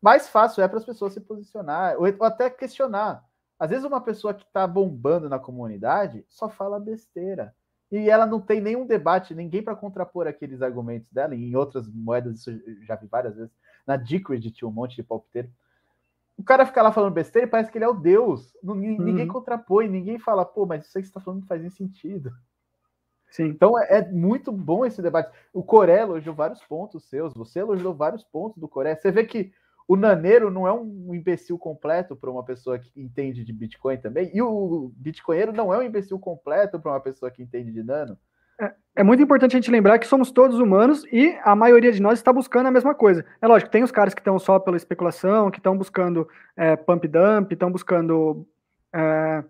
mais fácil é para as pessoas se posicionar, ou até questionar. Às vezes uma pessoa que está bombando na comunidade só fala besteira. E ela não tem nenhum debate, ninguém para contrapor aqueles argumentos dela. E em outras moedas, isso eu já vi várias vezes. Na Decred tinha um monte de palpiteiro. O cara fica lá falando besteira e parece que ele é o Deus. Ninguém uhum. contrapõe, ninguém fala, pô, mas isso aí que você está falando não faz nem sentido. Sim. Então é, é, muito bom esse debate. O Coré elogiou vários pontos seus, você elogiou vários pontos do Coré. Você vê que o Naneiro não é um imbecil completo para uma pessoa que entende de Bitcoin também, e o Bitcoinheiro não é um imbecil completo para uma pessoa que entende de nano. É, é, muito importante a gente lembrar que somos todos humanos e a maioria de nós está buscando a mesma coisa. É lógico, tem os caras que estão só pela especulação, que estão buscando é, pump dump, estão buscando é,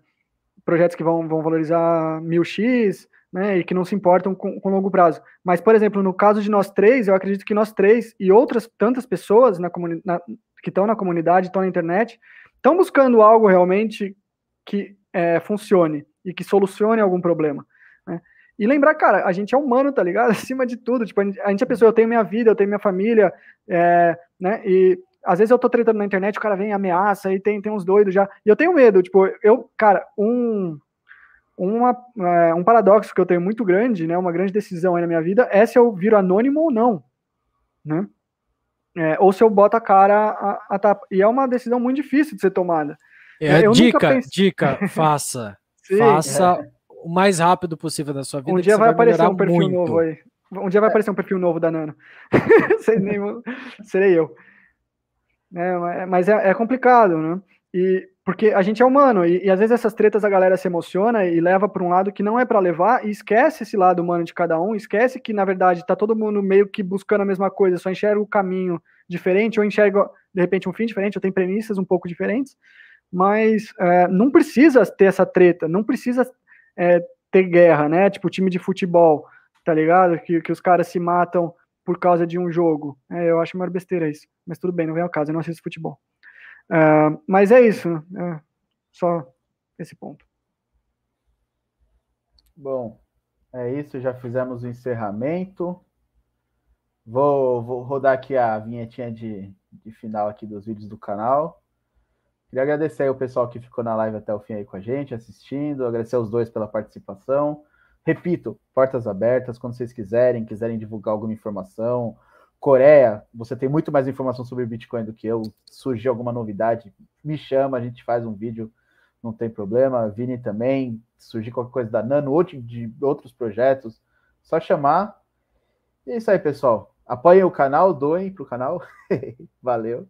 projetos que vão, vão valorizar mil X, né, e que não se importam com, com longo prazo. Mas, por exemplo, no caso de nós três, eu acredito que nós três e outras tantas pessoas na na, que estão na comunidade, estão na internet, estão buscando algo realmente que é, funcione e que solucione algum problema. Né? E lembrar, cara, a gente é humano, tá ligado? Acima de tudo, tipo, a gente, a gente é pessoa, eu tenho minha vida, eu tenho minha família, é, né? E às vezes eu tô tretando na internet, o cara vem ameaça e tem, tem uns doidos já. E eu tenho medo, tipo, eu, cara, um uma, é, um paradoxo que eu tenho muito grande, né, uma grande decisão aí na minha vida é se eu viro anônimo ou não, né? É, ou se eu boto a cara a, a tapa. E é uma decisão muito difícil de ser tomada. É, eu dica, pense... dica, faça. Sim, faça é. o mais rápido possível da sua vida. Um dia vai, vai aparecer um perfil muito. novo aí. Um dia vai aparecer um perfil novo da Nano. Serei eu. É, mas é, é complicado, né? E porque a gente é humano e, e, às vezes essas tretas a galera se emociona e leva para um lado que não é para levar e esquece esse lado humano de cada um, esquece que na verdade tá todo mundo meio que buscando a mesma coisa, só enxerga o caminho diferente ou enxerga de repente um fim diferente, ou tem premissas um pouco diferentes, mas é, não precisa ter essa treta, não precisa é, ter guerra, né? Tipo time de futebol, tá ligado? Que, que os caras se matam por causa de um jogo. É, eu acho uma besteira isso, mas tudo bem, não vem ao caso, eu não assisto futebol. Uh, mas é isso, é só esse ponto. Bom, é isso, já fizemos o encerramento. Vou, vou rodar aqui a vinhetinha de, de final aqui dos vídeos do canal. Queria agradecer aí o pessoal que ficou na live até o fim aí com a gente, assistindo, agradecer aos dois pela participação. Repito, portas abertas, quando vocês quiserem, quiserem divulgar alguma informação, Coreia, você tem muito mais informação sobre Bitcoin do que eu. Surgiu alguma novidade, me chama, a gente faz um vídeo, não tem problema. Vini também, surgir qualquer coisa da Nano ou de outros projetos, só chamar. E é isso aí, pessoal. Apoiem o canal, doem para o canal. Valeu.